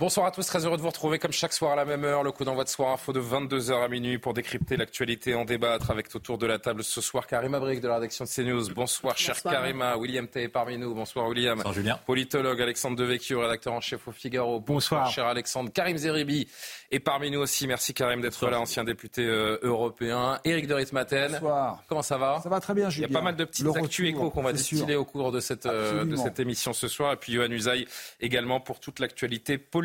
Bonsoir à tous, très heureux de vous retrouver comme chaque soir à la même heure. Le coup d'envoi de soir info de 22h à minuit pour décrypter l'actualité, en débattre avec autour de la table ce soir Karima Brick de la rédaction de CNews. Bonsoir, cher Karima. William Tay est parmi nous. Bonsoir William. Bonsoir Julien. Politologue Alexandre Devecchio, rédacteur en chef au Figaro. Bonsoir. cher Alexandre. Karim Zeribi est parmi nous aussi. Merci Karim d'être là, ancien député euh, européen. Éric de Ritmaten. Bonsoir. Comment ça va? Ça va très bien Julien. Il y a pas mal de petites actus échos qu'on va distiller au cours de cette, euh, de cette émission ce soir. Et puis Johan Usaï également pour toute l'actualité politique.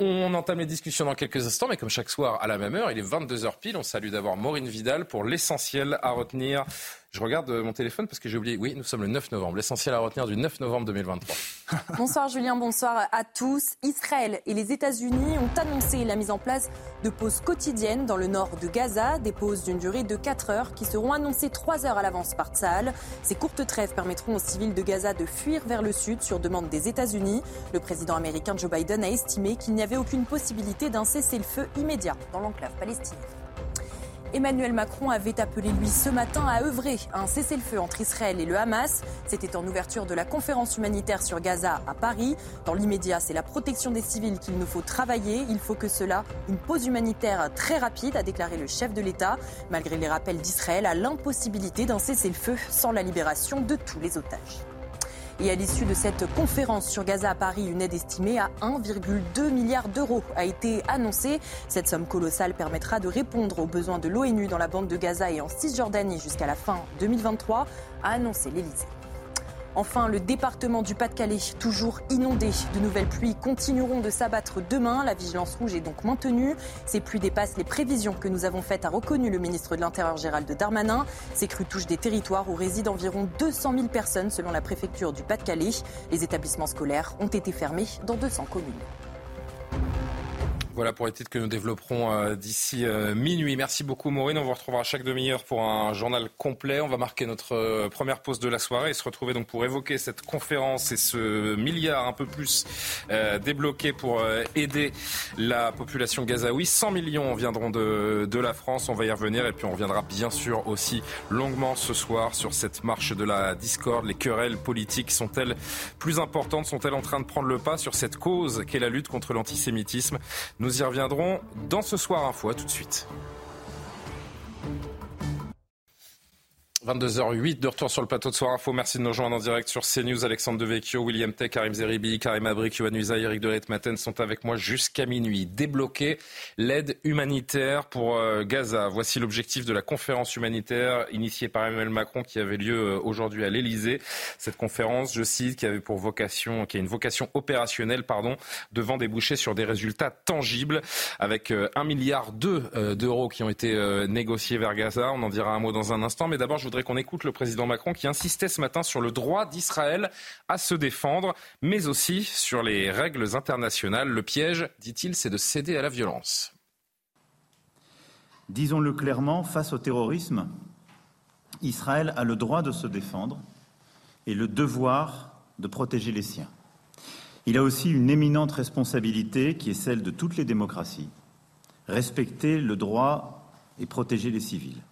On entame les discussions dans quelques instants, mais comme chaque soir à la même heure, il est 22h pile. On salue d'abord Maureen Vidal pour l'essentiel à retenir je regarde euh, mon téléphone parce que j'ai oublié. Oui, nous sommes le 9 novembre. L'essentiel à retenir du 9 novembre 2023. Bonsoir Julien, bonsoir à tous. Israël et les États-Unis ont annoncé la mise en place de pauses quotidiennes dans le nord de Gaza, des pauses d'une durée de 4 heures qui seront annoncées 3 heures à l'avance par Tsahal. Ces courtes trêves permettront aux civils de Gaza de fuir vers le sud sur demande des États-Unis. Le président américain Joe Biden a estimé qu'il n'y avait aucune possibilité d'un cessez-le-feu immédiat dans l'enclave palestinienne. Emmanuel Macron avait appelé, lui, ce matin à œuvrer à un cessez-le-feu entre Israël et le Hamas. C'était en ouverture de la conférence humanitaire sur Gaza à Paris. Dans l'immédiat, c'est la protection des civils qu'il nous faut travailler. Il faut que cela, une pause humanitaire très rapide, a déclaré le chef de l'État, malgré les rappels d'Israël à l'impossibilité d'un cessez-le-feu sans la libération de tous les otages. Et à l'issue de cette conférence sur Gaza à Paris, une aide estimée à 1,2 milliard d'euros a été annoncée. Cette somme colossale permettra de répondre aux besoins de l'ONU dans la bande de Gaza et en Cisjordanie jusqu'à la fin 2023, a annoncé l'Élysée. Enfin, le département du Pas-de-Calais, toujours inondé. De nouvelles pluies continueront de s'abattre demain. La vigilance rouge est donc maintenue. Ces pluies dépassent les prévisions que nous avons faites, a reconnu le ministre de l'Intérieur Gérald Darmanin. Ces crues touchent des territoires où résident environ 200 000 personnes selon la préfecture du Pas-de-Calais. Les établissements scolaires ont été fermés dans 200 communes. Voilà pour les titres que nous développerons euh, d'ici euh, minuit. Merci beaucoup Maureen. On vous retrouvera chaque demi-heure pour un journal complet. On va marquer notre euh, première pause de la soirée et se retrouver donc pour évoquer cette conférence et ce milliard un peu plus débloqué pour aider la population gazaoui. 100 millions viendront de, de la France. On va y revenir et puis on reviendra bien sûr aussi longuement ce soir sur cette marche de la discorde. Les querelles politiques sont-elles plus importantes? Sont-elles en train de prendre le pas sur cette cause qu'est la lutte contre l'antisémitisme? Nous y reviendrons dans ce soir info. À tout de suite. 22h08 de retour sur le plateau de Soir Info. Merci de nous rejoindre en direct sur CNews. Alexandre Devecchio, William Tech, Karim Zeribi, Karim Abrik, Yohann Uza, Eric de Maten sont avec moi jusqu'à minuit. Débloquer l'aide humanitaire pour euh, Gaza. Voici l'objectif de la conférence humanitaire initiée par Emmanuel Macron qui avait lieu euh, aujourd'hui à l'Elysée. Cette conférence, je cite, qui avait pour vocation, qui a une vocation opérationnelle, pardon, devant déboucher sur des résultats tangibles avec euh, un milliard d'euros qui ont été négociés vers Gaza. On en dira un mot dans un instant. Mais d'abord, je voudrais qu'on écoute le président Macron qui insistait ce matin sur le droit d'Israël à se défendre, mais aussi sur les règles internationales. Le piège, dit-il, c'est de céder à la violence. Disons-le clairement, face au terrorisme, Israël a le droit de se défendre et le devoir de protéger les siens. Il a aussi une éminente responsabilité qui est celle de toutes les démocraties, respecter le droit et protéger les civils.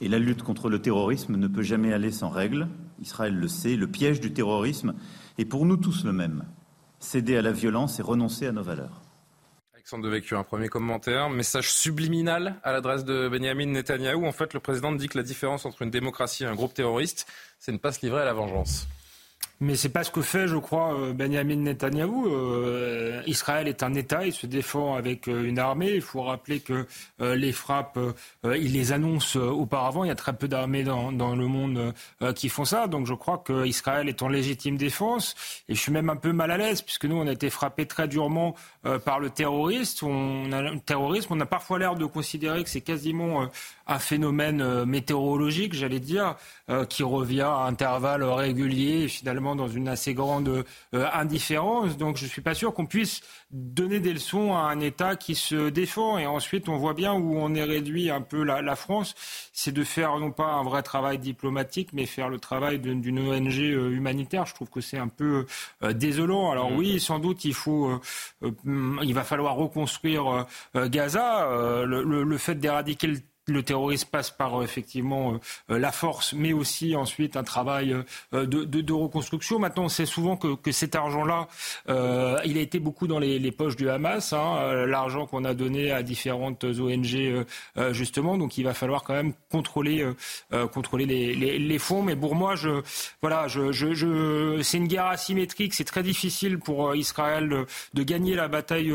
Et la lutte contre le terrorisme ne peut jamais aller sans règles. Israël le sait. Le piège du terrorisme est pour nous tous le même. Céder à la violence et renoncer à nos valeurs. Alexandre Devecchio, un premier commentaire. Message subliminal à l'adresse de Benjamin Netanyahou. En fait, le président dit que la différence entre une démocratie et un groupe terroriste, c'est ne pas se livrer à la vengeance. Mais c'est pas ce que fait, je crois, euh, Benjamin Netanyahou. Euh, Israël est un État, il se défend avec euh, une armée. Il faut rappeler que les frappes, il les annonce auparavant. Il y a très peu d'armées dans, dans, le monde qui font ça. Donc je crois qu'Israël est en légitime défense. Et je suis même un peu mal à l'aise, puisque nous, on a été frappés très durement par le terroriste. On a, le terrorisme, on a parfois l'air de considérer que c'est quasiment un phénomène météorologique, j'allais dire, qui revient à intervalles réguliers, finalement dans une assez grande euh, indifférence. Donc je ne suis pas sûr qu'on puisse donner des leçons à un État qui se défend. Et ensuite, on voit bien où on est réduit un peu la, France, c'est de faire non pas un vrai travail diplomatique, mais faire le travail d'une ONG euh, humanitaire. Je trouve que c'est un peu euh, désolant. Alors mmh. oui, sans doute, il faut, il va falloir reconstruire Gaza. le, le fait d'éradiquer le le terrorisme passe par effectivement la force, mais aussi ensuite un travail de, de, reconstruction. Maintenant, on sait souvent que, que cet argent-là, il a été beaucoup dans les, les poches du Hamas, hein, l'argent qu'on a donné à différentes ONG justement. Donc, il va falloir quand même contrôler, contrôler les, les, les, fonds. Mais pour moi, je, voilà, je, je, je c'est une guerre asymétrique. C'est très difficile pour Israël de gagner la bataille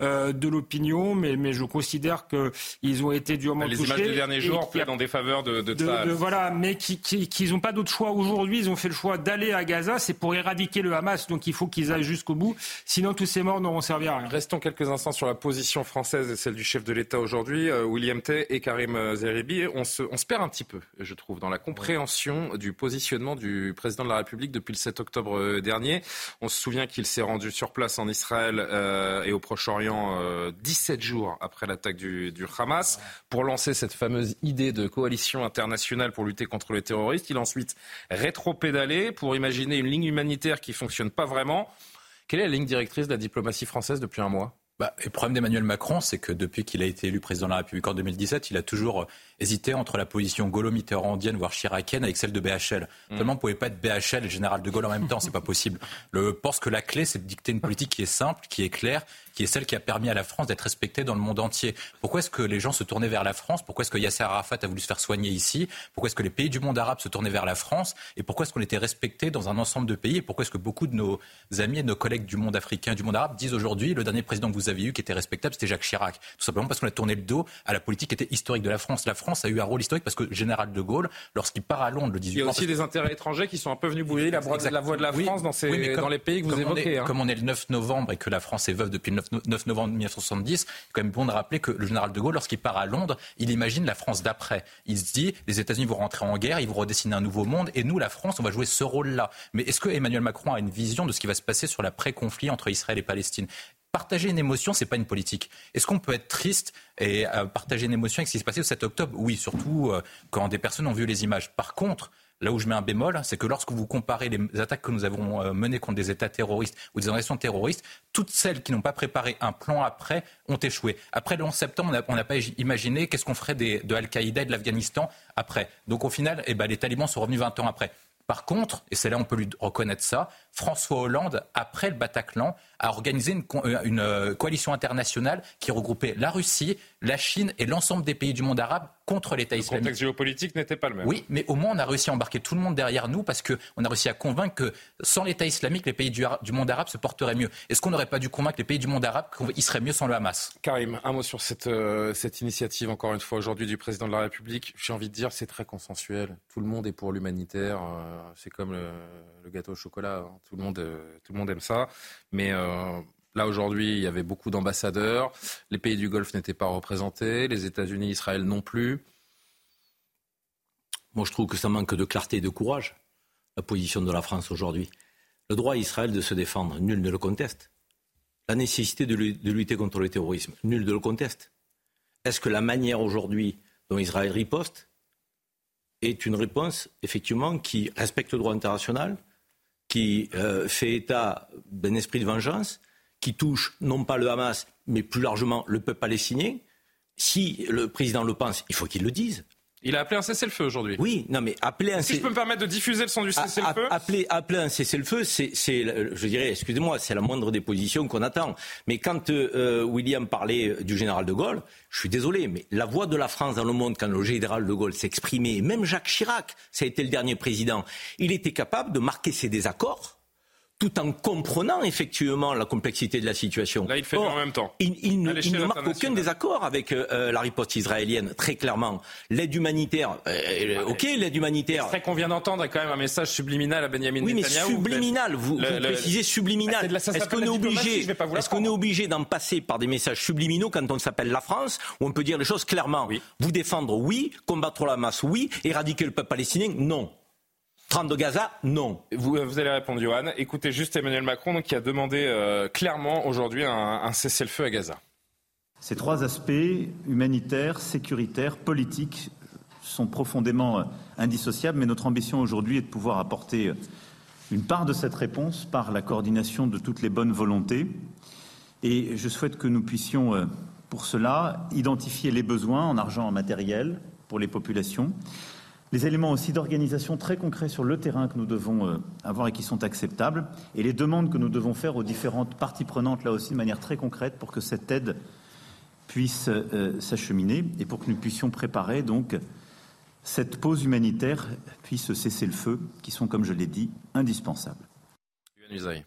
de l'opinion, mais, mais je considère qu'ils ont été durement touchés. Images des derniers jours plaident en défaveur de, de, de, Voilà, mais qu'ils qui, n'ont pas d'autre choix aujourd'hui. Ils ont fait le choix d'aller à Gaza. C'est pour éradiquer le Hamas, donc il faut qu'ils aillent jusqu'au bout. Sinon, tous ces morts n'auront servi à rien. Restons quelques instants sur la position française et celle du chef de l'État aujourd'hui, euh, William Tay et Karim euh, Zeribi. On se, on se perd un petit peu, je trouve, dans la compréhension du positionnement du président de la République depuis le 7 octobre euh, dernier. On se souvient qu'il s'est rendu sur place en Israël euh, et au Proche-Orient euh, 17 jours après l'attaque du, du, Hamas pour lancer cette fameuse idée de coalition internationale pour lutter contre les terroristes. Il a ensuite rétro-pédalé pour imaginer une ligne humanitaire qui fonctionne pas vraiment. Quelle est la ligne directrice de la diplomatie française depuis un mois? Bah, le problème d'Emmanuel Macron, c'est que depuis qu'il a été élu président de la République en 2017, il a toujours hésité entre la position gaulo-mitterrandienne, voire chiracienne, avec celle de BHL. Mmh. Tellement, on ne pouvait pas être BHL et général de Gaulle en même temps, c'est pas possible. Je pense que la clé, c'est de dicter une politique qui est simple, qui est claire, qui est celle qui a permis à la France d'être respectée dans le monde entier. Pourquoi est-ce que les gens se tournaient vers la France? Pourquoi est-ce que Yasser Arafat a voulu se faire soigner ici? Pourquoi est-ce que les pays du monde arabe se tournaient vers la France? Et pourquoi est-ce qu'on était respecté dans un ensemble de pays? Et pourquoi est-ce que beaucoup de nos amis et de nos collègues du monde africain, du monde arabe disent aujourd'hui le dernier président que vous avez eu qui était respectable, c'était Jacques Chirac? Tout simplement parce qu'on a tourné le dos à la politique qui était historique de la France. La France a eu un rôle historique parce que le général de Gaulle, lorsqu'il part à Londres le 18 Il y a aussi des intérêts étrangers qui sont un peu venus bouiller la, la voix de la France dans, ces, dans les pays que vous évoquez. hein. Comme on est le 9 novembre et que la France est veuve depuis le 9, 9 novembre 1970, c'est quand même bon de rappeler que le général de Gaulle, lorsqu'il part à Londres, il imagine la France d'après. Il se dit, les États-Unis vont rentrer en guerre, ils vont redessiner un nouveau monde, et nous, la France, on va jouer ce rôle-là. Mais est-ce que Emmanuel Macron a une vision de ce qui va se passer sur la pré-conflit entre Israël et Palestine? Partager une émotion, c'est pas une politique. Est-ce qu'on peut être triste et euh, partager une émotion avec ce qui s'est passé le 7 octobre? Oui, surtout euh, quand des personnes ont vu les images. Par contre, Là où je mets un bémol, c'est que lorsque vous comparez les attaques que nous avons euh, menées contre des États terroristes ou des organisations terroristes, toutes celles qui n'ont pas préparé un plan après ont échoué. Après le 11 septembre, on n'a pas imaginé qu'est-ce qu'on ferait des, de Al-Qaïda et de l'Afghanistan après. Donc au final, eh ben, les talibans sont revenus 20 ans après. Par contre, et c'est là on peut lui reconnaître ça, François Hollande, après le Bataclan, a organisé une, une, euh, coalition internationale qui regroupait la Russie, la Chine et l'ensemble des pays du monde arabe contre l'État islamique. Le contexte géopolitique n'était pas le même. Oui, mais au moins on a réussi à embarquer tout le monde derrière nous parce qu'on a réussi à convaincre que sans l'État islamique, les pays du, du, monde arabe se porteraient mieux. Est-ce qu'on n'aurait pas dû convaincre les pays du monde arabe qu'ils seraient mieux sans le Hamas? Karim, un mot sur cette, euh, cette initiative, encore une fois, aujourd'hui du président de la République. J'ai envie de dire, c'est très consensuel. Tout le monde est pour l'humanitaire. Euh, c'est comme le, le, gâteau au chocolat. Hein. Tout, le monde, euh, tout le monde aime ça. Mais euh, Là, aujourd'hui, il y avait beaucoup d'ambassadeurs. Les pays du Golfe n'étaient pas représentés. Les États-Unis, Israël non plus. Moi, je trouve que ça manque de clarté et de courage, la position de la France aujourd'hui. Le droit à Israël de se défendre, nul ne le conteste. La nécessité de, lutter contre le terrorisme, nul ne le conteste. Est-ce que la manière aujourd'hui dont Israël riposte est une réponse, effectivement, qui respecte le droit international, qui euh, fait état d'un esprit de vengeance, qui touche non pas le Hamas, mais plus largement le peuple palestinien Si le président le pense, il faut qu'il le dise. Il a appelé un cessez-le-feu aujourd'hui. Oui, non mais appeler un. Si je peux me permettre de diffuser le son du cessez-le-feu. Appeler, appeler un cessez-le-feu, c'est, je dirais, excusez-moi, c'est la moindre des positions qu'on attend. Mais quand euh, William parlait du général de Gaulle, je suis désolé, mais la voix de la France dans le monde, quand le général de Gaulle s'exprimait, même Jacques Chirac, ça a été le dernier président, il était capable de marquer ses désaccords tout en comprenant effectivement la complexité de la situation. Là, il fait Or, en même temps. Il, il, ne, il ne, marque aucun désaccord avec euh, la riposte israélienne, très clairement. L'aide humanitaire, euh, ok, l'aide humanitaire. C'est qu'on vient d'entendre quand même un message subliminal à Benjamin oui, Netanyahu. Oui, mais subliminal, vous, le, vous le, précisez subliminal. Est-ce qu'on est obligé, est-ce qu'on est obligé d'en passer par des messages subliminaux quand on s'appelle la France, où on peut dire les choses clairement oui. Vous défendre, oui. Combattre la masse, oui. Éradiquer le peuple palestinien, non. 30 de Gaza, non. Vous, vous allez répondre, Johan. Écoutez juste Emmanuel Macron donc, qui a demandé euh, clairement aujourd'hui un, un cessez-le-feu à Gaza. Ces trois aspects, humanitaires, sécuritaires, politiques, sont profondément indissociables, mais notre ambition aujourd'hui est de pouvoir apporter une part de cette réponse par la coordination de toutes les bonnes volontés. Et je souhaite que nous puissions pour cela, identifier les besoins en argent, en matériel pour les populations, les éléments aussi d'organisation très concrets sur le terrain que nous devons euh, avoir et qui sont acceptables, et les demandes que nous devons faire aux différentes parties prenantes, là aussi de manière très concrète, pour que cette aide puisse euh, s'acheminer et pour que nous puissions préparer donc cette pause humanitaire puisse cesser le feu, qui sont, comme je l'ai dit, indispensables.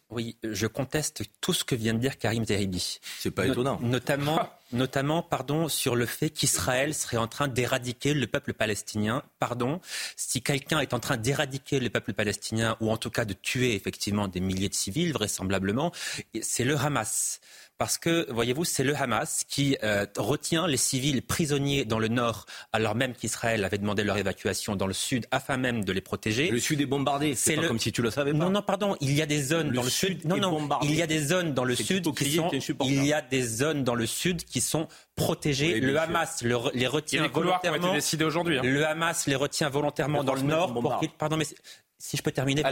Oui, je conteste tout ce que vient de dire Karim Zeribi. C'est pas étonnant. notamment, notamment, pardon, sur le fait qu'Israël serait en train d'éradiquer le peuple palestinien. Pardon, si quelqu'un est en train d'éradiquer le peuple palestinien, ou en tout cas de tuer effectivement des milliers de civils, vraisemblablement, c'est le Hamas parce que, voyez-vous, c'est le Hamas qui euh, retient les civils prisonniers dans le nord, alors même qu'Israël avait demandé leur évacuation dans le sud, afin même de les protéger. Le sud est bombardé, c'est pas comme si tu le savais pas. Non, non, pardon, il y a des zones dans le sud. Non, non, il y a des zones dans le sud qui sont. Il y a des zones dans le sud qui sont protégées. le Hamas les retient volontairement. aujourd'hui. Hein. Le Hamas les retient volontairement dans le nord pour Pardon, mais si je peux terminer.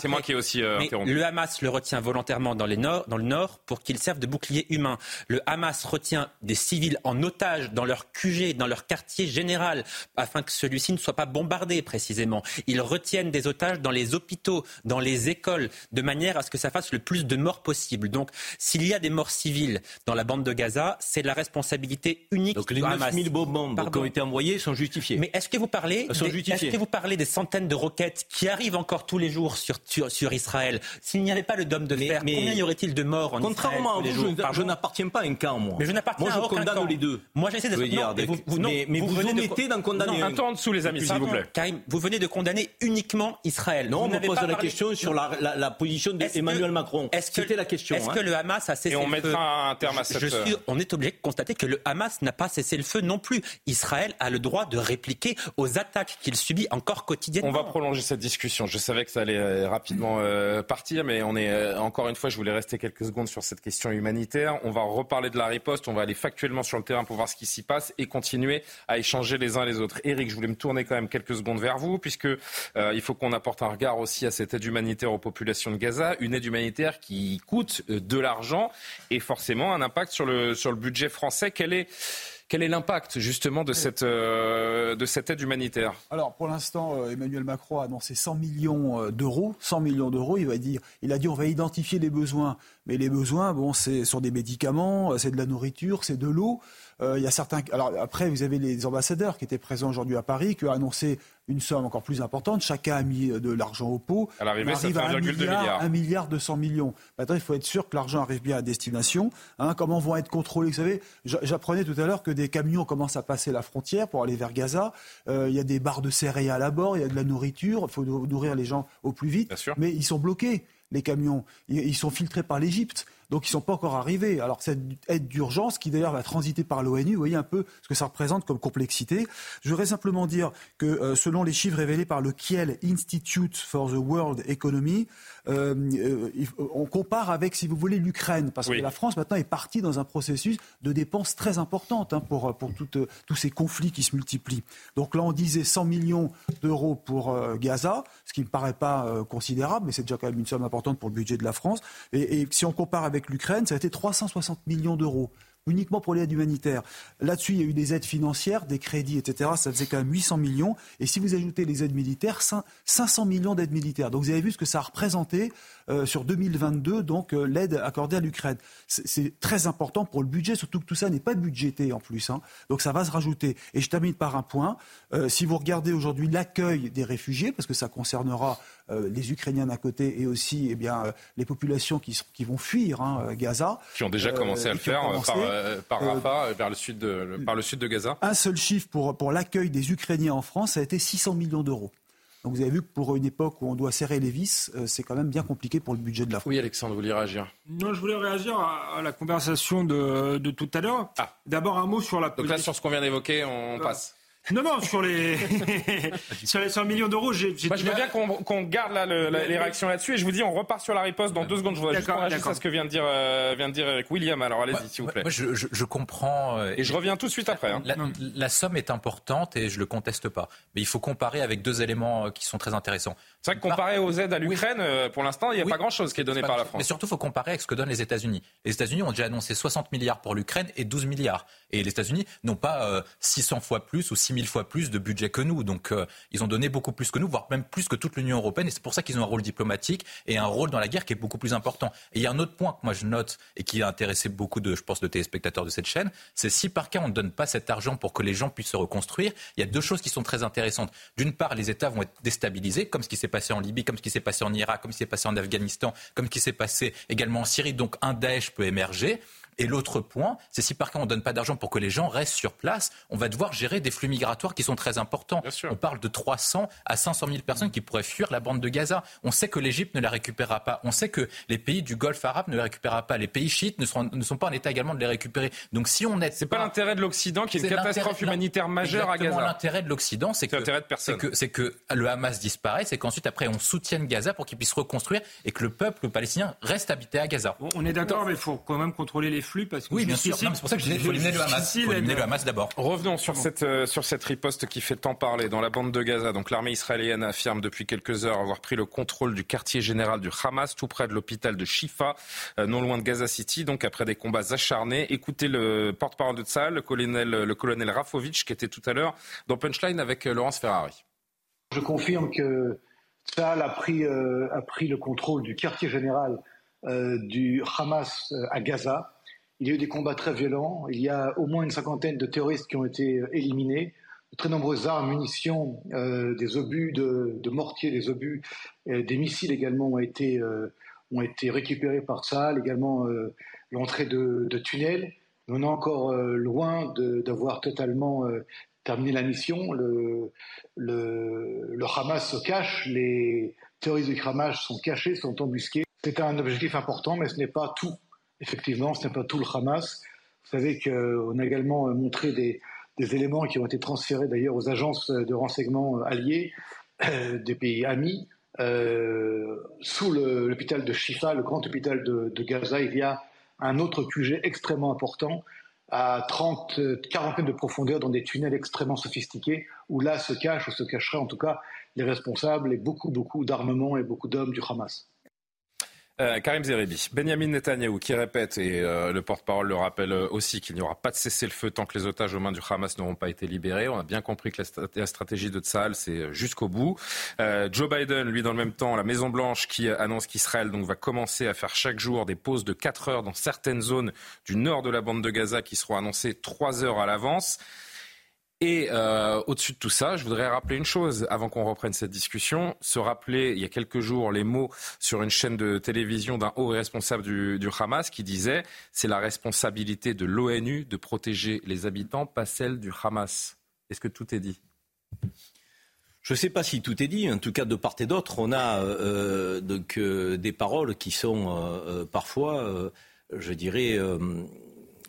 c'est moi qui ai aussi euh, interrompu. Le Hamas le retient volontairement dans, les nord, dans le nord pour qu'il serve de bouclier humain. Le Hamas retient des civils en otage dans leur QG, dans leur quartier général, afin que celui-ci ne soit pas bombardé précisément. Ils retiennent des otages dans les hôpitaux, dans les écoles, de manière à ce que ça fasse le plus de morts possible. Donc, s'il y a des morts civiles dans la bande de Gaza, c'est la responsabilité unique Donc, les 9000 bombes qui ont été envoyées sont justifiées. Mais est-ce que vous parlez, est-ce que vous parlez des centaines de roquettes qui arrivent encore tous les jours sur, sur, Israël, s'il n'y avait pas le dôme de fer, combien y aurait-il de morts en Contrairement Israël Contrairement à vous, je, n'appartiens pas à un camp, moi. Mais je n'appartiens moi, je condamne les deux. Moi, j'essaie de... Dire, mais vous, vous, mais, mais vous, vous omettez d'en condamner un. Un temps en dessous, les amis, s'il vous plaît. Karim, vous venez de condamner uniquement Israël. Non, on me pose la question sur la, la, position d'Emmanuel Macron. C'était la question. Est-ce que hein. le Hamas a cessé le feu Et on mettra un terme à cette... Suis, on est obligé de constater que le Hamas n'a pas cessé le feu non plus. Israël a le droit de répliquer aux attaques qu'il subit encore quotidiennement. On va prolonger cette discussion. Je savais que ça allait euh, rapidement euh, partir, mais on est euh, encore une fois, je voulais rester quelques secondes sur cette question humanitaire. On va reparler de la riposte, on va aller factuellement sur le terrain pour voir ce qui s'y passe et continuer à échanger les uns les autres. Eric, je voulais me tourner quand même quelques secondes vers vous, puisque il faut qu'on apporte un regard aussi à cette aide humanitaire aux populations de Gaza, une aide humanitaire qui coûte de l'argent et forcément un impact sur le sur le budget français. Quel est quel est l'impact justement de cette, euh, de cette aide humanitaire? Alors pour l'instant, euh, Emmanuel Macron a annoncé 100 millions euh, d'euros. 100 millions d'euros, il va dire, il a dit on va identifier les besoins. Mais les besoins, bon, c'est sur des médicaments, c'est de la nourriture, c'est de l'eau. Il y a certains. Alors après, vous avez les ambassadeurs qui étaient présents aujourd'hui à Paris, qui ont annoncé une somme encore plus importante. Chacun a mis de l'argent au pot. À l'arrivée, ça fait 1,2 milliard. 1 milliard 200 millions. Maintenant, il faut être sûr que l'argent arrive bien à destination. Hein, comment vont être contrôlés Vous savez, j'apprenais tout à l'heure que des camions commencent à passer la frontière pour aller vers Gaza. Euh, il y a des barres de céréales à bord, il y a de la nourriture. Il faut nourrir les gens au plus vite. Mais ils sont bloqués, les camions. Ils sont filtrés par l'Égypte. Donc ils ne sont pas encore arrivés. Alors cette aide d'urgence, qui d'ailleurs va transiter par l'ONU, vous voyez un peu ce que ça représente comme complexité. Je voudrais simplement dire que euh, selon les chiffres révélés par le Kiel Institute for the World Economy, euh, euh, on compare avec, si vous voulez, l'Ukraine, parce que la France maintenant est partie dans un processus de dépenses très importantes hein, pour, pour tous ces conflits qui se multiplient. Donc là, on disait 100 millions d'euros pour Gaza, ce qui ne me paraît pas considérable, mais c'est déjà quand même une somme importante pour le budget de la France. Et, et si on compare avec avec l'Ukraine, ça a été 360 millions d'euros uniquement pour l'aide humanitaire. Là-dessus, il y a eu des aides financières, des crédits, etc. Ça faisait quand même 800 millions. Et si vous ajoutez les aides militaires, 500 millions d'aides militaires. Donc vous avez vu ce que ça a représenté euh, sur 2022, donc euh, l'aide accordée à l'Ukraine. C'est très important pour le budget, surtout que tout ça n'est pas budgété en plus. Hein. Donc ça va se rajouter. Et je termine par un point. Euh, si vous regardez aujourd'hui l'accueil des réfugiés, parce que ça concernera les Ukrainiens d'un côté et aussi eh bien, les populations qui, qui vont fuir hein, Gaza. Qui ont déjà commencé à le faire par euh, par euh, vers le sud de, par le sud de Gaza Un seul chiffre pour, pour l'accueil des Ukrainiens en France, ça a été 600 millions d'euros. Donc vous avez vu que pour une époque où on doit serrer les vis, euh, c'est quand même bien compliqué pour le budget de la France. Oui, Alexandre, vous voulez réagir Non, je voulais réagir à, la conversation de, de, tout à l'heure. Ah. D'abord un mot sur la. Donc là, sur ce qu'on vient d'évoquer, on passe. Non, non, sur les, sur les 100 millions d'euros, j'ai. je veux bien qu'on garde là, les réactions là-dessus et je vous dis, on repart sur la riposte dans deux secondes. Je voudrais juste réagir à ce que vient de dire, euh, vient de dire Eric William. Alors allez-y, s'il vous plaît. Moi, je, je, comprends. Euh, et je reviens tout de suite après. Hein. La, somme est importante et je le conteste pas. Mais il faut comparer avec deux éléments euh, qui sont très intéressants. C'est vrai que comparé aux aides à l'Ukraine, pour l'instant, il n'y a pas grand-chose qui est donné par la France. Mais surtout, il faut comparer avec ce que donnent les États-Unis. Les États-Unis ont déjà annoncé 60 milliards pour l'Ukraine et 12 milliards. Et les États-Unis n'ont pas 600 fois plus ou 6000 fois plus de budget que nous. Donc euh, ils ont donné beaucoup plus que nous, voire même plus que toute l'Union européenne. Et c'est pour ça qu'ils ont un rôle diplomatique et un rôle dans la guerre qui est beaucoup plus important. Et il y a un autre point que moi je note et qui a intéressé beaucoup de, je pense, de téléspectateurs de cette chaîne, c'est si par cas on ne donne pas cet argent pour que les gens puissent se reconstruire, il y a deux choses qui sont très intéressantes. D'une part, les États vont être déstabilisés, comme ce qui s'est passé en Libye, comme ce qui s'est passé en Irak, comme ce qui s'est passé en Afghanistan, comme ce qui s'est passé également en Syrie. Donc un Daesh peut émerger. Et l'autre point, c'est si par contre on ne donne pas d'argent pour que les gens restent sur place, on va devoir gérer des flux migratoires qui sont très importants. On parle de 300 à 500 000 personnes qui pourraient fuir la bande de Gaza. On sait que l'Égypte ne les récupérera pas. On sait que les pays du Golfe arabe ne les récupérera pas. Les pays chiites ne, ne sont pas en état également de les récupérer. Donc si on est, c'est pas, l'intérêt de l'Occident qui est une catastrophe humanitaire majeure à Gaza. L'intérêt de l'Occident, c'est que, c'est que, que le Hamas disparaisse et qu'ensuite après on soutienne Gaza pour qu'il puisse reconstruire et que le peuple palestinien reste habité à Gaza. On est d'accord, mais il faut quand même contrôler les flux parce que oui, bien sûr c'est pour ça que qu'il faut éliminer le Hamas. Il faut éliminer le Hamas d'abord. Revenons sur cette, euh, sur cette riposte qui fait tant parler dans la bande de Gaza. Donc l'armée israélienne affirme depuis quelques heures avoir pris le contrôle du quartier général du Hamas, tout près de l'hôpital de Shifa, euh, non loin de Gaza City. Donc après des combats acharnés, écoutez le porte-parole de Tzal, le colonel, le colonel Rafovitch, qui était tout à l'heure dans Punchline avec euh, Laurence Ferrari. Je confirme que Tzal a pris, a pris le contrôle du quartier général du Hamas à Gaza. Il y a eu des combats très violents. Il y a au moins une cinquantaine de terroristes qui ont été euh, éliminés. De très nombreuses armes, munitions, euh, des obus de, mortiers, des obus, euh, des missiles également ont été, ont été récupérés par ça. Également l'entrée de, de, tunnels. On est encore loin d'avoir totalement terminé la mission. Le, le, le, Hamas se cache, les terroristes du Hamas sont cachés, sont embusqués. C'est un objectif important, mais ce n'est pas tout. Effectivement, ce n'est pas tout le Hamas. Vous savez qu'on a également montré des, éléments qui ont été transférés d'ailleurs aux agences de renseignement alliées euh, des pays amis. Euh, sous l'hôpital de Shifa, le grand hôpital de, Gaza, il y a un autre QG extrêmement important à 30, 40 mètres de profondeur dans des tunnels extrêmement sophistiqués où là se cachent ou se cacheraient en tout cas les responsables et beaucoup, beaucoup d'armements et beaucoup d'hommes du Hamas. Euh, Karim Zeribi, Benjamin Netanyahou qui répète, et euh, le porte-parole le rappelle aussi, qu'il n'y aura pas de cessez-le-feu tant que les otages aux mains du Hamas n'auront pas été libérés. On a bien compris que la, stratégie de Tsahal, c'est jusqu'au bout. Euh, Joe Biden, lui, dans le même temps, la Maison-Blanche qui annonce qu'Israël va commencer à faire chaque jour des pauses de 4 heures dans certaines zones du nord de la bande de Gaza qui seront annoncées 3 heures à l'avance. Et euh, au-dessus de tout ça, je voudrais rappeler une chose avant qu'on reprenne cette discussion. Se rappeler, il y a quelques jours, les mots sur une chaîne de télévision d'un haut responsable du, Hamas qui disait c'est la responsabilité de l'ONU de protéger les habitants, pas celle du Hamas. Est-ce que tout est dit? Je ne sais pas si tout est dit. En tout cas, de part et d'autre, on a euh, donc, euh, des paroles qui sont parfois, je dirais,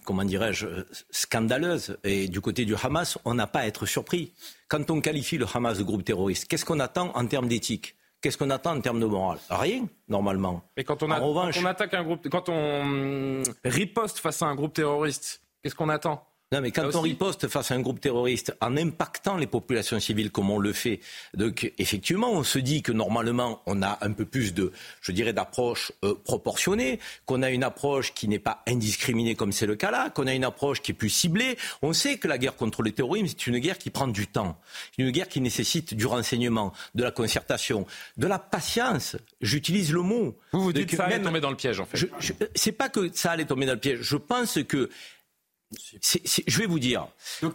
comment dirais-je, scandaleuse. Et du côté du Hamas, on n'a pas à être surpris. Quand on qualifie le Hamas de groupe terroriste, qu'est-ce qu'on attend en termes d'éthique? Qu'est-ce qu'on attend en termes de morale? Rien, normalement. Mais quand on, quand on attaque un groupe, quand on riposte face à un groupe terroriste, qu'est-ce qu'on attend? Non, mais quand on riposte face à un groupe terroriste en impactant les populations civiles comme on le fait, donc effectivement, on se dit que normalement, on a un peu plus de, je dirais, d'approche euh, proportionnée, qu'on a une approche qui n'est pas indiscriminée comme c'est le cas là, qu'on a une approche qui est plus ciblée. On sait que la guerre contre le terrorisme, c'est une guerre qui prend du temps, une guerre qui nécessite du renseignement, de la concertation, de la patience. J'utilise le mot. Vous vous dites que ça allait tomber dans le piège, en fait. C'est pas que ça allait tomber dans le piège. Je pense que je vais vous dire,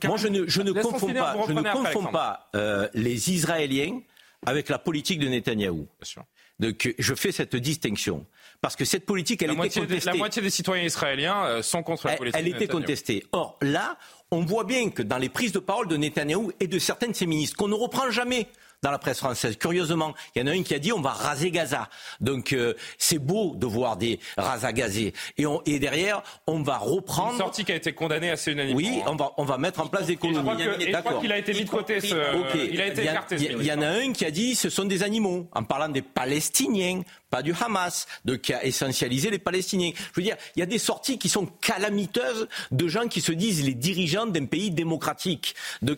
moi je ne, je ne confonds pas, je ne confonds pas euh, les Israéliens avec la politique de Netanyahou. Donc je fais cette distinction. Parce que cette politique, elle la était contestée. la moitié des citoyens israéliens euh, sont contre la politique. Elle, elle était contestée. Or, là, on voit bien que dans les prises de parole de Netanyahou et de certains de ses ministres, qu'on ne reprend jamais dans la presse française. Curieusement, il y en a un qui a dit on va raser Gaza. Donc euh, c'est beau de voir des rasas gazés. Et, on, et derrière, on va reprendre. Une sortie qui a été condamnée assez unanimement. Oui, on va, on va mettre en place des colonies. Je crois qu'il a été mis de côté. Ce... Il a été écarté. Il y, en a un qui a dit ce sont des animaux, en parlant des Palestiniens pas du Hamas, de qui a essentialisé les Palestiniens. Je veux dire, il y a des sorties qui sont calamiteuses de gens qui se disent les dirigeants d'un pays démocratique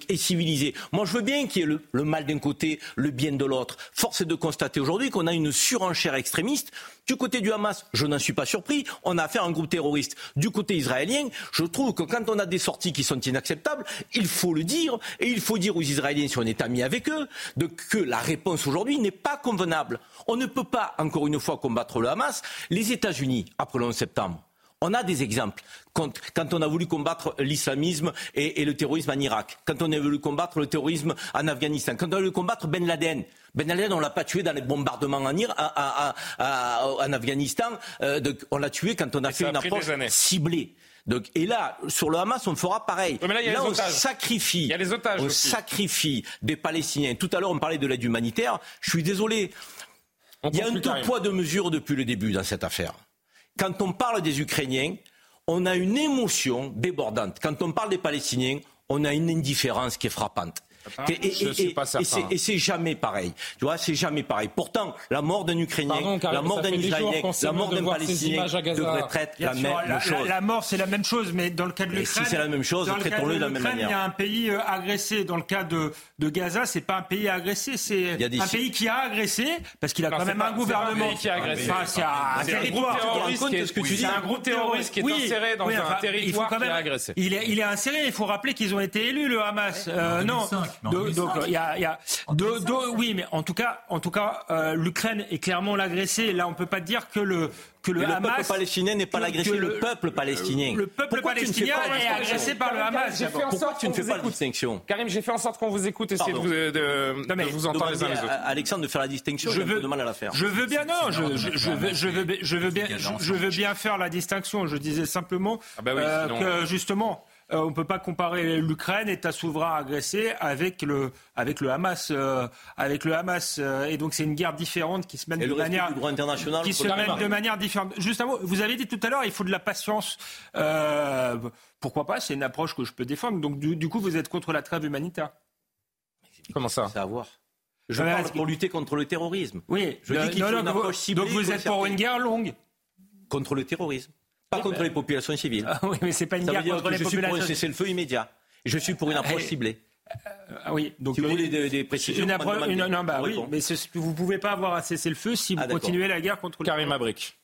et civilisé. Moi, je veux bien qu'il y ait le, mal d'un côté, le bien de l'autre. Force est de constater aujourd'hui qu'on a une surenchère extrémiste du côté du Hamas, je n'en suis pas surpris, on a affaire à un groupe terroriste. Du côté israélien, je trouve que quand on a des sorties qui sont inacceptables, il faut le dire, et il faut dire aux Israéliens, si on est amis avec eux, de, que la réponse aujourd'hui n'est pas convenable. On ne peut pas, encore une fois, combattre le Hamas. Les États-Unis, après le 11 septembre, on a des exemples. Quand, on a voulu combattre l'islamisme et, le terrorisme en Irak, quand on a voulu combattre le terrorisme en Afghanistan, quand on a voulu combattre Ben Laden. Ben Laden, on l'a pas tué dans les bombardements en, Irak, en Afghanistan. Euh, on l'a tué quand on a fait une approche ciblée. Donc, et là, sur le Hamas, on fera pareil. là, on sacrifie, il y a les otages on sacrifie des Palestiniens. Tout à l'heure, on parlait de l'aide humanitaire. Je suis désolé. Il y a un tout poids de mesure depuis le début dans cette affaire. Quand on parle des Ukrainiens, on a une émotion débordante. Quand on parle des Palestiniens, on a une indifférence qui est frappante. Et, et c'est jamais pareil. Tu vois, c'est jamais pareil. Pourtant, la mort d'un Ukrainien, la mort d'un Israélien, la mort d'un Palestinien devrait être la même chose. La, mort, c'est la même chose, mais dans le cas de l'Ukraine, si c'est la même chose, traitons-le de la même manière. Il y a un pays euh, agressé. Dans le cas de, de Gaza, c'est pas un pays agressé, c'est un pays qui a agressé parce qu'il a quand même un gouvernement qui a agressé. c'est un territoire. C'est un groupe terroriste qui est inséré dans un territoire qui a agressé. Il est inséré. Il faut rappeler qu'ils ont été élus, le Hamas. Non donc il y a, y a oui, mais en tout cas, en tout cas, euh, l'Ukraine est clairement l'agressé. Là, on peut pas dire que le que le, Hamas, le peuple palestinien n'est pas l'agressé, le, peuple palestinien. Le peuple palestinien est agressé par le Hamas. Pourquoi tu ne fais pas la distinction Karim, j'ai fait en sorte qu'on vous écoute, essayez de vous, de, de vous entendre les uns les autres. Alexandre de faire la distinction, je veux, mal à la faire. Je veux bien, non, je, je, je, veux, je, veux, je veux bien, je, veux bien faire la distinction. Je disais simplement ah bah euh, que justement euh, on ne peut pas comparer l'Ukraine, État souverain agressé, avec le, avec le Hamas. Euh, avec le Hamas. Euh, et donc c'est une guerre différente qui se mène, de manière, international qui se mène de manière différente. Juste un mot, vous avez dit tout à l'heure, il faut de la patience. pourquoi pas C'est une approche que je peux défendre. Donc du, coup, vous êtes contre la trêve humanitaire. Comment ça C'est à voir. Je parle pour lutter contre le terrorisme. Oui, je dis qu'il faut une approche ciblée. Donc vous êtes pour une guerre longue Contre le terrorisme. Pas contre les populations civiles. Ah oui, mais c'est pas une guerre contre les populations. Je suis pour un cessez-le-feu immédiat. Je suis pour une approche ah, ciblée. Ah oui, donc si vous voulez des, précisions. Une approche, non, bah oui, mais vous pouvez pas avoir un cessez-le-feu si vous ah, continuez la guerre contre. Karim Abric.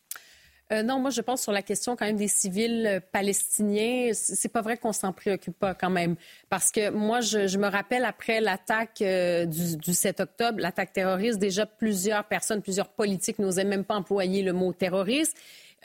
Euh, non, moi je pense sur la question quand même des civils euh, palestiniens. C'est pas vrai qu'on s'en préoccupe pas quand même, parce que moi je, je me rappelle après l'attaque euh, du, du, 7 octobre, l'attaque terroriste, déjà plusieurs personnes, plusieurs politiques n'osaient même pas employer le mot terroriste.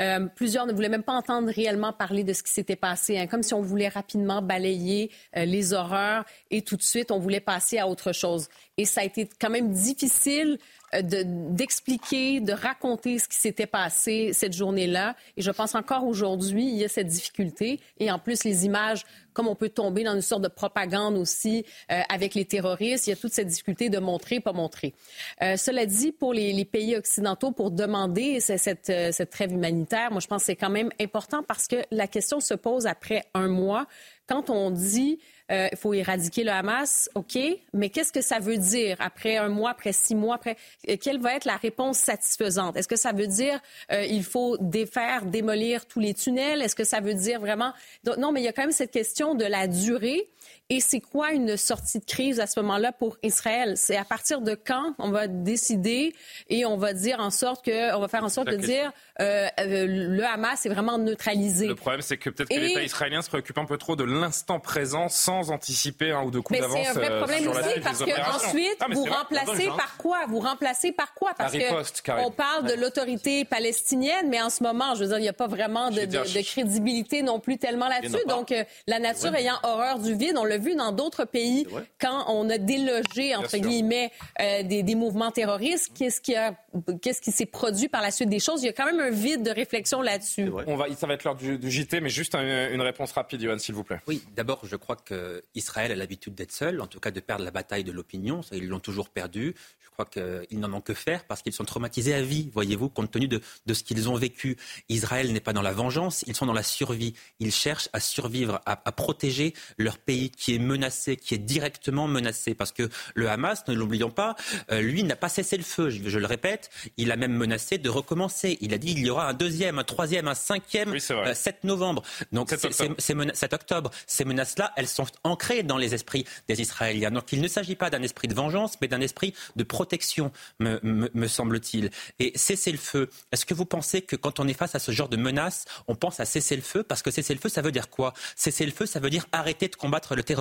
Euh, plusieurs ne voulaient même pas entendre réellement parler de ce qui s'était passé, hein, comme si on voulait rapidement balayer euh, les horreurs et tout de suite on voulait passer à autre chose. Et ça a été quand même difficile d'expliquer, de, raconter ce qui s'était passé cette journée-là. Et je pense encore aujourd'hui, il y a cette difficulté. Et en plus, les images, comme on peut tomber dans une sorte de propagande aussi euh, avec les terroristes, il y a toute cette difficulté de montrer, pas montrer. Euh, cela dit, pour les, pays occidentaux, pour demander cette, cette trêve humanitaire, moi, je pense que c'est quand même important parce que la question se pose après un mois. Quand on dit euh, il faut éradiquer le Hamas, OK, mais qu'est-ce que ça veut dire après un mois, après six mois, après euh, quelle va être la réponse satisfaisante? Est-ce que ça veut dire euh, il faut défaire, démolir tous les tunnels? Est-ce que ça veut dire vraiment Non, mais il y a quand même cette question de la durée. Et c'est quoi une sortie de crise à ce moment-là pour Israël? C'est à partir de quand on va décider et on va dire en sorte que on va faire en sorte de dire euh, euh, le Hamas est vraiment neutralisé. Le problème, c'est que peut-être que l'État israélien se préoccupe un peu trop de l'instant présent sans anticiper un ou deux coups d'avance. Mais c'est un vrai euh, problème aussi parce que ensuite ah, vous remplacez par quoi? Vous remplacez par quoi? Parce que on parle de l'autorité palestinienne, mais en ce moment, je veux dire, il n'y a pas vraiment de, de, crédibilité non plus tellement là-dessus. Donc la, nature ayant horreur du vide. On l'a vu dans d'autres pays quand on a délogé, entre guillemets, euh, des, mouvements terroristes. Qu'est-ce qui, a, qu'est-ce qui s'est produit par la suite des choses? Il y a quand même un vide de réflexion là-dessus. On va, ça va être l'heure du, JT, mais juste une réponse rapide, Yohann, s'il vous plaît. Oui, d'abord, je crois qu'Israël a l'habitude d'être seul, en tout cas de perdre la bataille de l'opinion. Ils l'ont toujours perdu. Je crois qu'ils n'en ont que faire parce qu'ils sont traumatisés à vie, voyez-vous, compte tenu de, de ce qu'ils ont vécu. Israël n'est pas dans la vengeance, ils sont dans la survie. Ils cherchent à survivre, à, à protéger leur pays qui est menacé, qui est directement menacé. Parce que le Hamas, ne l'oublions pas, euh, lui n'a pas cessé le feu, je, je, le répète. Il a même menacé de recommencer. Il a dit il y aura un deuxième, un troisième, un cinquième, oui, 7 euh, novembre. Donc 7 octobre. C'est, 7 octobre. Ces menaces-là, elles sont ancrées dans les esprits des Israéliens. Donc il ne s'agit pas d'un esprit de vengeance, mais d'un esprit de protection, me, me, me semble-t-il. Et cesser le feu. Est-ce que vous pensez que quand on est face à ce genre de menaces, on pense à cesser le feu? Parce que cesser le feu, ça veut dire quoi? Cesser le feu, ça veut dire arrêter de combattre le terrorisme.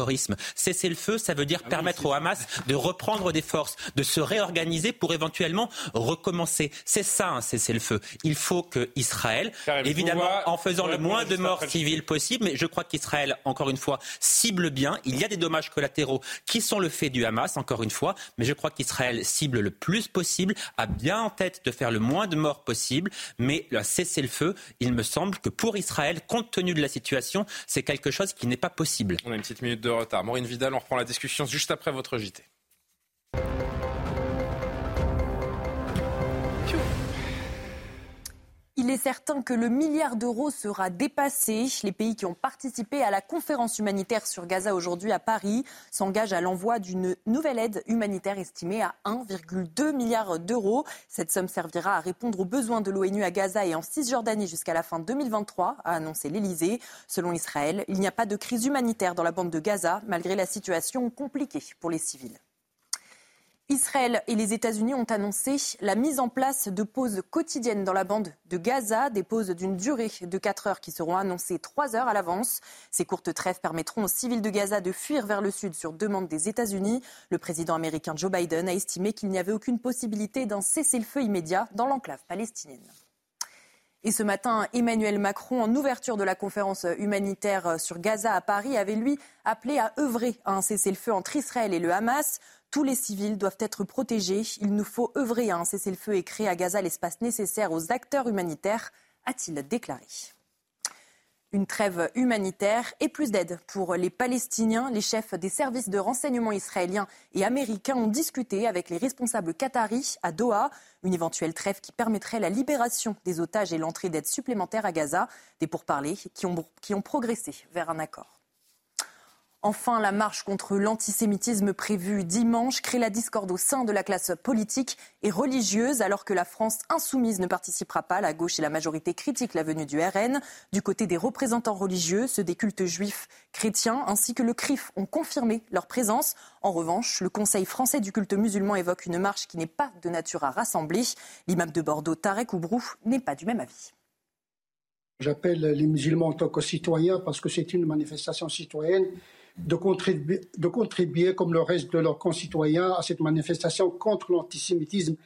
Cesser le feu, ça veut dire ah permettre au Hamas de reprendre des forces, de se réorganiser pour éventuellement recommencer. C'est ça, un cesser le feu. Il faut que Israël, évidemment, en faisant le moins de morts civiles possible, mais je crois qu'Israël, encore une fois, cible bien. Il y a des dommages collatéraux qui sont le fait du Hamas, encore une fois, mais je crois qu'Israël cible le plus possible, a bien en tête de faire le moins de morts possible, mais le cessez-le-feu, il me semble que pour Israël, compte tenu de la situation, c'est quelque chose qui n'est pas possible. On a une petite minute de retard. Maureen Vidal, on reprend la discussion juste après votre JT. Il est certain que le milliard d'euros sera dépassé. Les pays qui ont participé à la conférence humanitaire sur Gaza aujourd'hui à Paris s'engagent à l'envoi d'une nouvelle aide humanitaire estimée à 1,2 milliard d'euros. Cette somme servira à répondre aux besoins de l'ONU à Gaza et en Cisjordanie jusqu'à la fin 2023, a annoncé l'Elysée. Selon Israël, il n'y a pas de crise humanitaire dans la bande de Gaza, malgré la situation compliquée pour les civils. Israël et les États-Unis ont annoncé la mise en place de pauses quotidiennes dans la bande de Gaza, des pauses d'une durée de 4 heures qui seront annoncées 3 heures à l'avance. Ces courtes trêves permettront aux civils de Gaza de fuir vers le sud sur demande des États-Unis. Le président américain Joe Biden a estimé qu'il n'y avait aucune possibilité d'un cessez-le-feu immédiat dans l'enclave palestinienne. Et ce matin, Emmanuel Macron, en ouverture de la conférence humanitaire sur Gaza à Paris, avait lui appelé à œuvrer à un cessez-le-feu entre Israël et le Hamas. Tous les civils doivent être protégés. Il nous faut œuvrer à un cessez-le-feu et créer à Gaza l'espace nécessaire aux acteurs humanitaires, a-t-il déclaré. Une trêve humanitaire et plus d'aide pour les Palestiniens. Les chefs des services de renseignement israéliens et américains ont discuté avec les responsables qataris à Doha. Une éventuelle trêve qui permettrait la libération des otages et l'entrée d'aide supplémentaire à Gaza. Des pourparlers qui qui ont progressé vers un accord. Enfin, la marche contre l'antisémitisme prévue dimanche crée la discorde au sein de la classe politique et religieuse, alors que la France insoumise ne participera pas. La gauche et la majorité critiquent la venue du RN. Du côté des représentants religieux, ceux des cultes juifs chrétiens ainsi que le CRIF ont confirmé leur présence. En revanche, le Conseil français du culte musulman évoque une marche qui n'est pas de nature à rassembler. L'imam de Bordeaux, Tarek Oubrou, n'est pas du même avis. J'appelle les musulmans en tant que citoyens parce que c'est une manifestation citoyenne de contribuer, comme le reste de leurs concitoyens, à cette manifestation contre l'antisémitisme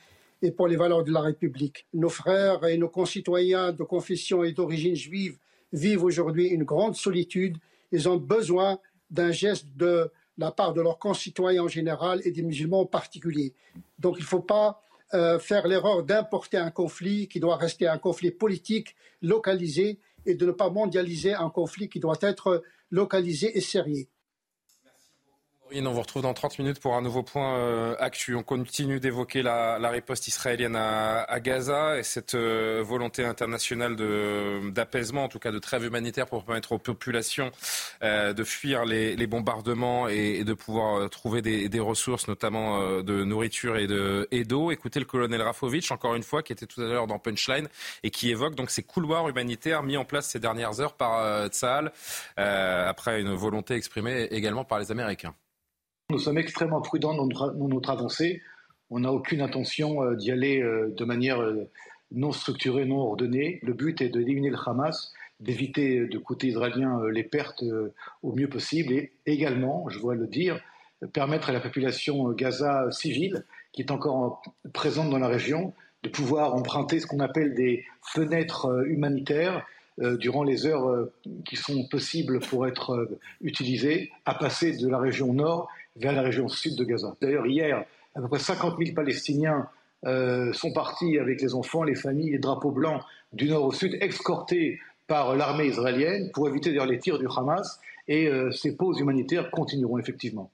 et pour les valeurs de la République. Nos frères et nos concitoyens de confession et d'origine juive vivent aujourd'hui une grande solitude. Ils ont besoin d'un geste de la part de leurs concitoyens en général et des musulmans en particulier. Donc il ne faut pas euh, faire l'erreur d'importer un conflit qui doit rester un conflit politique localisé et de ne pas mondialiser un conflit qui doit être localisé et sérieux on vous retrouve dans 30 minutes pour un nouveau point euh, actu. On continue d'évoquer la, la, riposte israélienne à, à, Gaza et cette euh, volonté internationale d'apaisement, en tout cas de trêve humanitaire pour permettre aux populations euh, de fuir les, les bombardements et, et, de pouvoir euh, trouver des, des ressources, notamment euh, de nourriture et d'eau. Écoutez le colonel Rafovitch, encore une fois, qui était tout à l'heure dans Punchline et qui évoque donc ces couloirs humanitaires mis en place ces dernières heures par Tsahal, après une volonté exprimée également par les Américains. Nous sommes extrêmement prudents dans notre, avancée. On n'a aucune intention euh, d'y aller euh, de manière euh, non structurée, non ordonnée. Le but est d'éliminer le Hamas, d'éviter de côté israélien les pertes au mieux possible et également, je dois le dire, permettre à la population Gaza civile, qui est encore présente dans la région, de pouvoir emprunter ce qu'on appelle des fenêtres humanitaires durant les heures qui sont possibles pour être utilisées, à passer de la région nord vers la région sud de Gaza. D'ailleurs, hier, à peu près 50 000 Palestiniens sont partis avec les enfants, les familles, les drapeaux blancs du nord au sud, escortés par l'armée israélienne pour éviter d'ailleurs les tirs du Hamas. Et ces pauses humanitaires continueront effectivement.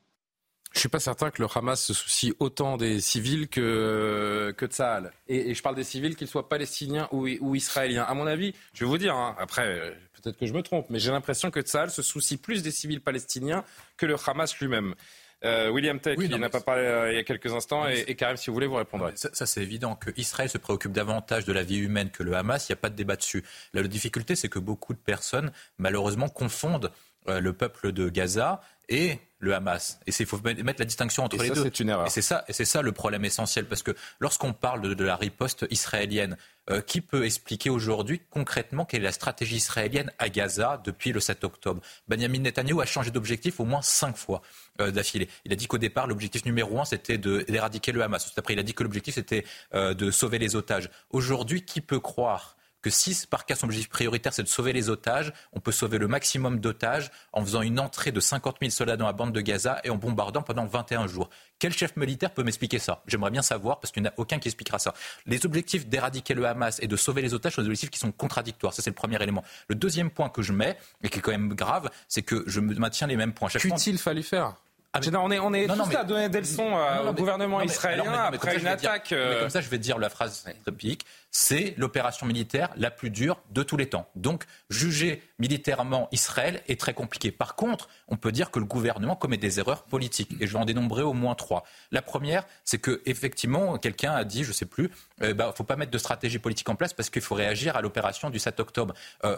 Je ne suis pas certain que le Hamas se soucie autant des civils que, que de Sahel. Et, je parle des civils, qu'ils soient palestiniens ou, israéliens. À mon avis, je vais vous dire, hein, après, peut-être que je me trompe, mais j'ai l'impression que Tsahal se soucie plus des civils palestiniens que le Hamas lui-même. Euh, William Tech, qui n'a pas parlé euh, il y a quelques instants, et, et, Karim, si vous voulez, vous répondrez. Ça, ça c'est évident qu'Israël se préoccupe davantage de la vie humaine que le Hamas, il n'y a pas de débat dessus. la difficulté, c'est que beaucoup de personnes, malheureusement, confondent euh, le peuple de Gaza et le Hamas. Et il faut mettre la distinction entre les deux. C'est une erreur. Et c'est ça, et c'est ça le problème essentiel, parce que lorsqu'on parle de, la riposte israélienne, euh, qui peut expliquer aujourd'hui concrètement quelle est la stratégie israélienne à Gaza depuis le 7 octobre? Benjamin Netanyahu a changé d'objectif au moins cinq fois euh, d'affilée. Il a dit qu'au départ, l'objectif numéro un, c'était d'éradiquer le Hamas. après, il a dit que l'objectif, c'était de sauver les otages. Aujourd'hui, qui peut croire que si par cas son objectif prioritaire c'est de sauver les otages, on peut sauver le maximum d'otages en faisant une entrée de 50 000 soldats dans la bande de Gaza et en bombardant pendant 21 jours. Quel chef militaire peut m'expliquer ça? J'aimerais bien savoir parce qu'il n'y en a aucun qui expliquera ça. Les objectifs d'éradiquer le Hamas et de sauver les otages sont des objectifs qui sont contradictoires. Ça c'est le premier élément. Le deuxième point que je mets et qui est quand même grave, c'est que je maintiens les mêmes points. Qu'eût-il fallu faire? Ah, on est, on est tous à donner des leçons euh, au gouvernement israélien après une attaque. Euh, comme ça, je vais dire la phrase typique. C'est l'opération militaire la plus dure de tous les temps. Donc, juger militairement Israël est très compliqué. Par contre, on peut dire que le gouvernement commet des erreurs politiques. Et je vais en dénombrer au moins trois. La première, c'est que effectivement, quelqu'un a dit, je ne sais plus, il euh, ne bah, faut pas mettre de stratégie politique en place parce qu'il faut réagir à l'opération du 7 octobre.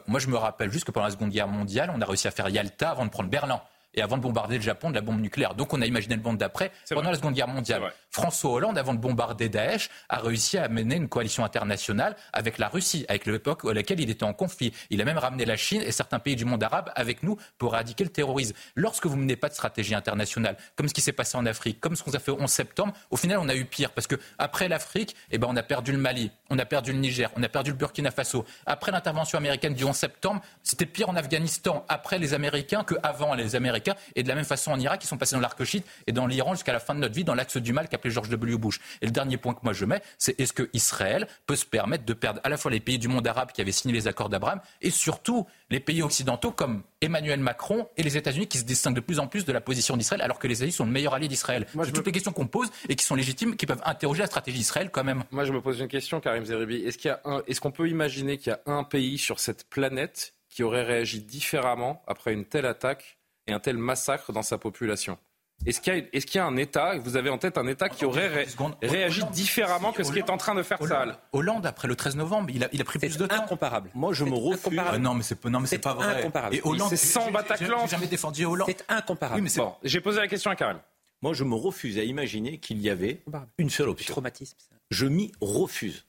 moi, je me rappelle juste que pendant la Seconde Guerre mondiale, on a réussi à faire Yalta avant de prendre Berlin et avant de bombarder le Japon de la bombe nucléaire. Donc on a imaginé le monde d'après pendant la Seconde Guerre mondiale. François Hollande, avant de bombarder Daesh, a réussi à mener une coalition internationale avec la Russie, avec l'époque à laquelle il était en conflit. Il a même ramené la Chine et certains pays du monde arabe avec nous pour éradiquer le terrorisme. Lorsque vous menez pas de stratégie internationale, comme ce qui s'est passé en Afrique, comme ce qu'on a fait au 11 septembre, au final on a eu pire parce que après l'Afrique, eh ben on a perdu le Mali, on a perdu le Niger, on a perdu le Burkina Faso. Après l'intervention américaine du 11 septembre, c'était pire en Afghanistan après les Américains qu'avant les Américains et de la même façon en Irak, ils sont passés dans l'arc-chite et dans l'Iran jusqu'à la fin de notre vie dans l'axe du mal qu'appelait George W. Bush. Et le dernier point que moi je mets, c'est est-ce que Israël peut se permettre de perdre à la fois les pays du monde arabe qui avaient signé les accords d'Abraham et surtout les pays occidentaux comme Emmanuel Macron et les États-Unis qui se distinguent de plus en plus de la position d'Israël alors que les États-Unis sont le meilleur allié d'Israël? C'est toutes les questions qu'on pose et qui sont légitimes, qui peuvent interroger la stratégie d'Israël quand même. Moi je me pose une question, Karim Zeribi. Est-ce qu'on peut imaginer qu'il y a un pays sur cette planète qui aurait réagi différemment après une telle attaque et un tel massacre dans sa population est-ce qu'il y, a un État, vous avez en tête un État qui aurait réagi différemment que ce qui est en train de faire Hollande, Hollande, après le 13 novembre, il a, il a pris plus de temps. incomparable. Moi, je me refuse. Ah non, mais c'est non, mais c'est pas vrai. Incomparable. Et Hollande, c'est sans Bataclan. J'ai jamais défendu Hollande. C'est incomparable. Oui, mais bon, j'ai posé la question à Karim. Moi, je me refuse à imaginer qu'il y avait une seule option. Traumatisme. Je m'y refuse.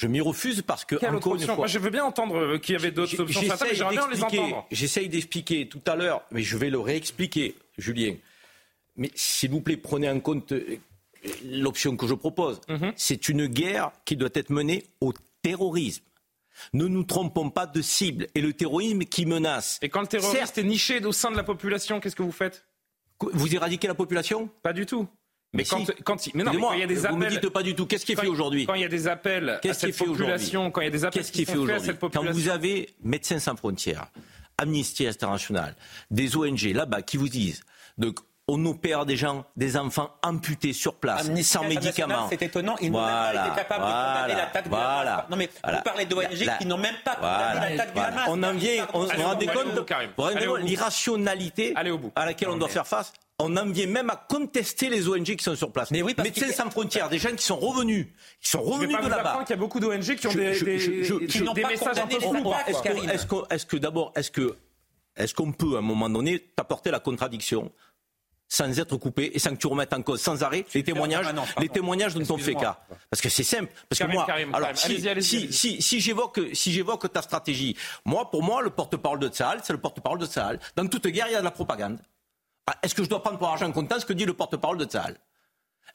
Je m'y refuse parce que. encore une fois, Moi, je veux bien entendre euh, qu'il y avait d'autres options. J'aimerais bien les entendre. J'essaye d'expliquer tout à l'heure, mais je vais le réexpliquer, Julien. Mais s'il vous plaît, prenez en compte euh, l'option que je propose. Mhm. C'est une guerre qui doit être menée au terrorisme. Ne nous trompons pas de cible. Et le terrorisme qui menace. Et quand le terroriste est niché au sein de la population, qu'est-ce que vous faites? Vous éradiquez la population? Pas du tout. Mais, quand, mais non, quand il y a des appels, vous me dites pas du tout. Qu'est-ce qui est fait aujourd'hui Quand il y a des appels à cette population, quand il y a des appels qui, sont faits à cette population, quand vous avez Médecins sans frontières, Amnesty International, des ONG là-bas qui vous disent donc on opère des gens, des enfants amputés sur place, sans médicaments. C'est étonnant, ils n'ont même pas été capables de condamner l'attaque du Hamas. Non mais vous parlez d'ONG qui n'ont même pas condamné l'attaque du Hamas. On en vient, on se rend compte, l'irrationalité à laquelle on doit faire face on en vient même à contester les ONG qui sont sur place. Mais oui, Médecins sans frontières, des gens qui sont revenus, qui sont revenus de là-bas. Il y a beaucoup d'ONG qui ont des, messages un peu Est-ce que, d'abord, est-ce que est-ce qu'on peut à un moment donné t'apporter la contradiction sans être coupé et sans que tu remettes en cause sans arrêt les témoignages, les témoignages dont on fait cas? Parce que c'est simple. Parce que moi, alors, si, si, si, j'évoque, si j'évoque ta stratégie, moi, pour moi, le porte-parole de Tsahal, c'est le porte-parole de Tsahal. Dans toute guerre, il y a de la propagande. Ah, est-ce que je dois prendre pour argent comptant ce que dit le porte-parole de Tsahal?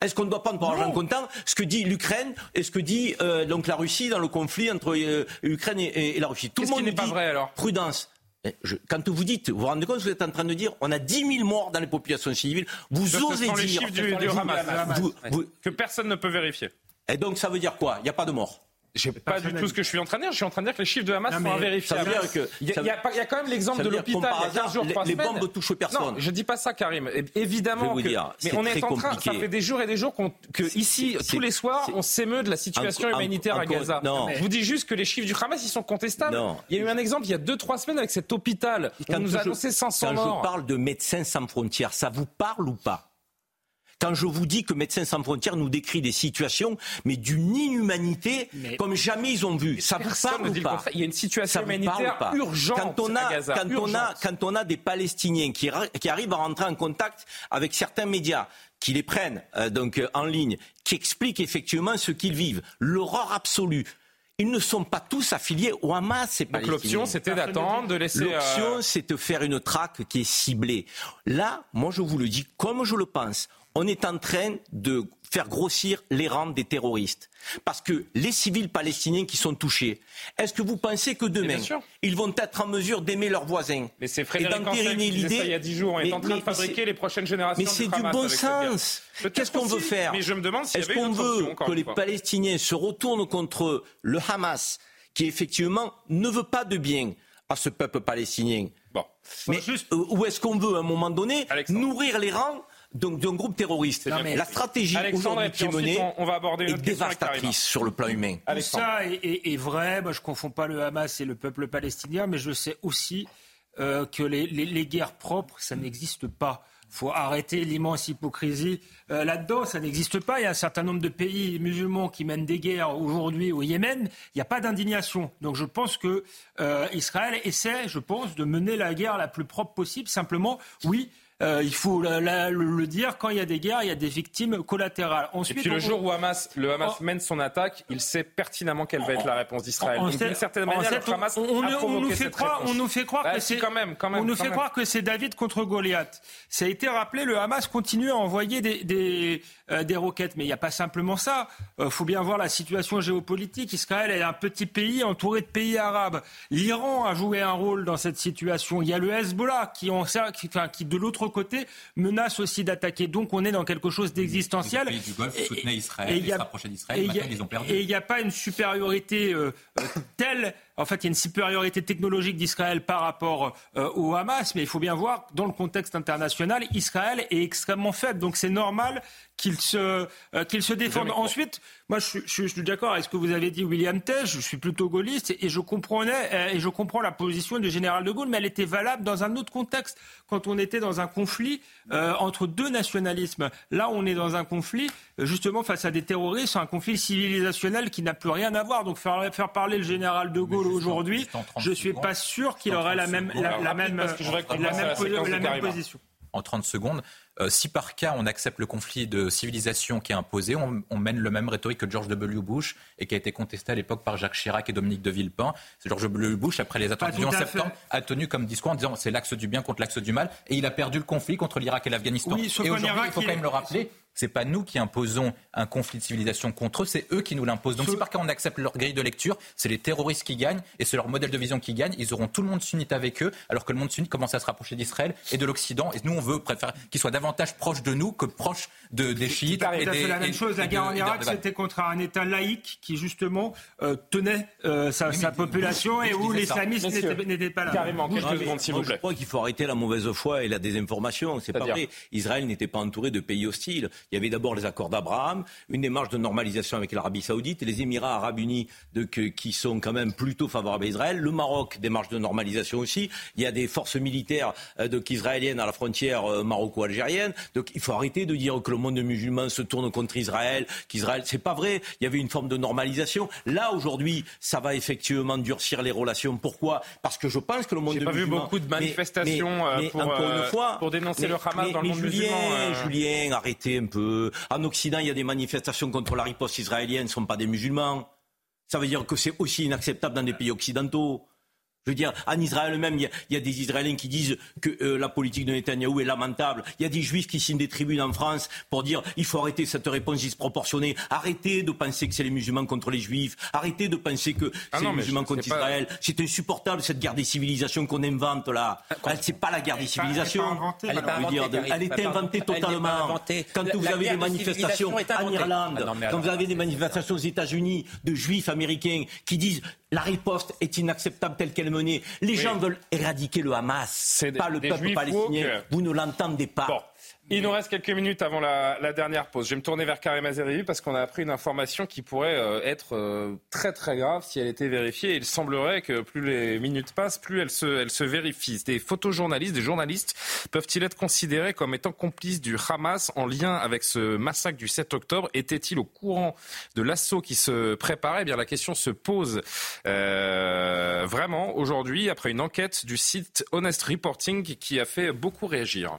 Est-ce qu'on doit prendre pour argent comptant ce que dit l'Ukraine et ce que dit euh, donc la Russie dans le conflit entre euh, l'Ukraine et, et, la Russie? Tout le monde n'est pas vrai alors? Prudence. Je, quand vous dites, vous vous rendez compte, vous êtes en train de dire, on a 10 000 morts dans les populations civiles. Vous osez dire les chiffres du, du Hamas, vous, vous, que personne ne peut vérifier. Et donc ça veut dire quoi? Il n'y a pas de morts. Je sais pas du tout ce que je suis en train de dire. Je suis en train de dire que les chiffres de Hamas sont invérifiables. Il y, a, y a, il y a quand même l'exemple de l'hôpital il y a 15 jours, 3 les. Les bombes touchent personne. Non, je dis pas ça, Karim. Évidemment je vous que. Dire, mais on est en train. Compliqué. Ça fait des jours et des jours qu'on, que ici, tous les soirs, on s'émeut de la situation humanitaire à Gaza. Non. Je vous dis juste que les chiffres du Hamas, ils sont contestables. Non. Il y a eu un exemple il y a 2-3 semaines avec cet hôpital. Quand on nous a annoncé 500 quand morts. je parle de médecins sans frontières, ça vous parle ou pas? Quand je vous dis que Médecins sans frontières nous décrit des situations, mais d'une inhumanité mais comme jamais ils ont vu. Ça vous parle ou pas Il y a une situation humanitaire urgente quand on a, à Gaza. Quand urgente. on a, quand on a des Palestiniens qui, qui arrivent à rentrer en contact avec certains médias, qui les prennent euh, donc euh, en ligne, qui expliquent effectivement ce qu'ils vivent, l'horreur absolue. Ils ne sont pas tous affiliés au Hamas, ces Donc l'option, c'était d'attendre, de laisser. L'option, euh... c'est de faire une traque qui est ciblée. Là, moi, je vous le dis, comme je le pense, on est en train de faire grossir les rangs des terroristes. Parce que les civils palestiniens qui sont touchés, est-ce que vous pensez que demain, ils vont être en mesure d'aimer leurs voisins Mais c'est Frédéric qui disait ça il y a 10 jours. On est en train de fabriquer les prochaines générations Mais c'est du bon sens. Qu'est-ce qu'on veut faire Mais je me demande si Est-ce qu'on veut que les Palestiniens se retournent contre le Hamas, qui effectivement ne veut pas de bien à ce peuple palestinien? Bon. Mais juste... ou est-ce qu'on veut, à un moment donné, Alexandre. nourrir les rangs d'un groupe terroriste. Non, la stratégie aujourd'hui qui est menée on, on va aborder est dévastatrice sur le plan humain. Tout ça est, est, est, vrai. Moi, je ne confonds pas le Hamas et le peuple palestinien, mais je sais aussi euh, que les, les, les, guerres propres, ça n'existe pas. Il faut arrêter l'immense hypocrisie euh, là-dedans. Ça n'existe pas. Il y a un certain nombre de pays musulmans qui mènent des guerres aujourd'hui au Yémen. Il n'y a pas d'indignation. Donc je pense que euh, Israël essaie, je pense, de mener la guerre la plus propre possible. Simplement, oui, euh, il faut la, la, le, le, dire, quand il y a des guerres, il y a des victimes collatérales. Ensuite, Et puis le jour où Hamas, le Hamas oh. mène son attaque, il sait pertinemment quelle va être la réponse d'Israël. D'une certaine manière, le Hamas on, on, a on nous fait croire, réponse. on nous fait croire bah, que c'est quand même, quand même, on nous quand fait même. croire que c'est David contre Goliath. Ça a été rappelé, le Hamas continue à envoyer des, des, euh, des roquettes, mais il n'y a pas simplement ça. Il euh, faut bien voir la situation géopolitique. Israël est un petit pays entouré de pays arabes. L'Iran a joué un rôle dans cette situation. Il y a le Hezbollah qui, en, qui, enfin, qui de l'autre côté menace aussi d'attaquer. Donc on est dans quelque chose d'existentiel. Les pays du Golfe soutenaient Israël, et, et, ils ont perdu. Et il n'y a pas une supériorité euh, telle en fait, il y a une supériorité technologique d'Israël par rapport euh, au Hamas, mais il faut bien voir, dans le contexte international, Israël est extrêmement faible. Donc c'est normal qu'il se, euh, qu'il se défende. Ensuite, moi, je, je, je suis d'accord avec ce que vous avez dit, William Tej. Je suis plutôt gaulliste et, et je comprenais euh, et je comprends la position du général de Gaulle, mais elle était valable dans un autre contexte, quand on était dans un conflit euh, entre deux nationalismes. Là, on est dans un conflit justement face à des terroristes, un conflit civilisationnel qui n'a plus rien à voir. Donc faire, faire parler le général de Gaulle aujourd'hui, je suis pas sûr qu'il aurait la même, la, la même, la même, la même position en 30 secondes. Euh, si par cas on accepte le conflit de civilisation qui est imposé, on, on, mène le même rhétorique que George W. Bush et qui a été contesté à l'époque par Jacques Chirac et Dominique de Villepin. George W. Bush, après les attentats du 11 septembre, a tenu comme discours en disant c'est l'axe du bien contre l'axe du mal et il a perdu le conflit contre l'Irak et l'Afghanistan. Oui, et aujourd'hui, il faut quand même le rappeler. C'est pas nous qui imposons un conflit de civilisation contre eux, c'est eux qui nous l'imposent. Donc, si par cas on accepte leur grille de lecture, c'est les terroristes qui gagnent et c'est leur modèle de vision qui gagne. Ils auront tout le monde sunnite avec eux, alors que le monde sunnite commence à se rapprocher d'Israël et de l'Occident. Et nous, on veut préférer qu'ils soient davantage proches de nous que proches de, des chiites. C'est la même chose. La guerre en Irak, c'était contre un État laïque qui, justement, euh, tenait euh, sa, population et où l'islamisme n'était pas là. Carrément, quelques non, secondes, s'il vous plaît. Je crois qu'il faut arrêter la mauvaise foi et la désinformation. C'est pas vrai. Israël n'était pas entouré de pays hostiles. Il y avait d'abord les accords d'Abraham, une démarche de normalisation avec l'Arabie Saoudite et les Émirats Arabes Unis de, que, qui sont quand même plutôt favorables à Israël. Le Maroc, démarche de normalisation aussi. Il y a des forces militaires euh, donc, israéliennes à la frontière euh, maroco-algérienne. Donc il faut arrêter de dire que le monde musulman se tourne contre Israël, qu'Israël, c'est pas vrai. Il y avait une forme de normalisation. Là aujourd'hui, ça va effectivement durcir les relations. Pourquoi? Parce que je pense que le monde J'ai pas musulman. vu beaucoup de manifestations mais, mais, mais, pour, une fois, pour dénoncer le Hamas dans le monde Julien, musulman. Euh... Julien, arrêtez un peu. En Occident, il y a des manifestations contre la riposte israélienne, ce ne sont pas des musulmans. Ça veut dire que c'est aussi inacceptable dans des pays occidentaux. Je veux dire, en Israël même, il y, a des Israéliens qui disent que euh, la politique de Netanyahou est lamentable. Il y a des Juifs qui signent des tribunes en France pour dire il faut arrêter cette réponse disproportionnée. Arrêtez de penser que c'est les musulmans contre les Juifs. Arrêtez de penser que ah c'est les musulmans contre Israël. C'est insupportable cette guerre des civilisations qu'on invente là. C'est pas la guerre des civilisations. Elle, est inventée totalement. Quand vous avez des manifestations en Irlande, ah quand vous avez des manifestations aux États-Unis de Juifs américains qui disent la riposte est inacceptable telle qu'elle est menée. Les gens veulent éradiquer le Hamas, pas le peuple palestinien. Vous ne l'entendez pas. Il nous reste quelques minutes avant la, dernière pause. Je vais me tourner vers Karim Azeri parce qu'on a appris une information qui pourrait euh, être euh, très très grave si elle était vérifiée. il semblerait que plus les minutes passent, plus elle se, elle se vérifie. Des photojournalistes, des journalistes peuvent-ils être considérés comme étant complices du Hamas en lien avec ce massacre du 7 octobre? Étaient-ils au courant de l'assaut qui se préparait? Eh bien, la question se pose euh, vraiment aujourd'hui après une enquête du site Honest Reporting qui a fait beaucoup réagir.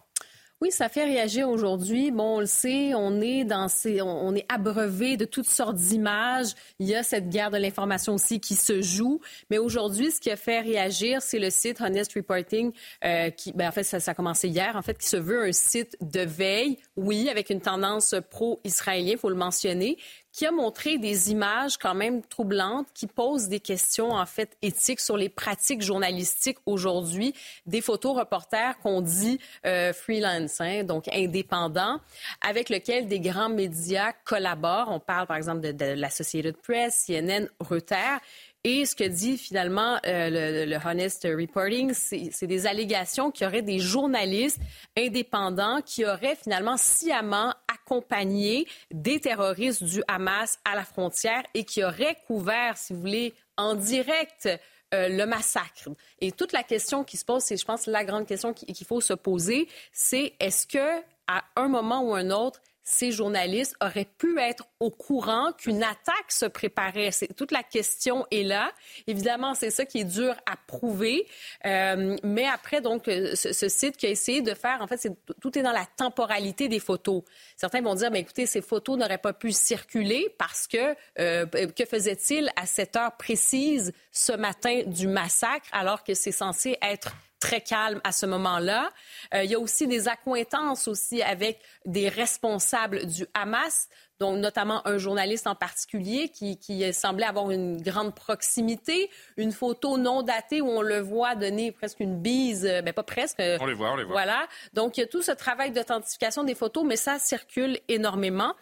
Oui, ça fait réagir aujourd'hui. Bon, on le sait, on est dans ces, on, est abreuvé de toutes sortes d'images. Il y a cette guerre de l'information aussi qui se joue. Mais aujourd'hui, ce qui a fait réagir, c'est le site Honest Reporting, euh, qui, ben, en fait, ça, ça, a commencé hier, en fait, qui se veut un site de veille, oui, avec une tendance pro-israélien, faut le mentionner, qui a montré des images quand même troublantes qui posent des questions en fait éthiques sur les pratiques journalistiques aujourd'hui, des photos reporters qu'on dit euh, freelance, hein, donc indépendants, avec lesquels des grands médias collaborent. On parle par exemple de, de l'Associated Press, CNN, Reuters. Et ce que dit finalement euh, le, Honest Reporting, c'est des allégations qu'il y aurait des journalistes indépendants qui auraient finalement sciemment accompagné des terroristes du Hamas à la frontière et qui auraient couvert, si vous voulez, en direct euh, le massacre. Et toute la question qui se pose, c'est, je pense, la grande question qu'il faut se poser, c'est est-ce que à un moment ou un autre, ces journalistes auraient pu être au courant qu'une attaque se préparait. C'est, toute la question est là. Évidemment, c'est ça qui est dur à prouver. Euh, mais après, donc, euh, ce, site qui a essayé de faire, en fait, c'est, tout est dans la temporalité des photos. Certains vont dire, mais écoutez, ces photos n'auraient pas pu circuler parce que euh, que faisait-il à cette heure précise ce matin du massacre alors que c'est censé être très calme à ce moment-là. Euh, il y a aussi des accointances aussi avec des responsables du Hamas donc notamment un journaliste en particulier qui, qui, semblait avoir une grande proximité, une photo non datée où on le voit donner presque une bise, mais euh, ben, pas presque. On les voit, on les voit. Voilà. Donc il y a tout ce travail d'authentification des photos, mais ça circule énormément.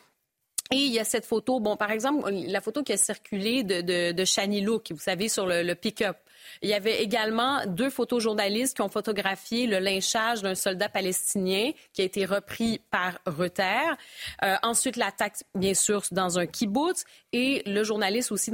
Et il y a cette photo, bon, par exemple, la photo qui a circulé de, de, de Shani Look, vous savez, sur le, le pick-up. Il y avait également deux photojournalistes qui ont photographié le lynchage d'un soldat palestinien qui a été repris par Reuters. Euh, ensuite, l'attaque, bien sûr, dans un kibbutz. Et le journaliste aussi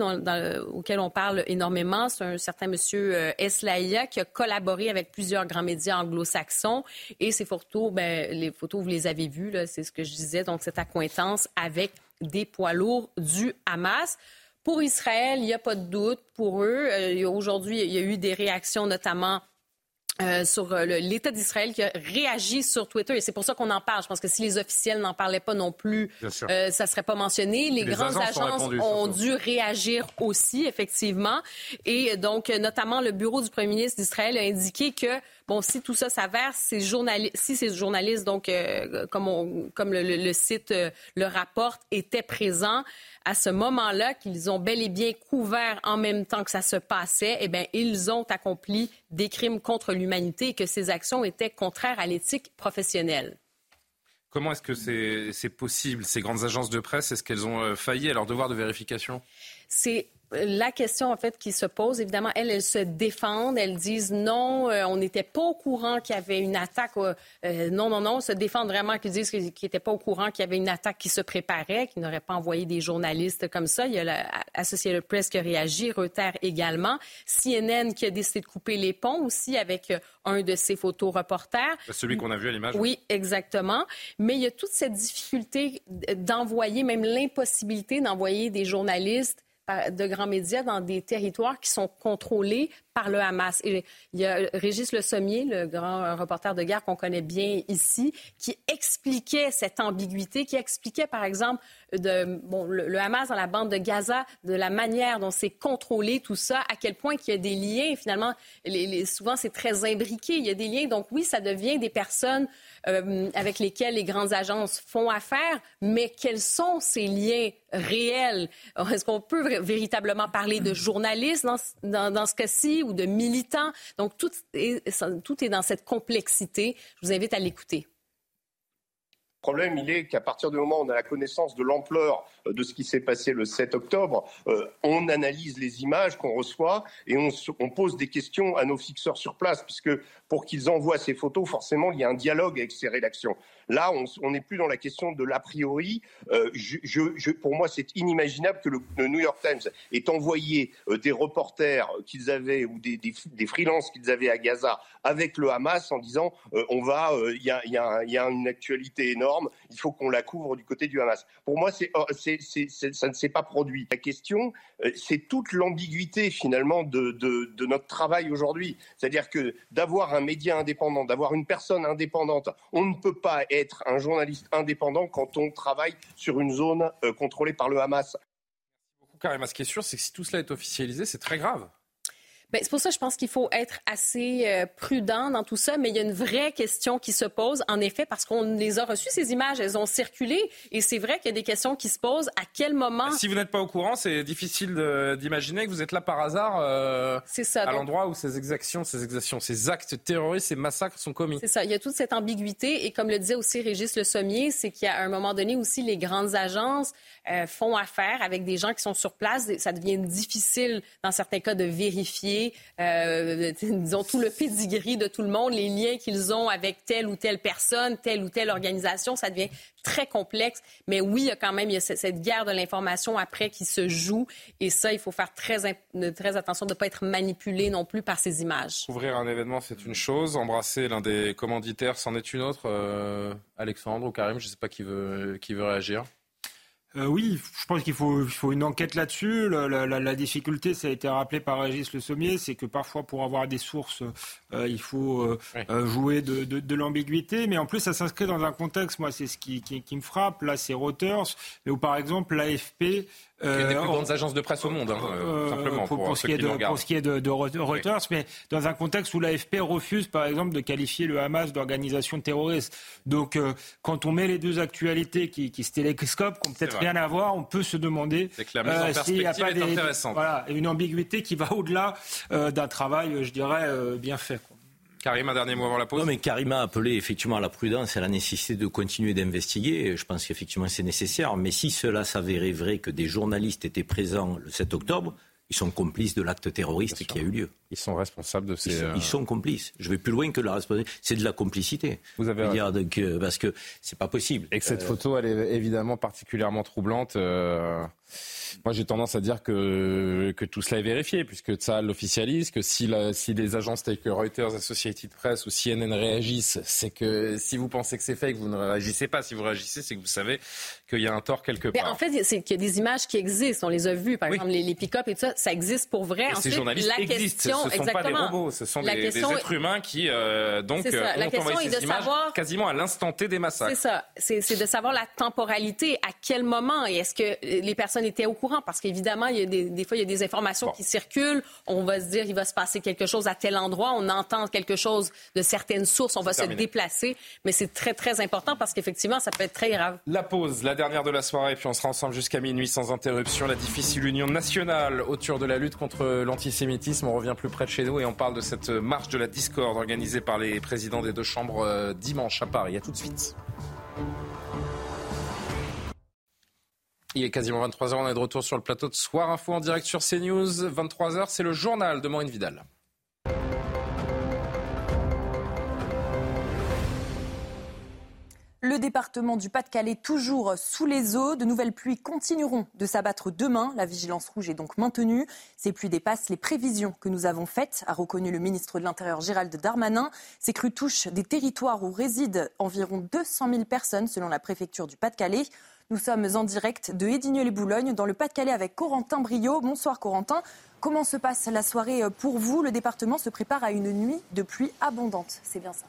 auquel on parle énormément, c'est un certain monsieur euh, Eslaïa qui a collaboré avec plusieurs grands médias anglo-saxons. Et ces photos, ben, les photos, vous les avez vues, c'est ce que je disais, donc cette accointance avec des poids lourds du Hamas. Pour Israël, il n'y a pas de doute. Pour eux, euh, aujourd'hui, il y a eu des réactions, notamment euh, sur euh, l'État d'Israël qui a réagi sur Twitter. Et c'est pour ça qu'on en parle. Je pense que si les officiels n'en parlaient pas non plus, ça ne serait pas mentionné. Les, grandes agences, ont dû réagir aussi, effectivement. Et donc, notamment, le bureau du premier ministre d'Israël a indiqué que Bon, si tout ça s'avère, ces journalistes, si ces journalistes, donc comme, comme le, le site le rapporte, étaient présents, à ce moment-là, qu'ils ont bel et bien couvert en même temps que ça se passait, eh bien, ils ont accompli des crimes contre l'humanité et que ces actions étaient contraires à l'éthique professionnelle. Comment est-ce que c'est possible Ces grandes agences de presse, est-ce qu'elles ont euh, failli à leur devoir de vérification? C'est la question en fait qui se pose, évidemment, elles, elles se défendent, elles disent non, euh, on n'était pas au courant qu'il y avait une attaque. Euh, euh, non, non, non, se défendent vraiment, qu'ils disent qu'ils n'étaient pas au courant qu'il y avait une attaque qui se préparait, qu'ils n'auraient pas envoyé des journalistes comme ça. Il y a l'Associated Press qui a réagi, Reuters également, CNN qui a décidé de couper les ponts aussi avec un de ses photos reporters. Celui qu'on a vu à l'image. Oui, exactement. Mais il y a toute cette difficulté d'envoyer, même l'impossibilité d'envoyer des journalistes de grands médias dans des territoires qui sont contrôlés par le Hamas. Et il y a Régis Le Sommier, le grand reporter de guerre qu'on connaît bien ici, qui expliquait cette ambiguïté, qui expliquait, par exemple, de le, Hamas dans la bande de Gaza, de la manière dont c'est contrôlé, tout ça, à quel point qu'il y a des liens. Finalement, souvent, c'est très imbriqué. Il y a des liens. Donc, oui, ça devient des personnes euh, avec lesquelles les grandes agences font affaire, mais quels sont ces liens réels? Est-ce qu'on peut véritablement parler de journalistes dans, dans, ce cas-ci ou de militants? Donc, tout est, tout est dans cette complexité. Je vous invite à l'écouter. Le problème, il est qu'à partir du moment où on a la connaissance de l'ampleur euh, de ce qui s'est passé le 7 octobre, euh, on analyse les images qu'on reçoit et on, on, pose des questions à nos fixeurs sur place, puisque pour qu'ils envoient ces photos, forcément, il y a un dialogue avec ces rédactions. Là, on n'est plus dans la question de l'a priori. Euh, pour moi, c'est inimaginable que le, New York Times ait envoyé euh, des reporters qu'ils avaient ou des, des, freelances qu'ils avaient à Gaza avec le Hamas en disant euh, on va, il y a, une actualité énorme, il faut qu'on la couvre du côté du Hamas. Pour moi, oh, ça ne s'est pas produit. La question, c'est toute l'ambiguïté finalement de, de, de notre travail aujourd'hui. C'est-à-dire que d'avoir un média indépendant, d'avoir une personne indépendante, on ne peut pas être être un journaliste indépendant quand on travaille sur une zone euh, contrôlée par le Hamas. Merci beaucoup, Karim. Ce qui est sûr, c'est que si tout cela est officialisé, c'est très grave. Ben, c'est pour ça que je pense qu'il faut être assez euh, prudent dans tout ça, mais il y a une vraie question qui se pose, en effet, parce qu'on les a reçues, ces images, elles ont circulé, et c'est vrai qu'il y a des questions qui se posent. À quel moment... Si vous n'êtes pas au courant, c'est difficile d'imaginer que vous êtes là par hasard euh, ça, à l'endroit où ces exactions, ces exactions, ces actes terroristes, ces massacres sont commis. C'est ça, il y a toute cette ambiguïté, et comme le disait aussi Régis Le Sommier, c'est qu'à un moment donné aussi, les grandes agences euh, font affaire avec des gens qui sont sur place. Ça devient difficile, dans certains cas, de vérifier euh, disons, tout le pedigree de tout le monde, les liens qu'ils ont avec telle ou telle personne, telle ou telle organisation, ça devient très complexe. Mais oui, il y a quand même cette guerre de l'information après qui se joue. Et ça, il faut faire très, très attention de ne pas être manipulé non plus par ces images. Ouvrir un événement, c'est une chose. Embrasser l'un des commanditaires, c'en est une autre. Euh, Alexandre ou Karim, je ne sais pas qui veut, qui veut réagir. Euh, oui, je pense qu'il faut, faut une enquête là-dessus. La, la, la, difficulté, ça a été rappelé par Régis Le Sommier, c'est que parfois, pour avoir des sources, il faut euh, euh, jouer de, de, de l'ambiguïté. Mais en plus, ça s'inscrit dans un contexte, moi, c'est ce qui, qui, qui, me frappe. Là, c'est Reuters, mais où, par exemple, l'AFP euh, des plus grandes agences de presse au monde, hein, euh, simplement, pour, pour, ce qui est de, pour, ce qui est de, de Reuters, mais dans un contexte où l'AFP refuse, par exemple, de qualifier le Hamas d'organisation terroriste. Donc, euh, quand on met les deux actualités qui, qui se télescopent, qui n'ont peut-être rien à voir, on peut se demander s'il n'y a pas des, voilà, une ambiguïté qui va au-delà d'un travail, je dirais, bien fait. Karim, dernier mot avant la pause. Non, mais Karim a appelé effectivement à la prudence et à la nécessité de continuer d'investiguer. Je pense qu'effectivement c'est nécessaire. Mais si cela s'avérait vrai que des journalistes étaient présents le 7 octobre, ils sont complices de l'acte terroriste qui a eu lieu. Ils sont responsables de ces. Ils sont, euh, complices. Je vais plus loin que la responsabilité. C'est de la complicité. Vous avez dire, donc, euh, parce que c'est pas possible. Et que cette euh, photo, elle est évidemment particulièrement troublante. Moi, j'ai tendance à dire que, que tout cela est vérifié, puisque ça l'officialise, que si, la, si les agences telles que Reuters, Associated Press ou CNN réagissent, c'est que si vous pensez que c'est fake, vous ne réagissez pas. Si vous réagissez, c'est que vous savez qu'il y a un tort quelque part. Mais en fait, c'est qu'il y a des images qui existent. On les a vues, par exemple, les, les pick-up et tout ça, ça existe pour vrai. ces journalistes la existent. Ce ne sont pas des robots, ce sont des, êtres humains qui, euh, donc, euh, la question est de savoir quasiment à l'instant T des massacres. C'est ça. C'est de savoir la temporalité, à quel moment, et est-ce que les personnes étaient au courant? Parce qu'évidemment, il y a des, fois, il y a des informations qui circulent. On va se dire, il va se passer quelque chose à tel endroit. On entend quelque chose de certaines sources. On va se déplacer. Mais c'est très, très important parce qu'effectivement, ça peut être très grave. La pause, la dernière de la soirée, puis on sera ensemble jusqu'à minuit sans interruption. La difficile union nationale autour de la lutte contre l'antisémitisme. On revient plus près de chez nous et on parle de cette marche de la discorde organisée par les présidents des deux chambres euh, dimanche à Paris. A tout de suite. Il est quasiment 23h, on est de retour sur le plateau de Soir Info en direct sur CNews. 23h, c'est le journal de Maureen Vidal. Le département du Pas-de-Calais toujours sous les eaux. De nouvelles pluies continueront de s'abattre demain. La vigilance rouge est donc maintenue. Ces pluies dépassent les prévisions que nous avons faites, a reconnu le ministre de l'Intérieur Gérald Darmanin. Ces crues touchent des territoires où résident environ 200 000 personnes selon la préfecture du Pas-de-Calais. Nous sommes en direct de Hédigneux-les-Boulogne, dans le Pas-de-Calais, avec Corentin Brio. Bonsoir Corentin. Comment se passe la soirée pour vous? Le département se prépare à une nuit de pluie abondante. C'est bien ça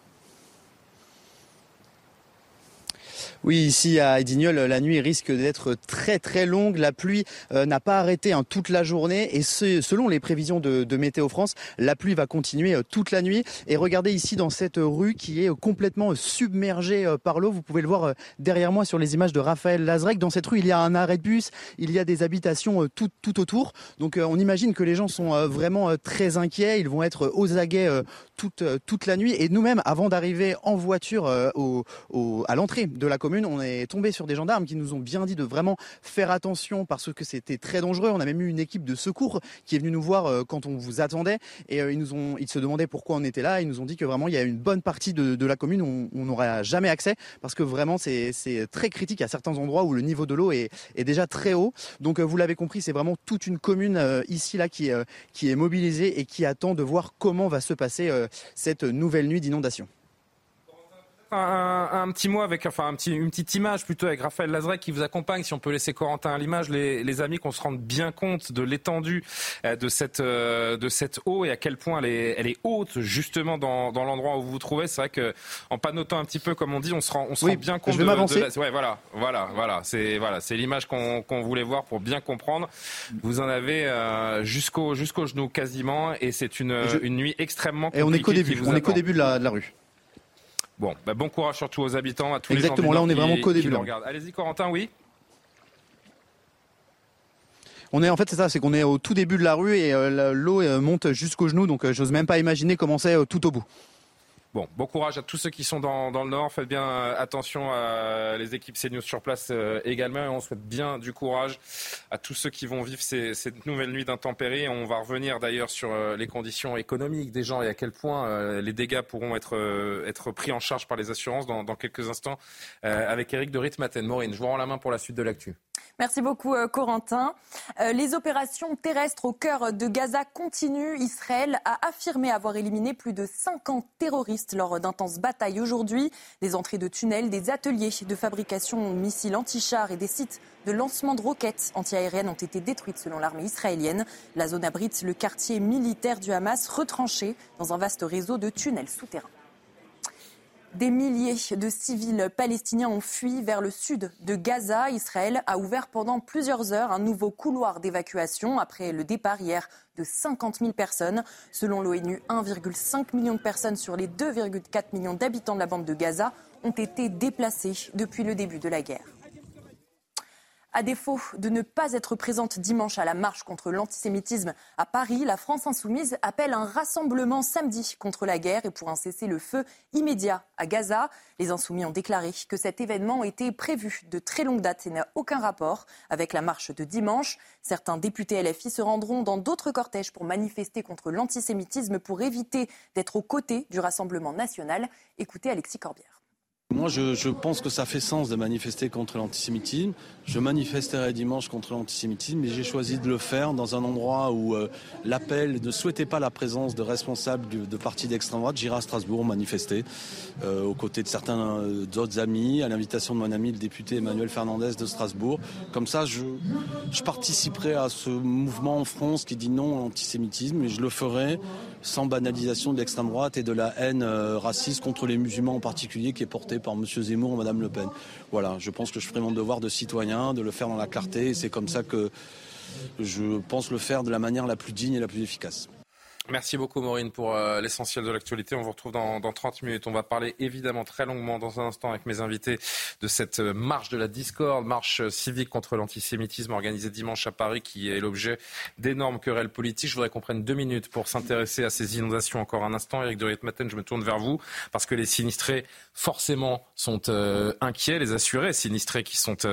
Oui, ici à Edignol, la nuit risque d'être très très longue. La pluie euh, n'a pas arrêté hein, toute la journée et selon les prévisions de, Météo France, la pluie va continuer euh, toute la nuit. Et regardez ici dans cette rue qui est euh, complètement submergée par l'eau. Vous pouvez le voir derrière moi sur les images de Raphaël Lazrec. Dans cette rue, il y a un arrêt de bus, il y a des habitations tout, tout autour. Donc on imagine que les gens sont vraiment très inquiets. Ils vont être aux aguets toute, toute la nuit. Et nous-mêmes, avant d'arriver en voiture au, à l'entrée de la commune, on est tombé sur des gendarmes qui nous ont bien dit de vraiment faire attention parce que c'était très dangereux. On a même eu une équipe de secours qui est venue nous voir euh, quand on vous attendait et euh, ils se demandaient pourquoi on était là. Ils nous ont dit que vraiment il y a une bonne partie de, la commune où on n'aurait jamais accès parce que vraiment c'est très critique à certains endroits où le niveau de l'eau est, déjà très haut. Donc euh, vous l'avez compris, c'est vraiment toute une commune ici là qui est mobilisée et qui attend de voir comment va se passer cette nouvelle nuit d'inondation un, petit mot avec, enfin, un petit, une petite image plutôt avec Raphaël Lazrec qui vous accompagne. Si on peut laisser Corentin à l'image, les, amis, qu'on se rende bien compte de l'étendue euh, de cette, euh, de cette eau et à quel point elle est, elle est haute justement dans, dans l'endroit où vous vous trouvez. C'est vrai que en panotant un petit peu, comme on dit, on se rend, on se rend bien compte. Je vais m'avancer. Ouais, voilà, voilà, voilà. C'est voilà, c'est l'image qu'on voulait voir pour bien comprendre. Vous en avez euh, jusqu'au jusqu'au genou quasiment, et c'est une, une nuit extrêmement compliquée. Et on est qu'au début. On est qu'au début de la, de la rue. Bon, bah, bon courage surtout aux habitants, à tous les gens. Exactement, là on est vraiment qu'au début. Allez-y Corentin, oui on est en fait c'est ça, c'est qu'on est au tout début de la rue et euh, l'eau euh, monte jusqu'au genou, donc euh, j'ose même pas imaginer comment c'est tout au bout. Bon, bon courage à tous ceux qui sont dans, le Nord. Faites bien euh, attention à les équipes CNews sur place euh, également. Et on souhaite bien du courage à tous ceux qui vont vivre cette nouvelle nuit d'intempéries. On va revenir d'ailleurs sur euh, les conditions économiques des gens et à quel point les dégâts pourront être, pris en charge par les assurances dans, quelques instants avec Eric de Ritmaten. Maureen, je vous rends la main pour la suite de l'actu. Merci beaucoup, Corentin. Les opérations terrestres au cœur de Gaza continuent. Israël a affirmé avoir éliminé plus de 50 terroristes lors d'intenses batailles aujourd'hui. Des entrées de tunnels, des ateliers de fabrication de missiles anti-chars et des sites de lancement de roquettes antiaériennes ont été détruites selon l'armée israélienne. La zone abrite le quartier militaire du Hamas retranché dans un vaste réseau de tunnels souterrains. Des milliers de civils palestiniens ont fui vers le sud de Gaza. Israël a ouvert pendant plusieurs heures un nouveau couloir d'évacuation après le départ hier de 50 000 personnes. Selon l'ONU, 1,5 million de personnes sur les 2,4 millions d'habitants de la bande de Gaza ont été déplacées depuis le début de la guerre. À défaut de ne pas être présente dimanche à la marche contre l'antisémitisme à Paris, la France insoumise appelle un rassemblement samedi contre la guerre et pour un cessez-le-feu immédiat à Gaza. Les insoumis ont déclaré que cet événement était prévu de très longue date et n'a aucun rapport avec la marche de dimanche. Certains députés LFI se rendront dans d'autres cortèges pour manifester contre l'antisémitisme pour éviter d'être aux côtés du Rassemblement national. Écoutez Alexis Corbière. Moi, je, pense que ça fait sens de manifester contre l'antisémitisme. Je manifesterai dimanche contre l'antisémitisme, mais j'ai choisi de le faire dans un endroit où euh, l'appel ne souhaitait pas la présence de responsables de, partis d'extrême droite. J'irai à Strasbourg manifester euh, aux côtés de certains euh, d'autres amis, à l'invitation de mon ami le député Emmanuel Fernandez de Strasbourg. Comme ça, je, je participerai à ce mouvement en France qui dit non à l'antisémitisme, et je le ferai sans banalisation de l'extrême droite et de la haine raciste contre les musulmans en particulier qui est portée par M. Zemmour ou Mme Le Pen. Voilà, je pense que je ferai mon devoir de citoyen, de le faire dans la clarté, et c'est comme ça que je pense le faire de la manière la plus digne et la plus efficace. Merci beaucoup Maureen pour euh, l'essentiel de l'actualité. On vous retrouve dans, dans, 30 minutes. On va parler évidemment très longuement dans un instant avec mes invités de cette euh, marche de la discorde, marche euh, civique contre l'antisémitisme organisée dimanche à Paris qui est l'objet d'énormes querelles politiques. Je voudrais qu'on prenne deux minutes pour s'intéresser à ces inondations encore un instant. Eric de Ritmaten, je me tourne vers vous parce que les sinistrés forcément sont inquiets. Les assurés sinistrés qui sont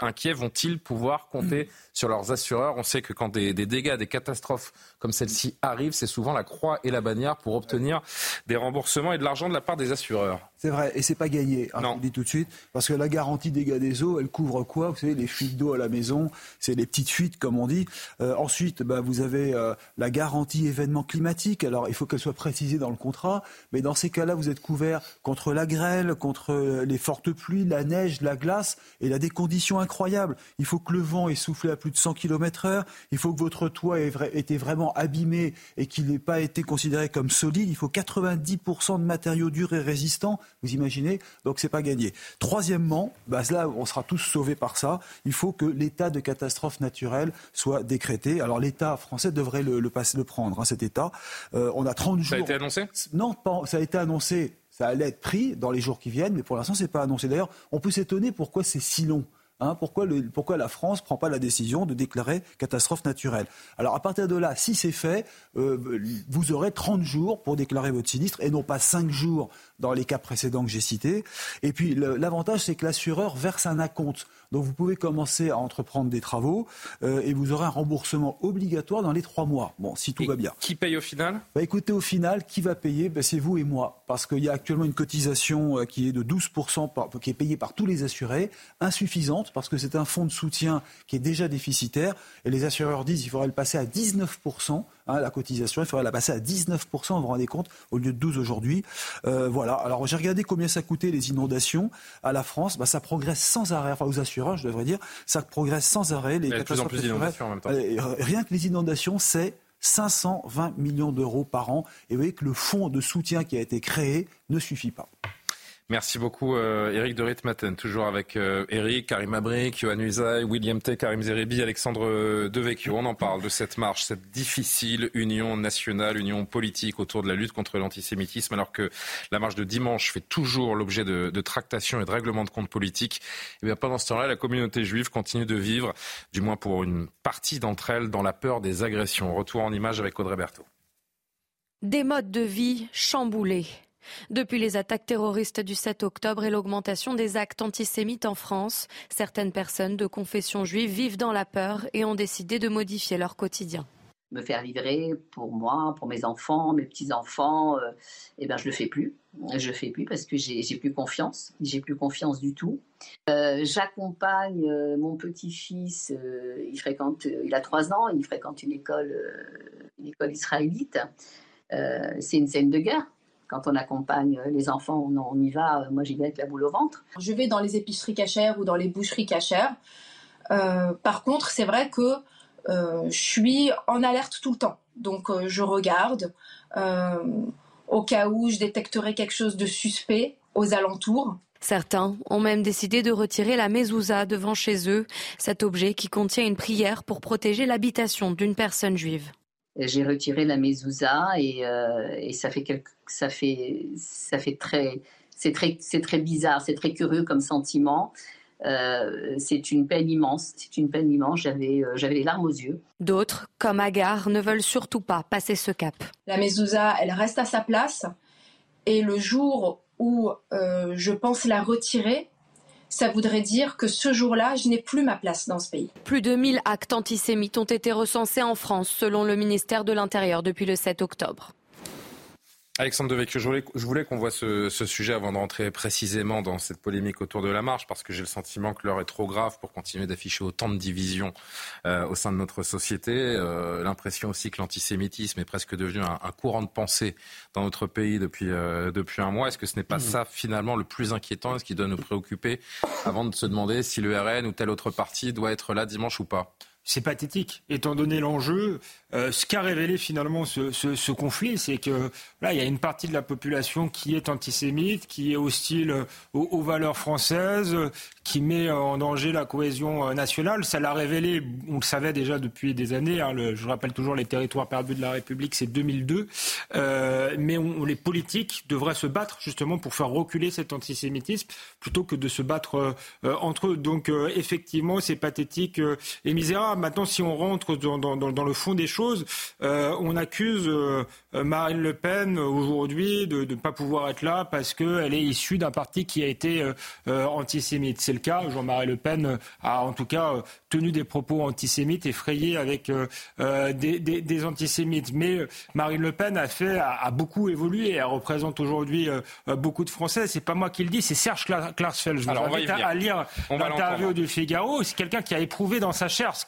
inquiets vont-ils pouvoir compter sur leurs assureurs On sait que quand des, dégâts, des catastrophes comme celle-ci arrivent, c'est souvent la croix et la bannière pour obtenir des remboursements et de l'argent de la part des assureurs. C'est vrai, et c'est pas gagné, hein, je vous dis tout de suite, parce que la garantie dégâts des eaux, elle couvre quoi? Vous savez, les fuites d'eau à la maison, c'est les petites fuites, comme on dit. Euh, ensuite, bah, vous avez euh, la garantie événement climatique. Alors, il faut qu'elle soit précisée dans le contrat, mais dans ces cas-là, vous êtes couvert contre la grêle, contre euh, les fortes pluies, la neige, la glace, et il a des conditions incroyables. Il faut que le vent ait soufflé à plus de 100 km heure, il faut que votre toit ait été vraiment abîmé et qu'il n'ait pas été considéré comme solide. Il faut 90% de matériaux durs et résistants. Vous imaginez Donc c'est pas gagné. Troisièmement, bah là on sera tous sauvés par ça. Il faut que l'état de catastrophe naturelle soit décrété. Alors l'État français devrait le, le, le prendre, hein, cet État. Euh, on a 30 jours. Ça a été annoncé? Non, pas, ça a été annoncé. Ça allait être pris dans les jours qui viennent, mais pour l'instant, c'est pas annoncé. D'ailleurs, on peut s'étonner pourquoi c'est si long. Hein, pourquoi, le, pourquoi, la France ne prend pas la décision de déclarer catastrophe naturelle? Alors à partir de là, si c'est fait, euh, vous aurez 30 jours pour déclarer votre sinistre et non pas 5 jours dans les cas précédents que j'ai cités. Et puis l'avantage, c'est que l'assureur verse un acompte. Donc vous pouvez commencer à entreprendre des travaux euh, et vous aurez un remboursement obligatoire dans les trois mois. Bon, si tout va bien. Qui paye au final? Bah, Écoutez, au final, qui va payer? Bah, C'est vous et moi. Parce qu'il y a actuellement une cotisation euh, qui est de 12%, qui est payée par tous les assurés, insuffisante, parce que c'est un fonds de soutien qui est déjà déficitaire. Et les assureurs disent qu'il faudrait le passer à 19%. Hein, la cotisation, il faudrait la passer à 19%, vous vous rendez compte, au lieu de 12 aujourd'hui. Euh, voilà. Alors j'ai regardé combien ça coûtait les inondations à la France. Bah, ça progresse sans arrêt, enfin aux assureurs, je devrais dire, ça progresse sans arrêt. Les plus en plus d'inondations en même temps. Rien que les inondations, c'est 520 millions d'euros par an. Et vous voyez que le fonds de soutien qui a été créé ne suffit pas. Merci beaucoup, euh, Eric de Ritmaten. Toujours avec euh, Eric, Karim Abrik, Johan Usaï, William T, Karim Zeribi, Alexandre euh, Devecchio. On en parle de cette marche, cette difficile union nationale, union politique autour de la lutte contre l'antisémitisme, alors que la marche de dimanche fait toujours l'objet de, tractations et de règlements de comptes politiques. Eh pendant ce temps-là, la communauté juive continue de vivre, du moins pour une partie d'entre elles, dans la peur des agressions. Retour en image avec Audrey Berthaud. Des modes de vie chamboulés. Depuis les attaques terroristes du 7 octobre et l'augmentation des actes antisémites en France, certaines personnes de confession juive vivent dans la peur et ont décidé de modifier leur quotidien me faire livrer pour moi, pour mes enfants, mes petits-enfants, euh, eh ben, je le fais plus. Je le fais plus parce que j'ai plus confiance. J'ai plus confiance du tout. Euh, j'accompagne euh, mon petit-fils. il fréquente, il a trois ans. Il fréquente une école, une école israélite. C'est une scène de guerre. Quand on accompagne les enfants, on, y va. Moi, j'y vais avec la boule au ventre. Je vais dans les épiceries cachères ou dans les boucheries cachères. Euh, par contre, c'est vrai que euh, je suis en alerte tout le temps. Donc, euh, je regarde au cas où je détecterai quelque chose de suspect aux alentours. Certains ont même décidé de retirer la mezouza devant chez eux, cet objet qui contient une prière pour protéger l'habitation d'une personne juive j'ai retiré la mezouza et, euh, et, ça fait quelque, ça fait ça fait très c'est très c'est très bizarre c'est très curieux comme sentiment. Euh, c'est une peine immense c'est une peine immense. J'avais euh, j'avais les larmes aux yeux. D'autres comme Agar ne veulent surtout pas passer ce cap. La mezouza elle reste à sa place. Et le jour où je pense la retirer ça voudrait dire que ce jour-là, je n'ai plus ma place dans ce pays. Plus de 1000 actes antisémites ont été recensés en France, selon le ministère de l'Intérieur, depuis le 7 octobre. Alexandre Devecchio, je voulais, je voulais qu'on voit ce, ce, sujet avant de rentrer précisément dans cette polémique autour de la marche, parce que j'ai le sentiment que l'heure est trop grave pour continuer d'afficher autant de divisions euh, au sein de notre société. Euh, L'impression aussi que l'antisémitisme est presque devenu un, un, courant de pensée dans notre pays depuis, euh, depuis un mois. Est-ce que ce n'est pas mmh. ça finalement le plus inquiétant et ce qui doit nous préoccuper avant de se demander si le RN ou tel autre parti doit être là dimanche ou pas? C'est pathétique, étant donné l'enjeu. Euh, ce qu'a révélé finalement ce, conflit, c'est que là, il y a une partie de la population qui est antisémite, qui est hostile aux, aux, valeurs françaises, qui met en danger la cohésion euh, nationale. Ça l'a révélé, on le savait déjà depuis des années. Hein, je rappelle toujours les territoires perdus de la République, c'est 2002. Euh, mais les politiques devraient se battre justement pour faire reculer cet antisémitisme plutôt que de se battre euh, entre eux. Donc euh, effectivement, c'est pathétique et misérable. Maintenant, si on rentre dans, dans, dans le fond des choses, euh, on accuse euh, Marine Le Pen aujourd'hui de ne pas pouvoir être là parce qu'elle est issue d'un parti qui a été euh, antisémite. C'est le cas. Jean-Marie Le Pen a en tout cas tenu des propos antisémites effrayés avec des, des, des, antisémites. Mais Marine Le Pen a fait a, a beaucoup évolué. Elle représente aujourd'hui beaucoup de Français. C'est pas moi qui le dis, c'est Serge Klarsfeld. Je vous invite à, lire l'interview du Figaro. C'est quelqu'un qui a éprouvé dans sa chair ce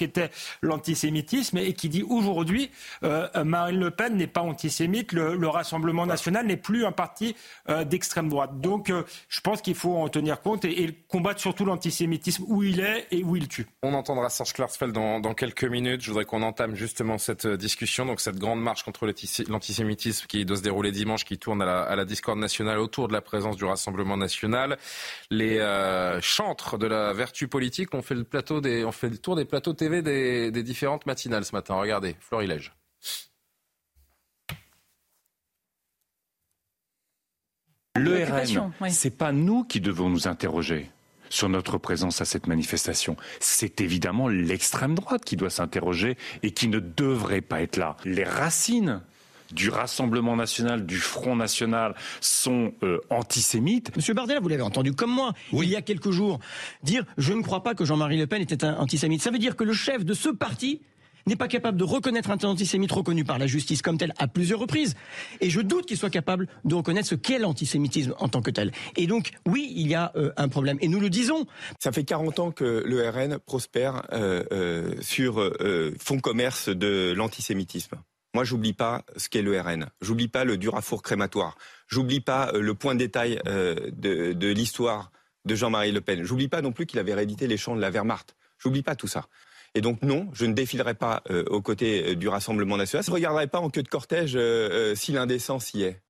l'antisémitisme et qui dit aujourd'hui euh, Marine Le Pen n'est pas antisémite, le, Rassemblement national n'est plus un parti euh, d'extrême droite. Donc euh, je pense qu'il faut en tenir compte et, combattre surtout l'antisémitisme où il est et où il tue. On entendra Serge Klarsfeld dans, dans quelques minutes. Je voudrais qu'on entame justement cette discussion, donc cette grande marche contre l'antisémitisme qui doit se dérouler dimanche, qui tourne à la, à la discorde nationale autour de la présence du Rassemblement national. Les chantres de la vertu politique ont fait le plateau des, ont fait le tour des plateaux TV des, des différentes matinales ce matin. Regardez, Florilège. Le RN, c'est pas nous qui devons nous interroger sur notre présence à cette manifestation. C'est évidemment l'extrême droite qui doit s'interroger et qui ne devrait pas être là. Les racines du Rassemblement national, du Front national sont euh, antisémites. Monsieur Bardella, vous l'avez entendu comme moi, il y a quelques jours, dire je ne crois pas que Jean-Marie Le Pen était un antisémite. Ça veut dire que le chef de ce parti n'est pas capable de reconnaître un antisémite reconnu par la justice comme tel à plusieurs reprises. Et je doute qu'il soit capable de reconnaître ce qu'est l'antisémitisme en tant que tel. Et donc, oui, il y a euh, un problème. Et nous le disons. Ça fait 40 ans que le RN prospère euh, sur fond commerce de l'antisémitisme. Moi, j'oublie pas ce qu'est le RN. J'oublie pas le Durafour crématoire. J'oublie pas euh, le point de détail euh, de, l'histoire de Jean-Marie Le Pen. J'oublie pas non plus qu'il avait réédité les chants de la Wehrmacht. J'oublie pas tout ça. Et donc non, je ne défilerai pas euh, aux côtés du Rassemblement national. Je ne regarderai pas en queue de cortège si l'indécence y est.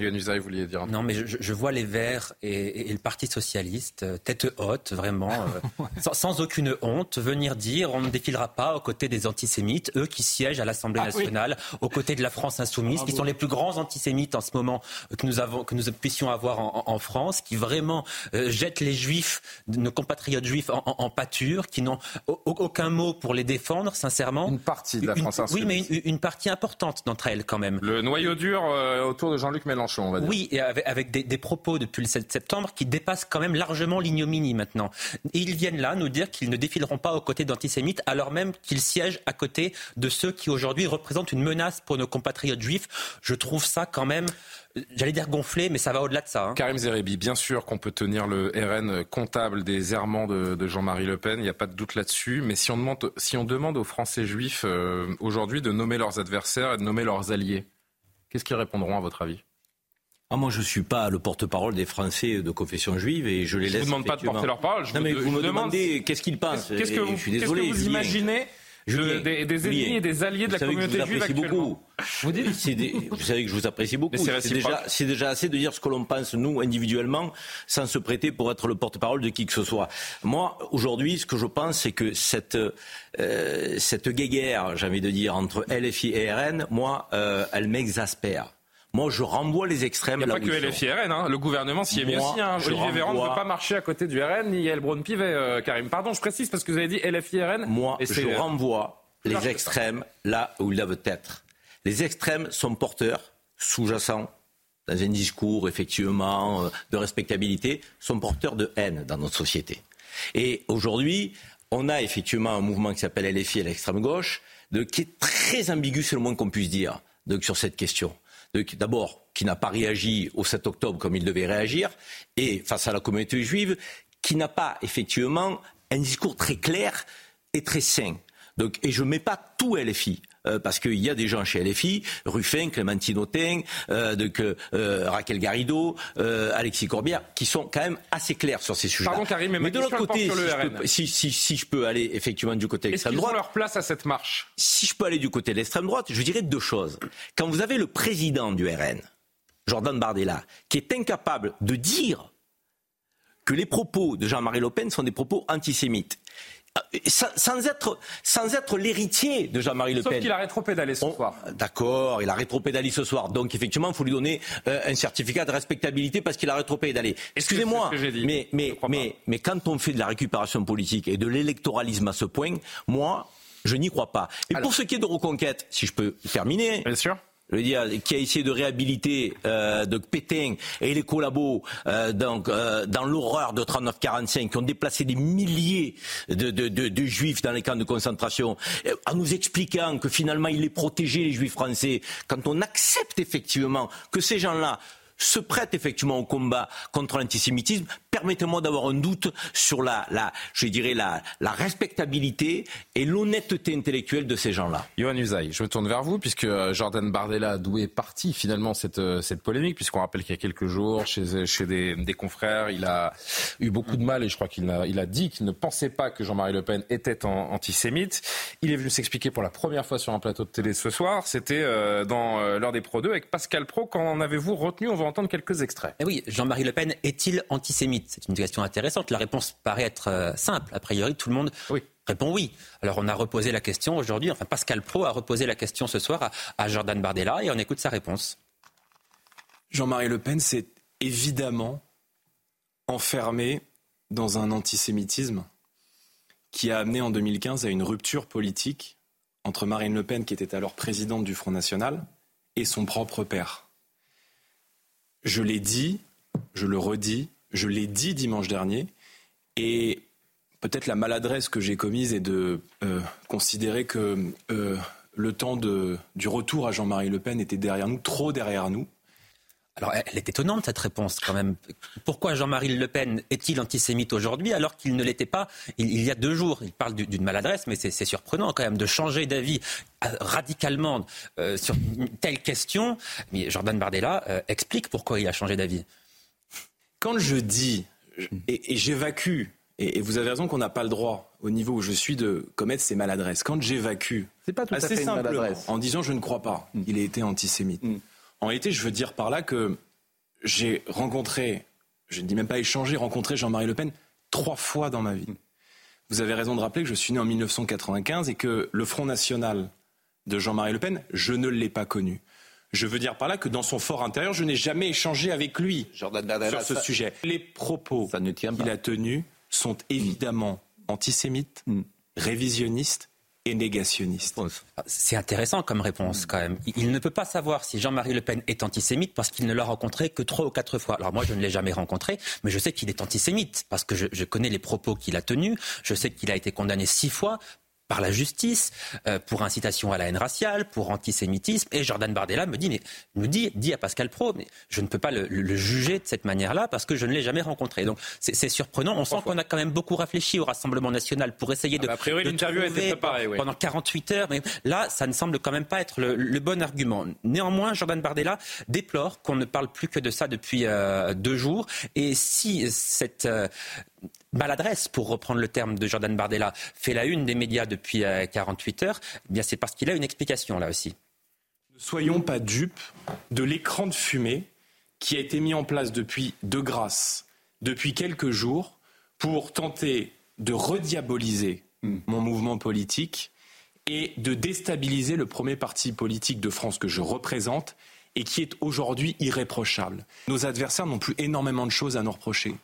Yann vouliez dire Non, mais je, vois les Verts et, le Parti Socialiste, euh, tête haute, vraiment, euh, sans, aucune honte, venir dire on ne défilera pas aux côtés des antisémites, eux qui siègent à l'Assemblée ah nationale, aux côtés de la France insoumise, qui sont les plus grands antisémites en ce moment euh, que nous, avons, que nous puissions avoir en, France, qui vraiment jettent les juifs, nos compatriotes juifs en, pâture, qui n'ont aucun mot pour les défendre, sincèrement. Une partie de la France insoumise. Oui, mais une, partie importante d'entre elles quand même. Le noyau dur autour de Jean-Luc Mélenchon. Oui, et avec, des, propos depuis le 7 septembre qui dépassent quand même largement l'ignominie maintenant. Et ils viennent là nous dire qu'ils ne défileront pas aux côtés d'antisémites, alors même qu'ils siègent à côté de ceux qui aujourd'hui représentent une menace pour nos compatriotes juifs. Je trouve ça quand même j'allais dire gonflé, mais ça va au-delà de ça. Hein. Karim Zerebi, bien sûr qu'on peut tenir le RN comptable des errements de, Jean-Marie Le Pen, il n'y a pas de doute là-dessus, mais si on demande, si on demande aux Français juifs euh, aujourd'hui de nommer leurs adversaires et de nommer leurs alliés, qu'est-ce qu'ils répondront à votre avis? Ah, moi, je ne suis pas le porte-parole des Français de confession juive et je les laisse. Je vous demande pas de porter leur parole. Je non, mais vous, me demandez qu'est-ce qu'ils pensent. Qu'est-ce que vous, je suis désolé, que vous imaginez des, des, ennemis et des alliés de la communauté juive actuellement. Vous, dites vous savez que je vous apprécie beaucoup. C'est déjà, déjà, assez de dire ce que l'on pense, nous, individuellement, sans se prêter pour être le porte-parole de qui que ce soit. Moi, aujourd'hui, ce que je pense, c'est que cette, euh, cette guéguerre, j'ai envie de dire, entre LFI et RN, moi, euh, elle m'exaspère. Moi, je renvoie les extrêmes. Il n'y a pas que LFI RN, hein. le gouvernement s'y est mis aussi. Hein. Olivier Véran ne veut pas marcher à côté du RN, ni Yael Braun-Pivet, euh, Karim. Pardon, je précise parce que vous avez dit LFI RN. Moi, je euh, renvoie les extrêmes là où ils doivent être. Les extrêmes sont porteurs, sous-jacents, dans un discours effectivement euh, de respectabilité, sont porteurs de haine dans notre société. Et aujourd'hui, on a effectivement un mouvement qui s'appelle LFI à l'extrême gauche, de, qui est très ambigu, c'est le moins qu'on puisse dire, donc, sur cette question d'abord, qui n'a pas réagi au 7 octobre comme il devait réagir, et face à la communauté juive, qui n'a pas effectivement un discours très clair et très sain. Donc, et je ne mets pas tout LFI. Euh, parce qu'il y a des gens chez LFI, Ruffin, Clémentine Autain, euh, euh, Raquel Garrido, Alexis Corbière, qui sont quand même assez clairs sur ces sujets. Pardon Karim, mais, mais de l'autre côté, si je, peux, si, je peux aller effectivement du côté de l'extrême droite, leur place à cette marche? Si je peux aller du côté de l'extrême droite, je dirais deux choses. Quand vous avez le président du RN, Jordan Bardella, qui est incapable de dire que les propos de Jean-Marie Le Pen sont des propos antisémites sans, être, sans être l'héritier de Jean-Marie Le Pen. Sauf qu'il a rétropédalé ce soir. D'accord, il a rétropédalé ce soir. Donc effectivement, il faut lui donner euh, un certificat de respectabilité parce qu'il a rétropédalé. Excusez-moi, mais, mais, mais, mais quand on fait de la récupération politique et de l'électoralisme à ce point, moi, Je n'y crois pas. Et pour ce qui est de reconquête, si je peux terminer. Bien sûr je veux dire, qui a essayé de réhabiliter euh, de Pétain et les collabos euh, donc, euh, dans l'horreur de 39-45, qui ont déplacé des milliers de, de, juifs dans les camps de concentration, en nous expliquant que finalement il les protégeait, les juifs français, quand on accepte effectivement que ces gens-là se prêtent effectivement au combat contre l'antisémitisme, permettez-moi d'avoir un doute sur la, la je dirais, la, la respectabilité et l'honnêteté intellectuelle de ces gens-là. Yohann Usaï, je me tourne vers vous, puisque euh, Jordan Bardella, d'où est parti finalement cette, euh, cette polémique, puisqu'on rappelle qu'il y a quelques jours, chez, chez des, des, confrères, il a eu beaucoup de mal, et je crois qu'il a, il a dit qu'il ne pensait pas que Jean-Marie Le Pen était en, antisémite. Il est venu s'expliquer pour la première fois sur un plateau de télé ce soir, c'était euh, dans euh, l'heure des Pro 2 avec Pascal Pro. Qu'en avez-vous retenu? On va entendre quelques extraits. Eh oui, Jean-Marie Le Pen est-il antisémite? C'est une question intéressante. La réponse paraît être euh, simple. A priori, tout le monde répond oui. Alors on a reposé la question aujourd'hui, enfin Pascal Pro a reposé la question ce soir à, Jordan Bardella et on écoute sa réponse. Jean-Marie Le Pen s'est évidemment enfermé dans un antisémitisme qui a amené en 2015 à une rupture politique entre Marine Le Pen, qui était alors présidente du Front National, et son propre père. Je l'ai dit, je le redis, je l'ai dit dimanche dernier. Et peut-être la maladresse que j'ai commise est de euh, considérer que euh, le temps de, du retour à Jean-Marie Le Pen était derrière nous, trop derrière nous. Alors, elle est étonnante, cette réponse, quand même. Pourquoi Jean-Marie Le Pen est-il antisémite aujourd'hui alors qu'il ne l'était pas il, y a deux jours? Il parle d'une maladresse, mais c'est surprenant, quand même, de changer d'avis euh, radicalement sur une telle question. Mais Jordan Bardella explique pourquoi il a changé d'avis. Quand je dis et, j'évacue, et, vous avez raison qu'on n'a pas le droit, au niveau où je suis, de commettre ces maladresses. Quand j'évacue, c'est pas tout à fait une maladresse. en disant je ne crois pas, mm. il a été antisémite. Mm. En réalité, je veux dire par là que j'ai rencontré, je ne dis même pas échangé, rencontré Jean-Marie Le Pen trois fois dans ma vie. Vous avez raison de rappeler que je suis né en 1995 et que le Front National de Jean-Marie Le Pen, je ne l'ai pas connu. Je veux dire par là que dans son fort intérieur, je n'ai jamais échangé avec lui sur ce sujet. Les propos qu'il a tenus sont évidemment antisémites, mm. révisionnistes et négationnistes. C'est intéressant comme réponse quand même. Il ne peut pas savoir si Jean-Marie Le Pen est antisémite parce qu'il ne l'a rencontré que trois ou quatre fois. Alors moi, je ne l'ai jamais rencontré, mais je sais qu'il est antisémite parce que je, je connais les propos qu'il a tenus. Je sais qu'il a été condamné six fois par la justice euh, pour incitation à la haine raciale, pour antisémitisme. Et Jordan Bardella me dit, mais, me dit, dit à Pascal Pro, mais je ne peux pas le, le juger de cette manière-là parce que je ne l'ai jamais rencontré. Donc c'est surprenant. On sent qu'on a quand même beaucoup réfléchi au Rassemblement national pour essayer de. Ah bah, a priori, l'interview a été préparée. Oui. Pendant 48 heures, mais là, ça ne semble quand même pas être le, le bon argument. Néanmoins, Jordan Bardella déplore qu'on ne parle plus que de ça depuis euh, deux jours. Et si cette euh, maladresse, pour reprendre le terme de Jordan Bardella, fait la une des médias depuis 48 euh, heures, eh bien c'est parce qu'il a une explication là aussi. Ne soyons pas dupes de l'écran de fumée qui a été mis en place depuis de grâce, depuis quelques jours, pour tenter de rediaboliser hmm. mon mouvement politique et de déstabiliser le premier parti politique de France que je représente et qui est aujourd'hui irréprochable. Nos adversaires n'ont plus énormément de choses à nous reprocher.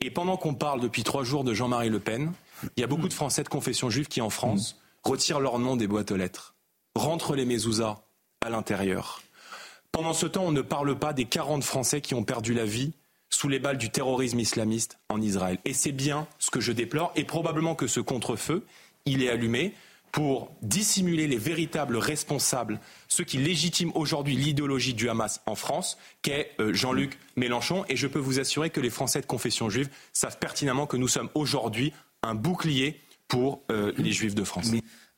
Et pendant qu'on parle depuis trois jours de Jean-Marie Le Pen, il y a beaucoup de Français de confession juive qui, en France, retirent leur nom des boîtes aux lettres, rentrent les mezuzahs à l'intérieur. Pendant ce temps, on ne parle pas des 40 Français qui ont perdu la vie sous les balles du terrorisme islamiste en Israël. Et c'est bien ce que je déplore, et probablement que ce contre-feu, il est allumé pour dissimuler les véritables responsables, ceux qui légitiment aujourd'hui l'idéologie du Hamas en France, qu'est euh, Jean-Luc Mélenchon. Et je peux vous assurer que les Français de confession juive savent pertinemment que nous sommes aujourd'hui un bouclier pour euh, les Juifs de France.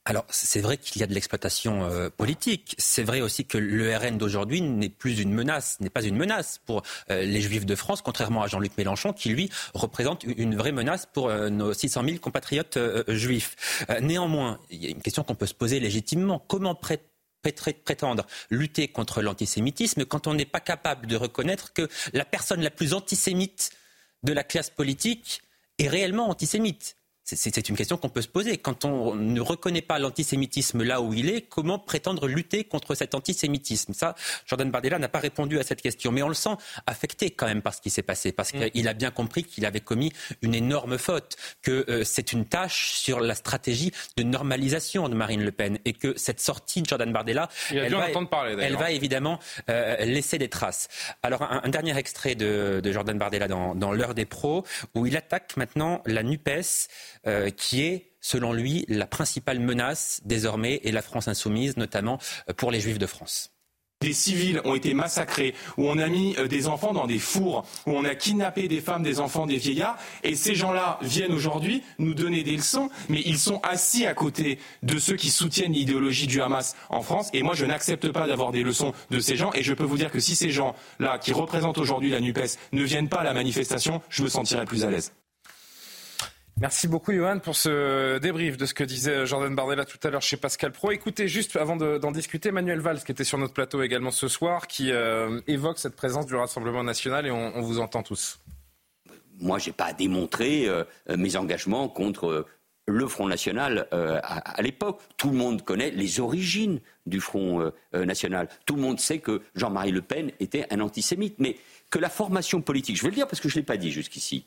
Alors, c'est vrai qu'il y a de l'exploitation euh, politique. C'est vrai aussi que le RN d'aujourd'hui n'est plus une menace, n'est pas une menace pour euh, les Juifs de France, contrairement à Jean-Luc Mélenchon, qui lui représente une vraie menace pour euh, nos 600 000 compatriotes juifs. néanmoins, il y a une question qu'on peut se poser légitimement. Comment prétendre lutter contre l'antisémitisme quand on n'est pas capable de reconnaître que la personne la plus antisémite de la classe politique est réellement antisémite? C'est une question qu'on peut se poser. Quand on ne reconnaît pas l'antisémitisme là où il est, comment prétendre lutter contre cet antisémitisme? Ça, Jordan Bardella n'a pas répondu à cette question. Mais on le sent affecté quand même par ce qui s'est passé, parce mm. qu'il a bien compris qu'il avait commis une énorme faute, que euh, c'est une tâche sur la stratégie de normalisation de Marine Le Pen, et que cette sortie de Jordan Bardella, elle va, parler, elle va, évidemment euh, laisser des traces. Alors, un, dernier extrait de, Jordan Bardella dans, dans l'heure des pros, où il attaque maintenant la NUPES euh, qui est selon lui, la principale menace désormais et la France insoumise, notamment euh, pour les Juifs de France. Des civils ont été massacrés, où on a mis euh, des enfants dans des fours, où on a kidnappé des femmes, des enfants, des vieillards, et ces gens-là viennent aujourd'hui nous donner des leçons, mais ils sont assis à côté de ceux qui soutiennent l'idéologie du Hamas en France, et moi je n'accepte pas d'avoir des leçons de ces gens, et je peux vous dire que si ces gens-là, qui représentent aujourd'hui la NUPES, ne viennent pas à la manifestation, je me sentirai plus à l'aise. Merci beaucoup, Johan, pour ce débrief de ce que disait Jordan Bardella tout à l'heure chez Pascal Pro. Écoutez, juste avant d'en discuter, Manuel Valls, qui était sur notre plateau également ce soir, qui euh, évoque cette présence du Rassemblement national et on, vous entend tous. Moi, je n'ai pas à démontrer euh, mes engagements contre euh, le Front National à, l'époque. Tout le monde connaît les origines du Front National. Tout le monde sait que Jean-Marie Le Pen était un antisémite. Mais que la formation politique, je vais le dire parce que je ne l'ai pas dit jusqu'ici,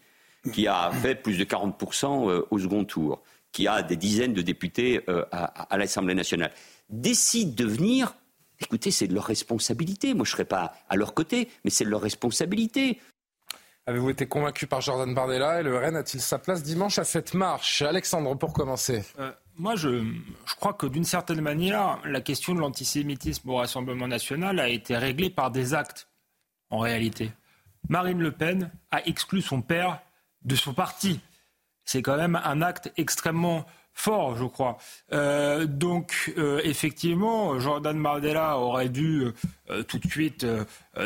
qui a fait plus de 40% euh, au second tour, qui a des dizaines de députés euh, à, l'Assemblée nationale, décide de venir, écoutez, c'est de leur responsabilité. Moi, je ne serai pas à leur côté, mais c'est de leur responsabilité. Avez-vous été convaincu par Jordan Bardella et le RN a-t-il sa place dimanche à cette marche? Alexandre, pour commencer. Euh, moi, je, je, crois que d'une certaine manière, la question de l'antisémitisme au Rassemblement national a été réglée par des actes, en réalité. Marine Le Pen a exclu son père de son parti. C'est quand même un acte extrêmement fort, je crois. Euh, donc, euh, effectivement, Jordan Mardella aurait dû euh, tout de suite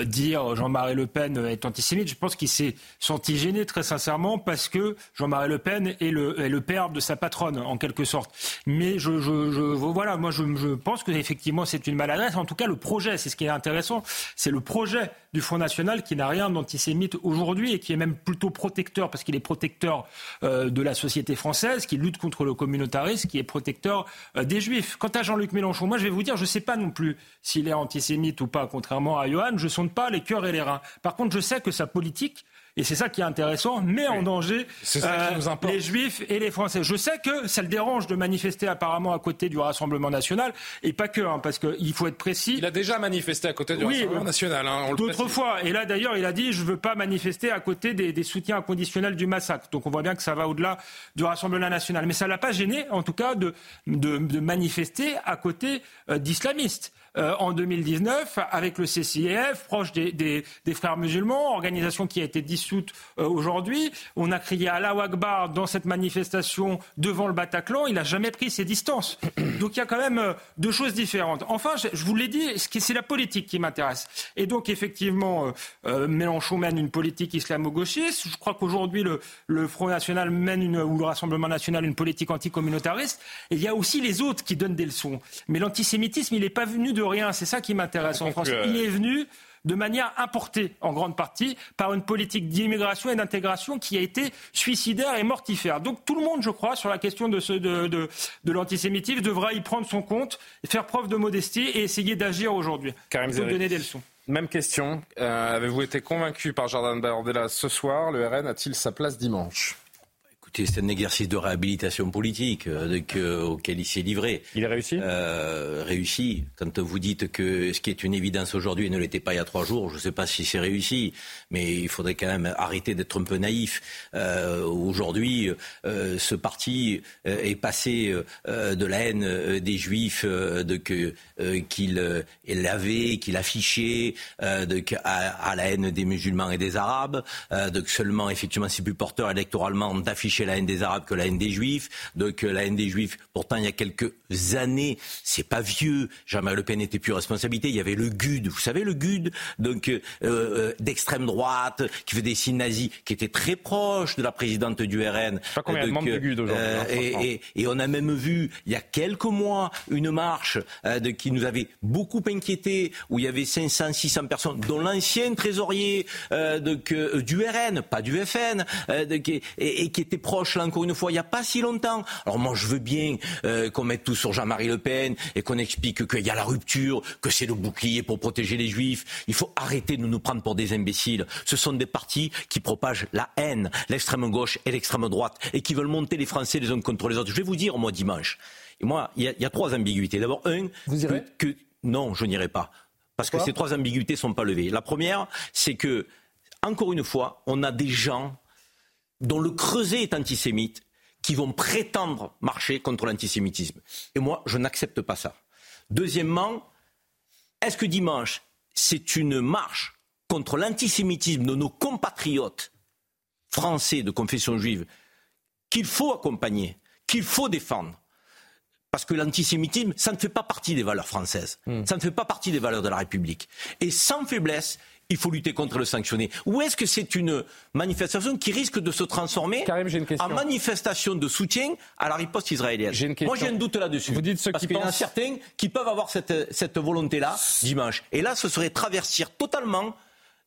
dire Jean-Marie Le Pen est antisémite. Je pense qu'il s'est senti gêné, très sincèrement, parce que Jean-Marie Le Pen est le, est père de sa patronne, en quelque sorte. Mais je, voilà, moi, je, pense que effectivement, c'est une maladresse. En tout cas, le projet, c'est ce qui est intéressant, c'est le projet du Front National qui n'a rien d'antisémite aujourd'hui et qui est même plutôt protecteur, parce qu'il est protecteur de la société française, qui lutte contre le communisme communautariste qui est protecteur euh, des juifs. Quant à Jean-Luc Mélenchon, moi je vais vous dire, je ne sais pas non plus s'il est antisémite ou pas, contrairement à Johan, je ne sonde pas les cœurs et les reins. Par contre, je sais que sa politique, et c'est ça qui est intéressant, met en danger euh, les Juifs et les Français. Je sais que ça le dérange de manifester apparemment à côté du Rassemblement national, et pas que, hein, parce qu'il faut être précis. Il a déjà manifesté à côté du Rassemblement national. Hein, D'autres fois. Et là, d'ailleurs, il a dit je ne veux pas manifester à côté des, soutiens inconditionnels du massacre. Donc on voit bien que ça va au-delà du Rassemblement national. Mais ça ne l'a pas gêné, en tout cas, de, de, manifester à côté euh, d'islamistes. Euh, en 2019 avec le CCIF, proche des, des, des, frères musulmans, organisation qui a été dissoute euh, aujourd'hui. On a crié à Akbar dans cette manifestation devant le Bataclan. Il n'a jamais pris ses distances. Donc il y a quand même euh, deux choses différentes. Enfin, je, je vous l'ai dit, c'est la politique qui m'intéresse. Et donc effectivement, Mélenchon mène une politique islamo-gauchiste. Je crois qu'aujourd'hui le, le, Front National mène une, ou le Rassemblement National une politique anticommunautariste. Et il y a aussi les autres qui donnent des leçons. Mais l'antisémitisme, il n'est pas venu de rien. C'est ça qui m'intéresse en France. Il est venu de manière importée en grande partie par une politique d'immigration et d'intégration qui a été suicidaire et mortifère. Donc tout le monde, je crois, sur la question de, ce, de, de, l'antisémitisme devra y prendre son compte, faire preuve de modestie et essayer d'agir aujourd'hui. Karim donner des leçons. Même question. Euh, avez-vous été convaincu par Jordan Bardella ce soir? Le RN a-t-il sa place dimanche? C'est un exercice de réhabilitation politique euh, auquel il s'est livré. Il a réussi? Euh, Réussi. Quand vous dites que ce qui est une évidence aujourd'hui ne l'était pas il y a trois jours, je ne sais pas si c'est réussi, mais il faudrait quand même arrêter d'être un peu naïf. Euh, aujourd'hui, ce parti est passé de la haine des Juifs qu'il avait, qu'il affichait, à, la haine des musulmans et des Arabes. donc seulement, effectivement, c'est plus porteur électoralement d'afficher la haine des Arabes que la haine des Juifs. Donc la haine des Juifs, pourtant il y a quelques années, c'est pas vieux. Jean-Marie Le Pen n'était plus responsabilité. Il y avait le GUD, vous savez le GUD, donc euh, euh, d'extrême droite, qui fait des signes nazis, qui était très proche de la présidente du RN. Pas combien de membres GUD aujourd'hui. Euh, et, et, on a même vu il y a quelques mois une marche de, qui nous avait beaucoup inquiété, où il y avait 500, 600 personnes, dont l'ancien trésorier du RN, pas du FN, et, et, qui était reproche, là, encore une fois, il n'y a pas si longtemps. Alors moi, je veux bien euh, qu'on mette tout sur Jean-Marie Le Pen et qu'on explique qu'il y a la rupture, que c'est le bouclier pour protéger les juifs. Il faut arrêter de nous prendre pour des imbéciles. Ce sont des partis qui propagent la haine, l'extrême gauche et l'extrême droite, et qui veulent monter les Français les uns contre les autres. Je vais vous dire, moi, dimanche, et moi, il y, a trois ambiguïtés. D'abord, un, vous irez? que, non, je n'irai pas. Parce que ces trois ambiguïtés ne sont pas levées. La première, c'est que, encore une fois, on a des gens dont le creuset est antisémite qui vont prétendre marcher contre l'antisémitisme. Et moi, je n'accepte pas ça. Deuxièmement, est-ce que dimanche, c'est une marche contre l'antisémitisme de nos compatriotes français de confession juive qu'il faut accompagner, qu'il faut défendre parce que l'antisémitisme, ça ne fait pas partie des valeurs françaises. Hmm. Ça ne fait pas partie des valeurs de la République. Et sans faiblesse, il faut lutter contre le sanctionner. Ou est-ce que c'est une manifestation qui risque de se transformer en manifestation de soutien à la riposte israélienne Moi, j'ai un doute là-dessus. Vous dites ceux Parce qu'il y en a certains qui peuvent avoir cette, cette volonté-là dimanche. Et là, ce serait traversir totalement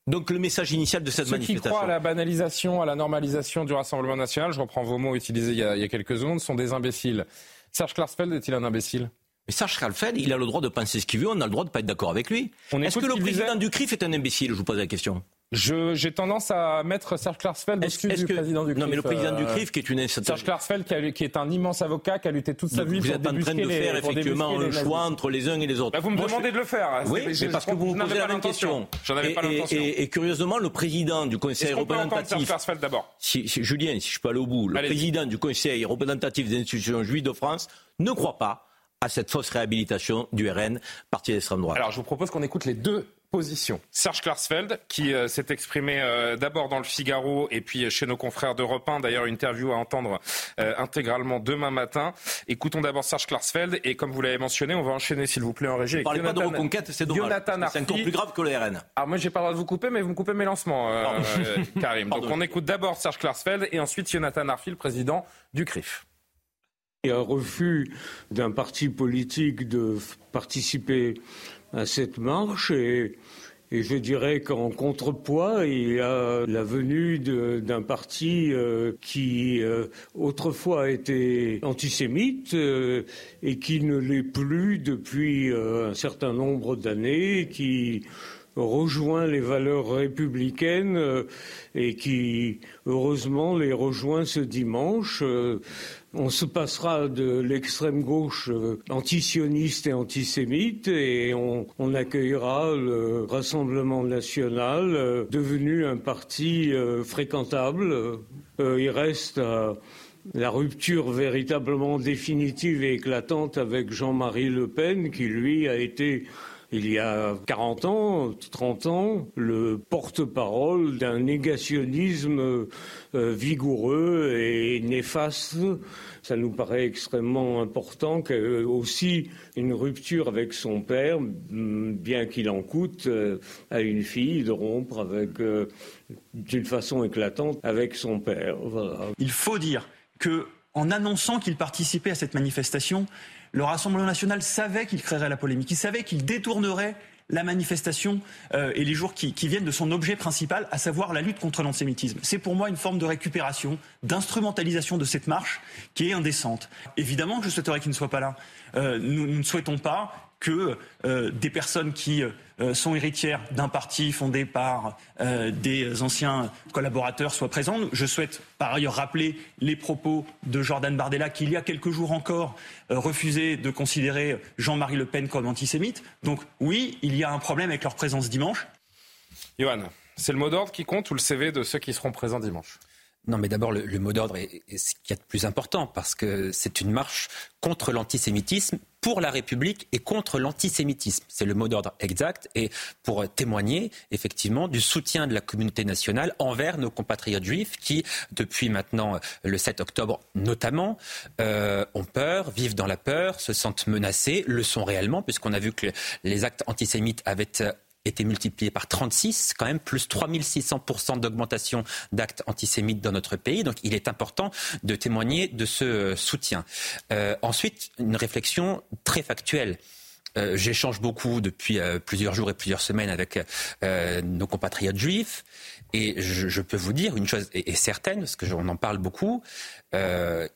donc le message initial de cette manifestation. Ceux qui croient à la banalisation, à la normalisation du Rassemblement national, je reprends vos mots utilisés il y a, il y a quelques secondes, sont des imbéciles. Serge Klarsfeld est-il un imbécile? Mais Serge Klarsfeld, il a le droit de penser ce qu'il veut, on a le droit de ne pas être d'accord avec lui. Est-ce que le président du CRIF est un imbécile? Je vous pose la question. J'ai tendance à mettre Serge Klarsfeld au-dessus du président du CRIF. Non, mais le président du CRIF, qui est une Serge Klarsfeld, qui, qui, est un immense avocat, qui a lutté toute sa vie vous êtes en train de faire effectivement un choix entre les uns et les autres. Bah, vous me demandez de le faire. Oui, mais parce que vous me posez la même question. J'en avais pas l'intention. Et, curieusement, le président du Conseil représentatif. Serge d'abord. Si, Julien, si je peux aller au bout, le président du Conseil représentatif des institutions juives de France ne croit pas à cette fausse réhabilitation du RN, parti d'extrême droite. Alors je vous propose qu'on écoute les deux position. Serge Klarsfeld, qui euh, s'est exprimé euh, d'abord dans le Figaro et puis chez nos confrères d'Europe 1, d'ailleurs une interview à entendre euh, intégralement demain matin. Écoutons d'abord Serge Klarsfeld et comme vous l'avez mentionné, on va enchaîner s'il vous plaît en régie. Ne parlez pas de reconquête, c'est dommage. C'est encore plus grave que le RN. Alors ah, moi j'ai pas le droit de vous couper, mais vous me coupez mes lancements, Karim. Donc on écoute d'abord Serge Klarsfeld et ensuite Jonathan Arfi, le président du CRIF. Il y a un refus d'un parti politique de participer à cette marche et, je dirais qu'en contrepoids, il y a la venue d'un parti euh, qui euh, autrefois été antisémite euh, et qui ne l'est plus depuis un certain nombre d'années, qui rejoint les valeurs républicaines et qui, heureusement, les rejoint ce dimanche. On se passera de l'extrême gauche euh, antisioniste et antisémite et on, accueillera le Rassemblement national euh, devenu un parti euh, fréquentable. il reste la rupture véritablement définitive et éclatante avec Jean-Marie Le Pen qui lui a été il y a 40 ans, 30 ans, le porte-parole d'un négationnisme euh, vigoureux et néfaste. Ça nous paraît extrêmement important que aussi une rupture avec son père, bien qu'il en coûte euh, à une fille de rompre avec euh, d'une façon éclatante avec son père. Il faut dire que en annonçant qu'il participait à cette manifestation, le Rassemblement national savait qu'il créerait la polémique, il savait qu'il détournerait la manifestation euh, et les jours qui, viennent de son objet principal, à savoir la lutte contre l'antisémitisme. C'est pour moi une forme de récupération, d'instrumentalisation de cette marche qui est indécente. Évidemment que je souhaiterais qu'il ne soit pas là. Euh, nous, nous, ne souhaitons pas que euh, des personnes qui euh, sont héritières d'un parti fondé par euh, des anciens collaborateurs soient présentes. Je souhaite par ailleurs rappeler les propos de Jordan Bardella qui, il y a quelques jours encore, refusait de considérer Jean-Marie Le Pen comme antisémite. Donc oui, il y a un problème avec leur présence dimanche. Johan, c'est le mot d'ordre qui compte ou le CV de ceux qui seront présents dimanche? Non, mais d'abord, le, mot d'ordre est, ce qu'il y a de plus important, parce que c'est une marche contre l'antisémitisme, pour la République et contre l'antisémitisme. C'est le mot d'ordre exact, et pour témoigner, effectivement, du soutien de la communauté nationale envers nos compatriotes juifs qui, depuis maintenant le 7 octobre notamment, euh, ont peur, vivent dans la peur, se sentent menacés, le sont réellement, puisqu'on a vu que les actes antisémites avaient été multiplié par 36, quand même plus 3600% d'augmentation d'actes antisémites dans notre pays. Donc il est important de témoigner de ce soutien. Euh, ensuite, une réflexion très factuelle. euh, j'échange beaucoup depuis euh, plusieurs jours et plusieurs semaines avec euh, nos compatriotes juifs. Et je, je, peux vous dire une chose est, est certaine, parce qu'on en parle beaucoup,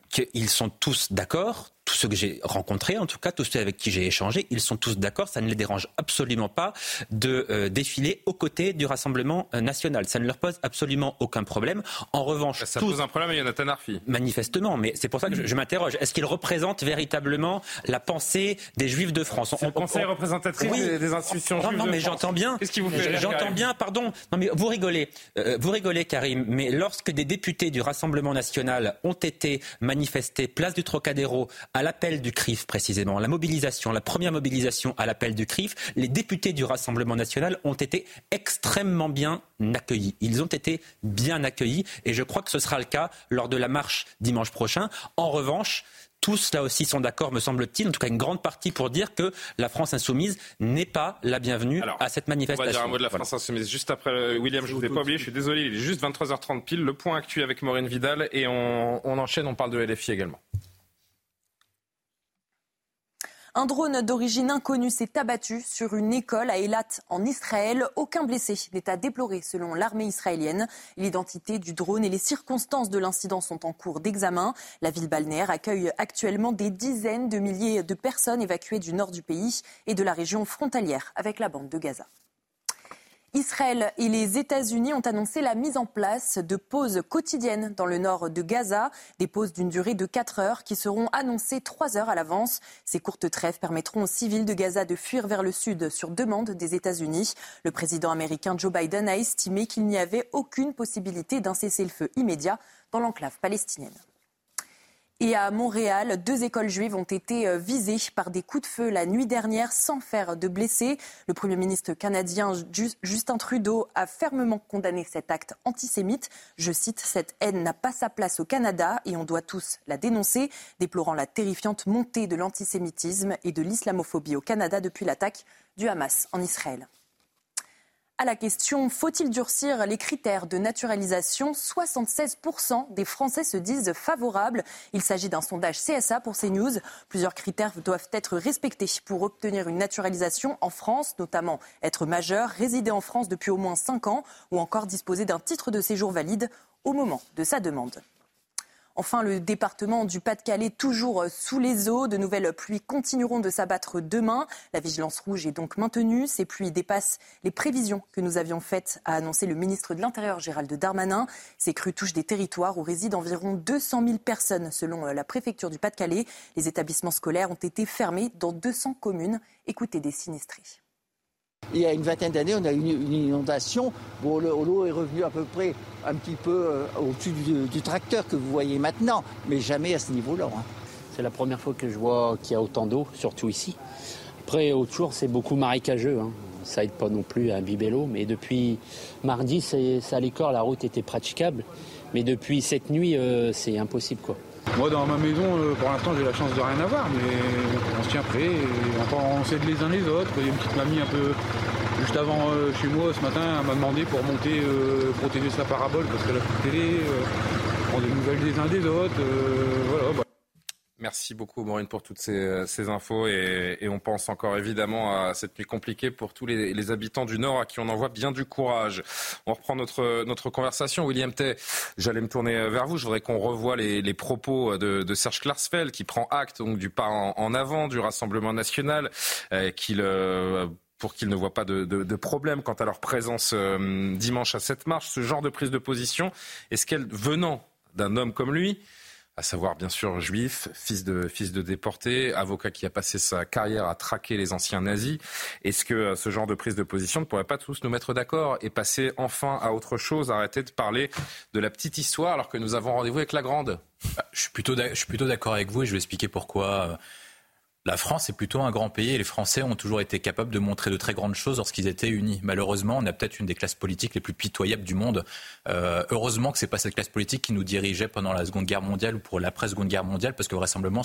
qu'ils sont tous d'accord, tous ceux que j'ai rencontrés, en tout cas tous ceux avec qui j'ai échangé, ils sont tous d'accord. Ça ne les dérange absolument pas de euh, défiler aux côtés du Rassemblement euh, national. Ça ne leur pose absolument aucun problème. En revanche, ça pose un problème à Jonathan Arfi. Manifestement, mais c'est pour ça que je, je m'interroge. Est-ce qu'ils représentent véritablement la pensée des Juifs de France? Le Conseil représentatif oui. des, des, institutions non, juives non, mais j'entends bien. Qu'est-ce qui vous fait J'entends bien. Pardon. Non, mais vous rigolez. Euh, vous rigolez, Karim. Mais lorsque des députés du Rassemblement national ont été manifestés place du Trocadéro à l'appel du CRIF précisément, la mobilisation, la première mobilisation à l'appel du CRIF, les députés du Rassemblement national ont été extrêmement bien accueillis. Ils ont été bien accueillis et je crois que ce sera le cas lors de la marche dimanche prochain. En revanche, tous là aussi sont d'accord, me semble-t-il, en tout cas une grande partie pour dire que la France insoumise n'est pas la bienvenue Alors, à cette manifestation. On va dire un mot de la France voilà. insoumise juste après. Euh, William, je ne vous ai pas oublié, je suis désolé, il est juste 23h30 pile. Le point actuel avec Maureen Vidal et on, on enchaîne, on parle de LFI également. Un drone d'origine inconnue s'est abattu sur une école à Eilat en Israël. Aucun blessé n'est à déplorer selon l'armée israélienne. L'identité du drone et les circonstances de l'incident sont en cours d'examen. La ville balnéaire accueille actuellement des dizaines de milliers de personnes évacuées du nord du pays et de la région frontalière avec la bande de Gaza. Israël et les États-Unis ont annoncé la mise en place de pauses quotidiennes dans le nord de Gaza, des pauses d'une durée de 4 heures qui seront annoncées 3 heures à l'avance. Ces courtes trêves permettront aux civils de Gaza de fuir vers le sud sur demande des États-Unis. Le président américain Joe Biden a estimé qu'il n'y avait aucune possibilité d'un cessez-le-feu immédiat dans l'enclave palestinienne. Et à Montréal, deux écoles juives ont été visées par des coups de feu la nuit dernière sans faire de blessés. Le Premier ministre canadien Justin Trudeau a fermement condamné cet acte antisémite. Je cite, Cette haine n'a pas sa place au Canada et on doit tous la dénoncer, déplorant la terrifiante montée de l'antisémitisme et de l'islamophobie au Canada depuis l'attaque du Hamas en Israël. À la question faut-il durcir les critères de naturalisation? 76% des Français se disent favorables. Il s'agit d'un sondage CSA pour CNews. Plusieurs critères doivent être respectés pour obtenir une naturalisation en France, notamment être majeur, résider en France depuis au moins 5 ans ou encore disposer d'un titre de séjour valide au moment de sa demande. Enfin, le département du Pas-de-Calais, toujours sous les eaux. De nouvelles pluies continueront de s'abattre demain. La vigilance rouge est donc maintenue. Ces pluies dépassent les prévisions que nous avions faites, a annoncé le ministre de l'Intérieur, Gérald Darmanin. Ces crues touchent des territoires où résident environ 200 000 personnes, selon la préfecture du Pas-de-Calais. Les établissements scolaires ont été fermés dans 200 communes. Écoutez des sinistrés. Il y a une vingtaine d'années, on a eu une, inondation. Bon, l'eau est revenue à peu près un petit peu euh, au-dessus du, tracteur que vous voyez maintenant, mais jamais à ce niveau-là. Hein. C'est la première fois que je vois qu'il y a autant d'eau, surtout ici. Après, autour, c'est beaucoup marécageux. Hein. Ça aide pas non plus à imbiber l'eau. Mais depuis mardi, ça allait corps, la route était praticable. Mais depuis cette nuit, euh, c'est impossible. quoi. Moi, dans ma maison, euh, pour l'instant, j'ai la chance de rien avoir, mais on se tient prêt, on, on s'aide les uns les autres. Il y a une petite mamie un peu juste avant euh, chez moi ce matin, elle m'a demandé pour monter, euh, protéger sa parabole parce qu'elle a plus de télé, prendre des nouvelles des uns des autres. voilà. Bah. Merci beaucoup Maureen pour toutes ces, ces infos et, on pense encore évidemment à cette nuit compliquée pour tous les, habitants du Nord à qui on envoie bien du courage. On reprend notre, conversation. William Tay, j'allais me tourner vers vous. Je voudrais qu'on revoie les, propos de, Serge Klarsfeld qui prend acte du pas en, avant du Rassemblement national, euh, qu'il pour qu'ils ne voient pas de, problème quant à leur présence euh, dimanche à cette marche. Ce genre de prise de position, est-ce qu'elle, venant d'un homme comme lui, à savoir bien sûr juif, fils de, fils de déporté, avocat qui a passé sa carrière à traquer les anciens nazis. Est-ce que ce genre de prise de position ne pourrait pas tous nous mettre d'accord et passer enfin à autre chose, arrêter de parler de la petite histoire alors que nous avons rendez-vous avec la grande? Je suis plutôt d'accord avec vous et je vais expliquer pourquoi. La France est plutôt un grand pays et les Français ont toujours été capables de montrer de très grandes choses lorsqu'ils étaient unis. Malheureusement, on a peut-être une des classes politiques les plus pitoyables du monde. Euh, heureusement que c'est pas cette classe politique qui nous dirigeait pendant la Seconde Guerre mondiale ou pour l'après-Seconde Guerre mondiale, parce que vraisemblablement,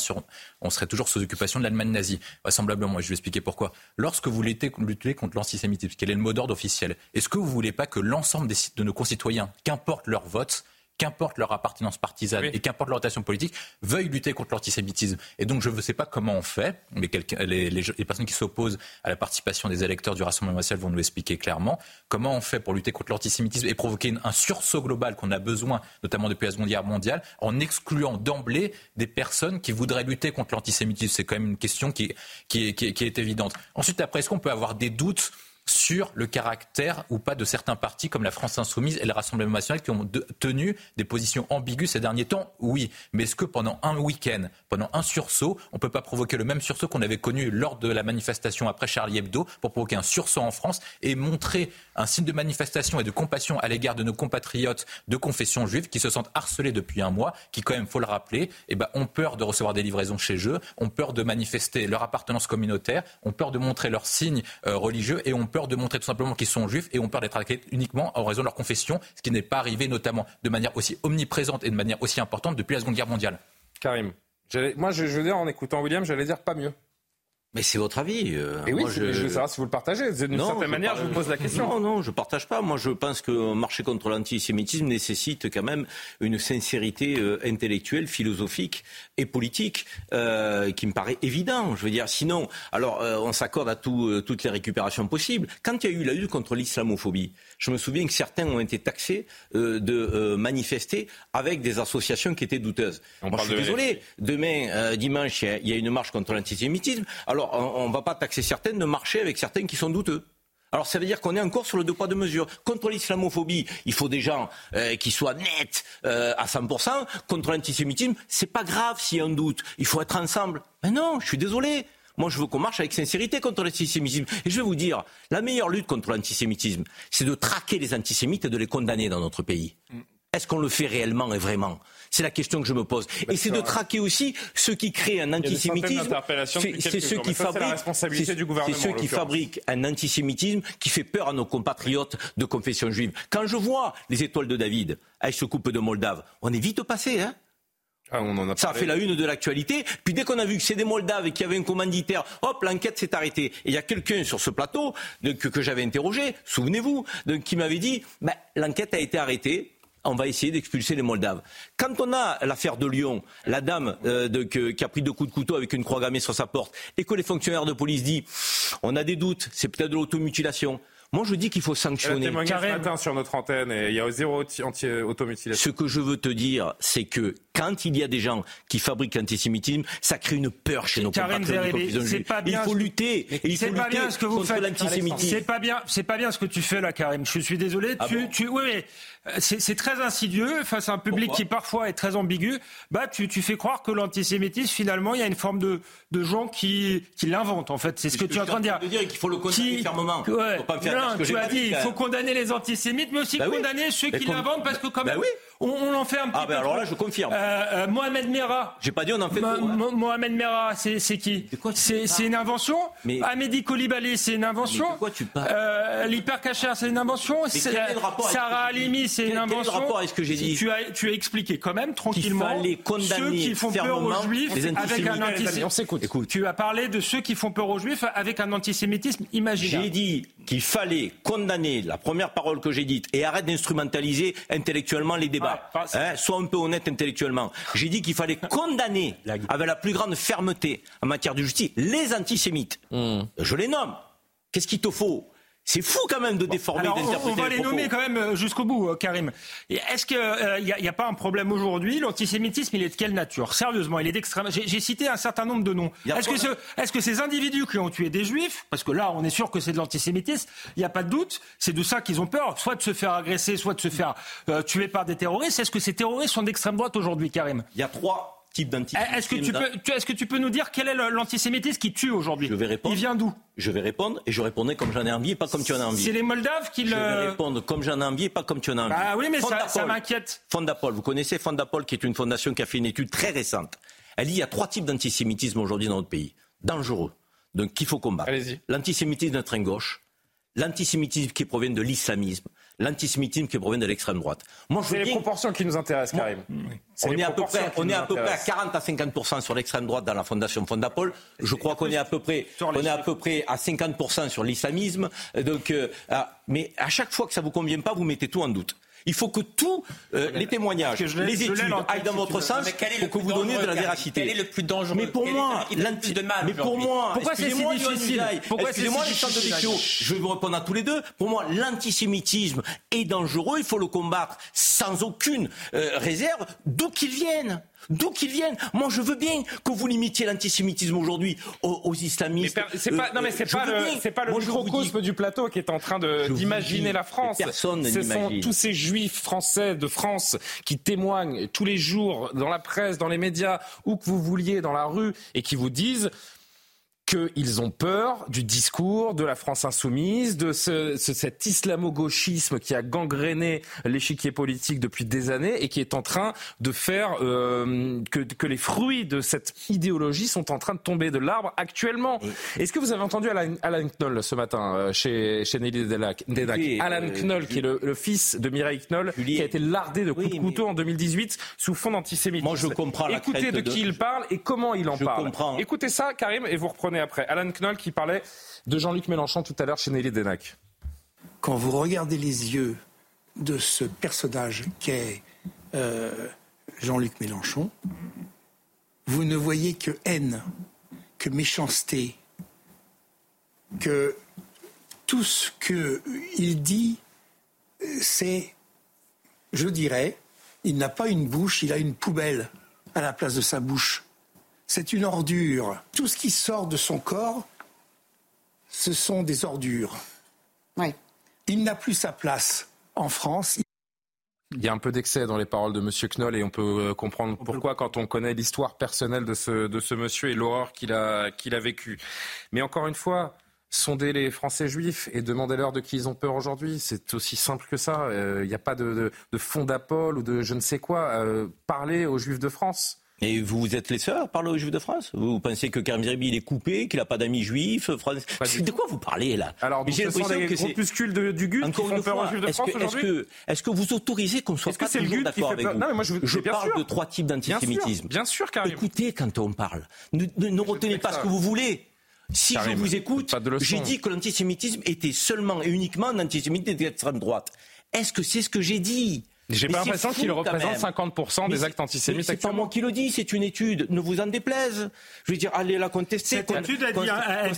on serait toujours sous occupation de l'Allemagne nazie. Vraisemblablement, et je vais expliquer pourquoi. Lorsque vous luttez, contre l'antisémitisme, quel est le mot d'ordre officiel? Est-ce que vous voulez pas que l'ensemble de nos concitoyens, qu'importe leur vote, qu'importe leur appartenance partisane et qu'importe leur orientation politique, veuillent lutter contre l'antisémitisme. Et donc je ne sais pas comment on fait, mais les, les, les, personnes qui s'opposent à la participation des électeurs du Rassemblement national vont nous expliquer clairement comment on fait pour lutter contre l'antisémitisme et provoquer un sursaut global qu'on a besoin, notamment depuis la Seconde Guerre mondiale, en excluant d'emblée des personnes qui voudraient lutter contre l'antisémitisme. C'est quand même une question qui, qui, qui, qui est évidente. Ensuite, après, est-ce qu'on peut avoir des doutes sur le caractère ou pas de certains partis comme la France Insoumise et le Rassemblement National qui ont tenu des positions ambiguës ces derniers temps Oui. Mais est-ce que pendant un week-end, pendant un sursaut, on ne peut pas provoquer le même sursaut qu'on avait connu lors de la manifestation après Charlie Hebdo pour provoquer un sursaut en France et montrer un signe de manifestation et de compassion à l'égard de nos compatriotes de confession juive qui se sentent harcelés depuis un mois, qui quand même, faut le rappeler, eh ben, ont peur de recevoir des livraisons chez eux, ont peur de manifester leur appartenance communautaire, ont peur de montrer leurs signes euh, religieux et ont peur de montrer tout simplement qu'ils sont juifs et ont peur d'être attaqués uniquement en raison de leur confession, ce qui n'est pas arrivé notamment de manière aussi omniprésente et de manière aussi importante depuis la Seconde Guerre mondiale. Karim, moi je, je veux dire en écoutant William, j'allais dire pas mieux. Mais c'est votre avis. Euh, oui, je... veux savoir si vous le partagez. D'une certaine manière, je vous pose la question. Non, non, je ne partage pas. Moi, je pense que marcher contre l'antisémitisme nécessite quand même une sincérité euh, intellectuelle, philosophique et politique euh, qui me paraît évident. Je veux dire, sinon, alors euh, on s'accorde à tout, toutes les récupérations possibles. Quand il y a eu la lutte contre l'islamophobie, je me souviens que certains ont été taxés de manifester avec des associations qui étaient douteuses. Moi, je suis désolé. Demain, dimanche, il y, a une marche contre l'antisémitisme. Alors, alors, on ne va pas taxer certaines de marcher avec certaines qui sont douteux. Alors ça veut dire qu'on est encore sur le deux poids deux mesures. Contre l'islamophobie, il faut des gens euh, qui soient nets euh, à 100%. Contre l'antisémitisme, c'est pas grave s'il y a un doute. Il faut être ensemble. Mais non, je suis désolé. Moi, je veux qu'on marche avec sincérité contre l'antisémitisme. Et je vais vous dire, la meilleure lutte contre l'antisémitisme, c'est de traquer les antisémites et de les condamner dans notre pays. Mm. Est-ce qu'on le fait réellement et vraiment? C'est la question que je me pose. et c'est de traquer aussi ceux qui créent un antisémitisme. C'est ceux qui fabriquent. C'est ceux qui fabriquent un antisémitisme qui fait peur à nos compatriotes de confession juive. Quand je vois les étoiles de David avec ce couple de Moldaves, on est vite passé, hein ah, on en a ça a fait la une de l'actualité. Puis dès qu'on a vu que c'est des Moldaves et qu'il y avait un commanditaire, hop, l'enquête s'est arrêtée. Et il y a quelqu'un sur ce plateau que, que j'avais interrogé, souvenez-vous, qui m'avait dit, ben, l'enquête a été arrêtée on va essayer d'expulser les Moldaves. Quand on a l'affaire de Lyon, la dame euh, qui a pris deux coups de couteau avec une croix gammée sur sa porte, et que les fonctionnaires de police disent on a des doutes, c'est peut-être de l'automutilation. Moi, je dis qu'il faut sanctionner. Il y a matin sur notre antenne et il y a zéro anti-automutilation. Ce que je veux te dire, c'est que quand il y a des gens qui fabriquent l'antisémitisme, ça crée une peur chez nos compatriotes. Il faut lutter. Il faut lutter bien ce que vous contre l'antisémitisme. C'est pas bien. C'est pas bien ce que tu fais là, Karim. Je suis désolé. Ah tu, tu, oui, mais c'est très insidieux face à un public qui parfois est très ambigu. Bah, tu, tu fais croire que l'antisémitisme, finalement, il y a une forme de, de gens qui, qui l'inventent. En fait, c'est ce que, tu es en train de dire. dire qu'il faut le condamner fermement. Ouais. Faut pas faire tu as dit, il faut condamner les antisémites, mais aussi bah condamner ceux qui l'inventent parce que quand bah même, on, on en fait un petit ah, ben alors là, je confirme. Euh, euh, Mohamed Merah. J'ai pas dit on en fait Mohamed Merah, c'est qui C'est une invention. Mais... Amédi Koulibaly, c'est une invention. Mais de quoi tu parles euh, L'hypercacher, c'est une invention. Sarah Halimi, c'est une invention. Quel rapport avec ce que j'ai dit tu as, tu as expliqué quand même tranquillement ceux qui font peur aux juifs avec un antisémitisme. Écoute. Tu as parlé de ceux qui font peur aux juifs avec un antisémitisme imaginaire. J'ai dit qu'il fallait condamner la première parole que j'ai dite et arrête d'instrumentaliser intellectuellement les débats. Hein, sois un peu honnête intellectuellement. J'ai dit qu'il fallait condamner avec la plus grande fermeté en matière de justice les antisémites. Hmm. Je les nomme. Qu'est-ce qu'il te faut? C'est fou quand même de déformer. On, va les, nommer quand même euh, jusqu'au bout, euh, Karim. Est-ce qu'il n'y euh, a, pas un problème aujourd'hui? L'antisémitisme, il est de quelle nature? Sérieusement, il est d'extrême. J'ai cité un certain nombre de noms. Est-ce que, est que, ces individus qui ont tué des juifs, parce que là, on est sûr que c'est de l'antisémitisme, il n'y a pas de doute, c'est de ça qu'ils ont peur, soit de se faire agresser, soit de se faire tuer par des terroristes. Est-ce que ces terroristes sont d'extrême droite aujourd'hui, Karim? Il y a trois type d'antisémitisme. Est-ce que, tu peux, est-ce que tu peux nous dire quel est l'antisémitisme qui tue aujourd'hui Je vais répondre. Il vient d'où Je vais répondre et je répondrai comme j'en ai envie et pas comme tu en as envie. C'est les Moldaves qui le. Je vais répondre comme j'en ai envie et pas comme tu en as envie. Ah oui, mais ça, ça m'inquiète. Fondapol, vous connaissez Fondapol qui est une fondation qui a fait une étude très récente. Elle dit qu'il y a trois types d'antisémitisme aujourd'hui dans notre pays. Dangereux. Donc qu'il faut combattre. L'antisémitisme de train gauche, l'antisémitisme qui provient de l'islamisme, l'antisémitisme qui provient de l'extrême droite. c'est les proportions qui nous intéressent, Karim. On est, à peu près, on est à peu près à 40 à 50 sur l'extrême droite dans la fondation Fondapol. Je crois qu'on est à peu près, on est à peu près à 50 sur l'islamisme. Donc, euh, ah, mais à chaque fois que ça vous convient pas, vous mettez tout en doute. Il faut que tous euh, les témoignages, les études aillent dans votre sens pour que vous donniez de la véracité. Quel est le plus dangereux Mais pour moi, de mais pour moi, pourquoi c'est si difficile? Pourquoi c'est moi Je vais vous répondre à tous les deux. Pour moi, l'antisémitisme est dangereux. Il faut le combattre sans aucune euh, réserve, d'où qu'il vienne. D'où qu'ils viennent. Moi, je veux bien que vous limitiez l'antisémitisme aujourd'hui aux, islamistes. c'est pas, non, mais c'est pas, le, pas le microcosme du plateau qui est en train d'imaginer la France. Personne Ce sont tous ces juifs français de France qui témoignent tous les jours dans la presse, dans les médias, où que vous vouliez, dans la rue, et qui vous disent qu'ils ont peur du discours de la France insoumise, de ce, cet islamo-gauchisme qui a gangréné l'échiquier politique depuis des années et qui est en train de faire euh, que, que, les fruits de cette idéologie sont en train de tomber de l'arbre actuellement. Est-ce que vous avez entendu Alan, Alan Knoll ce matin euh, chez, chez Nelly Dedac, Alan euh, Knoll, qui est le, fils de Mireille Knoll, qui a été lardé de coups de couteau en 2018 sous fond d'antisémitisme. Moi, je comprends Écoutez de qui il parle et comment il en je parle. Comprends. Écoutez ça, Karim, et vous reprenez après. Alan Knoll qui parlait de Jean-Luc Mélenchon tout à l'heure chez Nelly Denac. Quand vous regardez les yeux de ce personnage qu'est euh, Jean-Luc Mélenchon, vous ne voyez que haine, que méchanceté, que tout ce qu'il dit, c'est, je dirais, il n'a pas une bouche, il a une poubelle à la place de sa bouche c'est une ordure. Tout ce qui sort de son corps, ce sont des ordures. Il n'a plus sa place en France. Il y a un peu d'excès dans les paroles de M. Knoll et on peut euh, comprendre pourquoi quand on connaît l'histoire personnelle de ce, de ce monsieur et l'horreur qu'il a, qu'il a vécue. Mais encore une fois, sonder les Français juifs et demander-leur de qui ils ont peur aujourd'hui. C'est aussi simple que ça. Il euh, n'y a pas de, de, fond d'Apollo ou de je ne sais quoi. Euh, parler aux juifs de France. Et vous êtes les seuls à parler aux Juifs de France? Vous pensez que Karim Zeribi il est coupé, qu'il n'a pas d'amis juifs français De quoi vous parlez là? Alors, j'ai l'impression que c'est groupuscules de, du GUT qui font peur aux Juifs de France aujourd'hui? Est-ce que, vous autorisez qu'on soit pas que toujours d'accord avec vous non, mais moi, Je, je parle sûr. de trois types d'antisémitisme. Bien sûr, Karim. Écoutez quand on parle. Ne, ne, retenez pas ce que vous voulez. Si je vous écoute, j'ai dit que l'antisémitisme était seulement et uniquement un antisémitisme d'extrême droite. Est-ce que c'est ce que j'ai dit? J'ai pas l'impression qu'il représente 50% des actes antisémites. C'est pas moi qui le dis, c'est une étude. Ne vous en déplaise. Je veux dire, allez la contester. Cette étude a dit,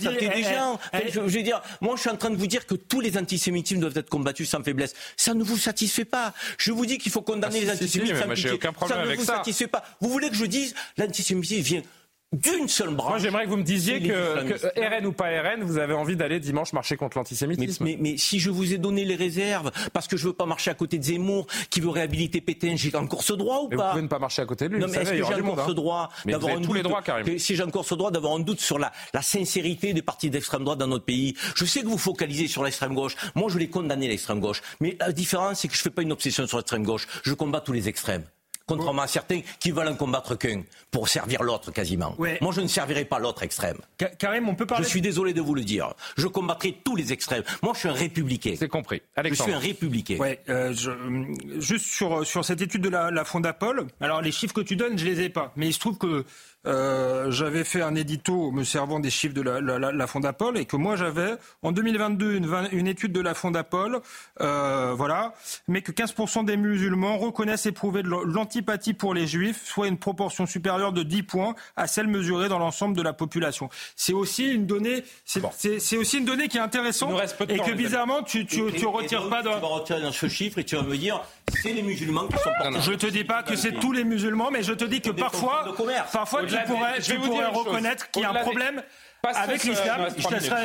des gens. je, veux dire, moi, je suis en train de vous dire que tous les antisémitismes doivent être combattus sans faiblesse. Ça ne vous satisfait pas. Je vous dis qu'il faut condamner ah, les antisémites sans pitié. ça ne vous satisfait pas. Vous voulez que je dise l'antisémitisme vient d'une seule branche. Moi, j'aimerais que vous me disiez que, RN ou pas RN, vous avez envie d'aller dimanche marcher contre l'antisémitisme. Mais, mais, si je vous ai donné les réserves, parce que je veux pas marcher à côté de Zemmour, qui veut réhabiliter Pétain, j'ai encore ce droit ou mais pas Vous pouvez ne pas marcher à côté de lui. Non, mais est-ce que j'ai encore ce hein. droit d'avoir un tous les droits, Si j'ai encore ce droit d'avoir un doute sur la, la sincérité des partis d'extrême droite dans notre pays, je sais que vous focalisez sur l'extrême gauche. Moi, je l'ai condamné l'extrême gauche. Mais la différence, c'est que je fais pas une obsession sur l'extrême gauche. Je combats tous les extrêmes contrairement à certains qui veulent en combattre qu'un pour servir l'autre quasiment. Moi, je ne servirai pas l'autre extrême. Karim, on peut parler. Je suis désolé de vous le dire. Je combattrai tous les extrêmes. Moi, je suis un républicain. C'est compris. Je suis un républicain. Ouais, euh, juste sur, sur cette étude de la, la Fondapol, alors les chiffres que tu donnes, je les ai pas. Mais il se trouve que euh, j'avais fait un édito me servant des chiffres de la, la, la Fondapol et que moi j'avais en 2022 une, une, étude de la Fondapol, euh, voilà, mais que 15% des musulmans reconnaissent éprouver de l'antipathie pour les juifs, soit une proportion supérieure de 10 points à celle mesurée dans l'ensemble de la population. C'est aussi une donnée, c'est aussi une donnée qui est intéressante et que bizarrement tu tu, tu retires pas dans... Tu vas retirer dans ce chiffre et tu vas me dire c'est les musulmans qui sont. Non, je te dis pas que c'est tous les musulmans, mais je te dis que parfois, parfois tu pourrais, tu pourrais reconnaître qu'il y a un problème avec l'islam,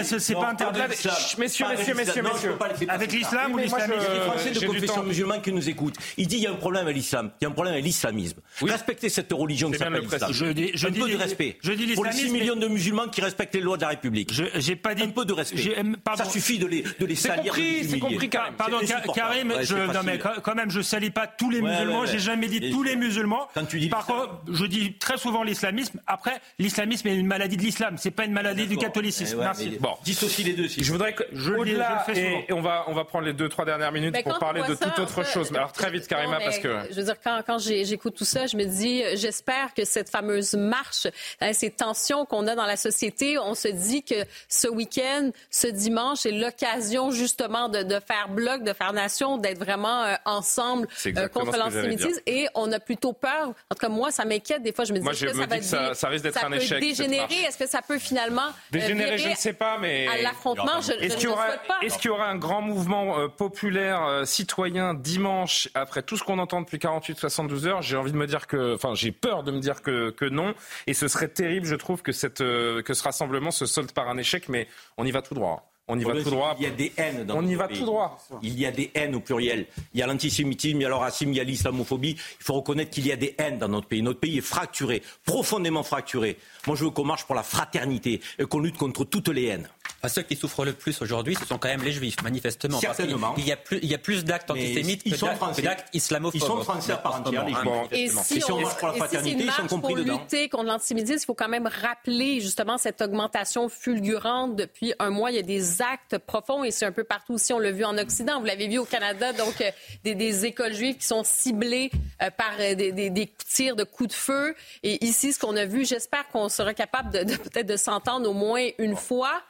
c'est pas interdit. Messieurs, messieurs, messieurs, messieurs. Avec l'islam ou l'islamisme Les Français de confession musulmane qui nous écoutent, il dit il y a un problème avec l'islam, il y a un problème avec l'islamisme. Respectez cette religion qui s'appelle l'islam. Je dis, un peu de respect. Je dis Pour les 6 millions de musulmans qui respectent les lois de la République. J'ai pas dit un peu de respect. Ça suffit de les de les salir. C'est compris, Karim. Pardon, Karim. Non mais quand même, je salis pas tous les musulmans. J'ai jamais dit tous les musulmans. Par contre, je dis très souvent l'islamisme. Après, l'islamisme est une maladie de l'islam. C'est pas une maladie l'année du catholicisme. Eh Merci. Bon, Dissocie les deux. Si je voudrais que Je le dis, au-delà je le fais souvent. et, on va on va prendre les deux trois dernières minutes pour parler de ça, toute autre chose. Mais alors très vite, Karima, Non, parce que Je veux dire, quand, quand j'écoute tout ça, je me dis, euh, j'espère que cette fameuse marche, hein, ces tensions qu'on a dans la société, on se dit que ce week-end, ce dimanche, est l'occasion justement de, de faire bloc, de faire nation, d'être vraiment euh, ensemble euh, contre l'antisémitisme. Et on a plutôt peur, en tout cas moi, ça m'inquiète. Des fois, je me dis, Moi, je que me ça dis va que ça- ça risque d'être un peut échec, dégénérer? Est-ce que ça peut finalement euh, Dégénérer, virer je ne sais pas, mais à l'affrontement? Je, je Est-ce ne qu'il y le aura, souhaite pas. est-ce qu'il y aura un grand mouvement euh, populaire euh, citoyen dimanche après tout ce qu'on entend depuis 48-72 heures? J'ai envie de me dire que, enfin, j'ai peur de me dire que, que non. Et ce serait terrible, je trouve, que cette, euh, que ce rassemblement se solde par un échec. Mais on y va tout droit. On y va tout droit. qu'il y a des haines dans On y notre va pays. tout droit. Il y a des haines au pluriel. Il y a l'antisémitisme, il y a le racisme, il y a l'islamophobie. Il faut reconnaître qu'il y a des haines dans notre pays. Notre pays est fracturé, profondément fracturé. Moi, je veux qu'on marche pour la fraternité et qu'on lutte contre toutes les haines. Enfin, ceux qui souffrent le plus aujourd'hui, ce sont quand même les juifs, manifestement. Certainement. Il y a plus, il y a plus d'actes antisémites ils que sont d'actes islamophobes. Ils sont français à part entière, les juifs. Et si, Et si on marche pour la si fraternité, ils sont compris pour dedans. lutter contre l'antisémitisme, il faut quand même rappeler justement cette augmentation fulgurante depuis un mois. Il y a des actes profonds et c'est un peu partout aussi. On l'a vu en Occident, vous l'avez vu au Canada, donc euh, des, des écoles juives qui sont ciblées euh, par euh, des, des- des tirs de coups de feu. Et ici, ce qu'on a vu, j'espère qu'on sera capable de, de- peut-être de s'entendre au moins une fois.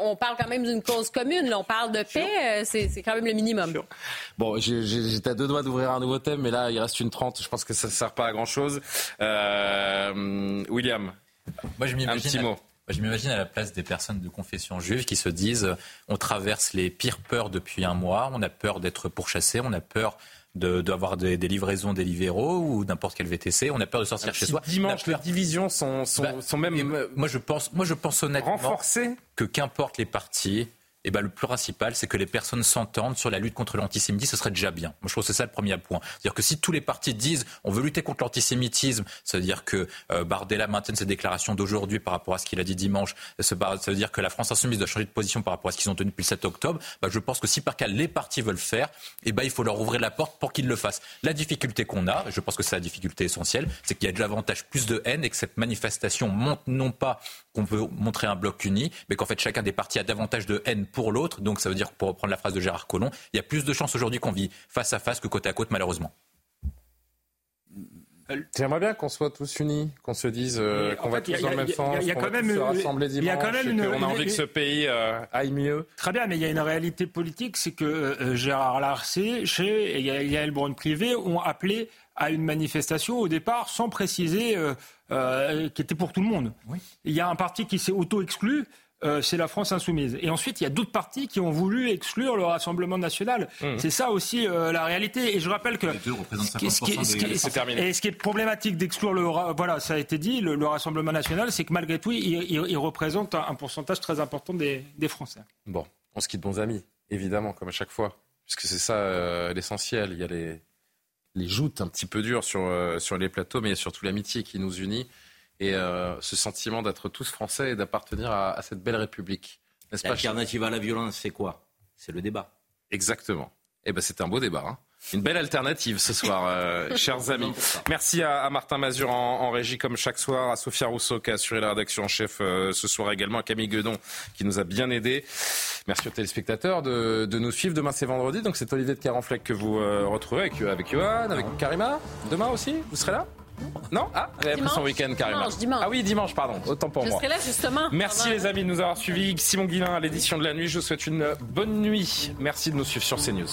On parle quand même d'une cause commune, là. on parle de paix, euh, c'est quand même le minimum. Bon, j'étais à deux doigts d'ouvrir un nouveau thème, mais là, il reste une trente. Je pense que ça ne sert pas à grand-chose. Euh, William, Moi, je un petit mot. Je m'imagine à la place des personnes de confession juive qui se disent euh, on traverse les pires peurs depuis un mois, on a peur d'être pourchassé, on a peur de- d'avoir des, des livraisons des libéraux ou n'importe quel VTC, on a peur de sortir chez Si soi. dimanche, les divisions sont, sont, Bah, sont même et moi, je pense, moi, je pense honnêtement renforcées. que qu'importe les partis, eh ben, le plus principal, c'est que les personnes s'entendent sur la lutte contre l'antisémitisme, ce serait déjà bien. Moi, je trouve que c'est ça le premier point. C'est-à-dire que si tous les partis disent on veut lutter contre l'antisémitisme, ça veut dire que euh, Bardella maintienne ses déclarations d'aujourd'hui par rapport à ce qu'il a dit dimanche, ça ça veut dire que la France insoumise doit changer de position par rapport à ce qu'ils ont tenu depuis le 7 octobre, bah, je pense que si par cas les partis veulent faire, eh ben, il faut leur ouvrir la porte pour qu'ils le fassent. La difficulté qu'on a, je pense que c'est la difficulté essentielle, c'est qu'il y a davantage plus de haine et que cette manifestation montre non pas qu'on veut montrer un bloc uni, mais qu'en fait chacun des partis a davantage de haine pour l'autre. Donc ça veut dire, pour reprendre la phrase de Gérard Collomb, il y a plus de chances aujourd'hui qu'on vit face à face que côte à côte, malheureusement. J'aimerais bien qu'on soit tous unis, qu'on se dise euh, qu'on va tous dans le il y même a- sens, il y a qu'on quand va même se une- rassembler il y a quand dimanche, même et une- qu'on a envie une- que ce pays euh, aille mieux. Très bien, mais il y a une réalité politique, c'est que euh, Gérard Larcé chez, et Yael Braun-Privé ont appelé à une manifestation au départ sans préciser euh, euh, qui était pour tout le monde. Il y a un parti qui s'est auto-exclu. Euh, c'est la France insoumise. Et ensuite, il y a d'autres partis qui ont voulu exclure le Rassemblement national. Mmh. C'est ça aussi euh, la réalité. Et je rappelle que et ce qui est problématique d'exclure le, voilà, ça a été dit, le, le Rassemblement national, c'est que malgré tout, il, il- il représente un, un pourcentage très important des, des Français. Bon, on se quitte bons amis, évidemment, comme à chaque fois, puisque c'est ça euh, l'essentiel. Il y a les, les joutes un petit peu dures sur, euh, sur les plateaux, mais il y a surtout l'amitié qui nous unit et euh, ce sentiment d'être tous français et d'appartenir à, à cette belle République. N'est-ce pas L'alternative à la violence, c'est quoi? C'est le débat. Exactement. Eh ben, c'était un beau débat. hein. Une belle alternative ce soir, euh, chers amis. Merci à, à Martin Mazur en, en régie comme chaque soir, à Sophia Rousseau qui a assuré la rédaction en chef euh, ce soir également, à Camille Guedon qui nous a bien aidés. Merci aux téléspectateurs de, de nous suivre. Demain c'est vendredi, donc c'est Olivier de Carenfleck que vous euh, retrouvez avec, avec Johan, avec Karima. Demain aussi, vous serez là? Non Ah, avez pris son week-end Karima. Dimanche, dimanche. Ah oui, dimanche, pardon. Autant pour Je moi. serai là justement. Merci les amis de nous avoir suivis. Simon Guillain à l'édition de la nuit. Je vous souhaite une bonne nuit. Merci de nous suivre sur CNews.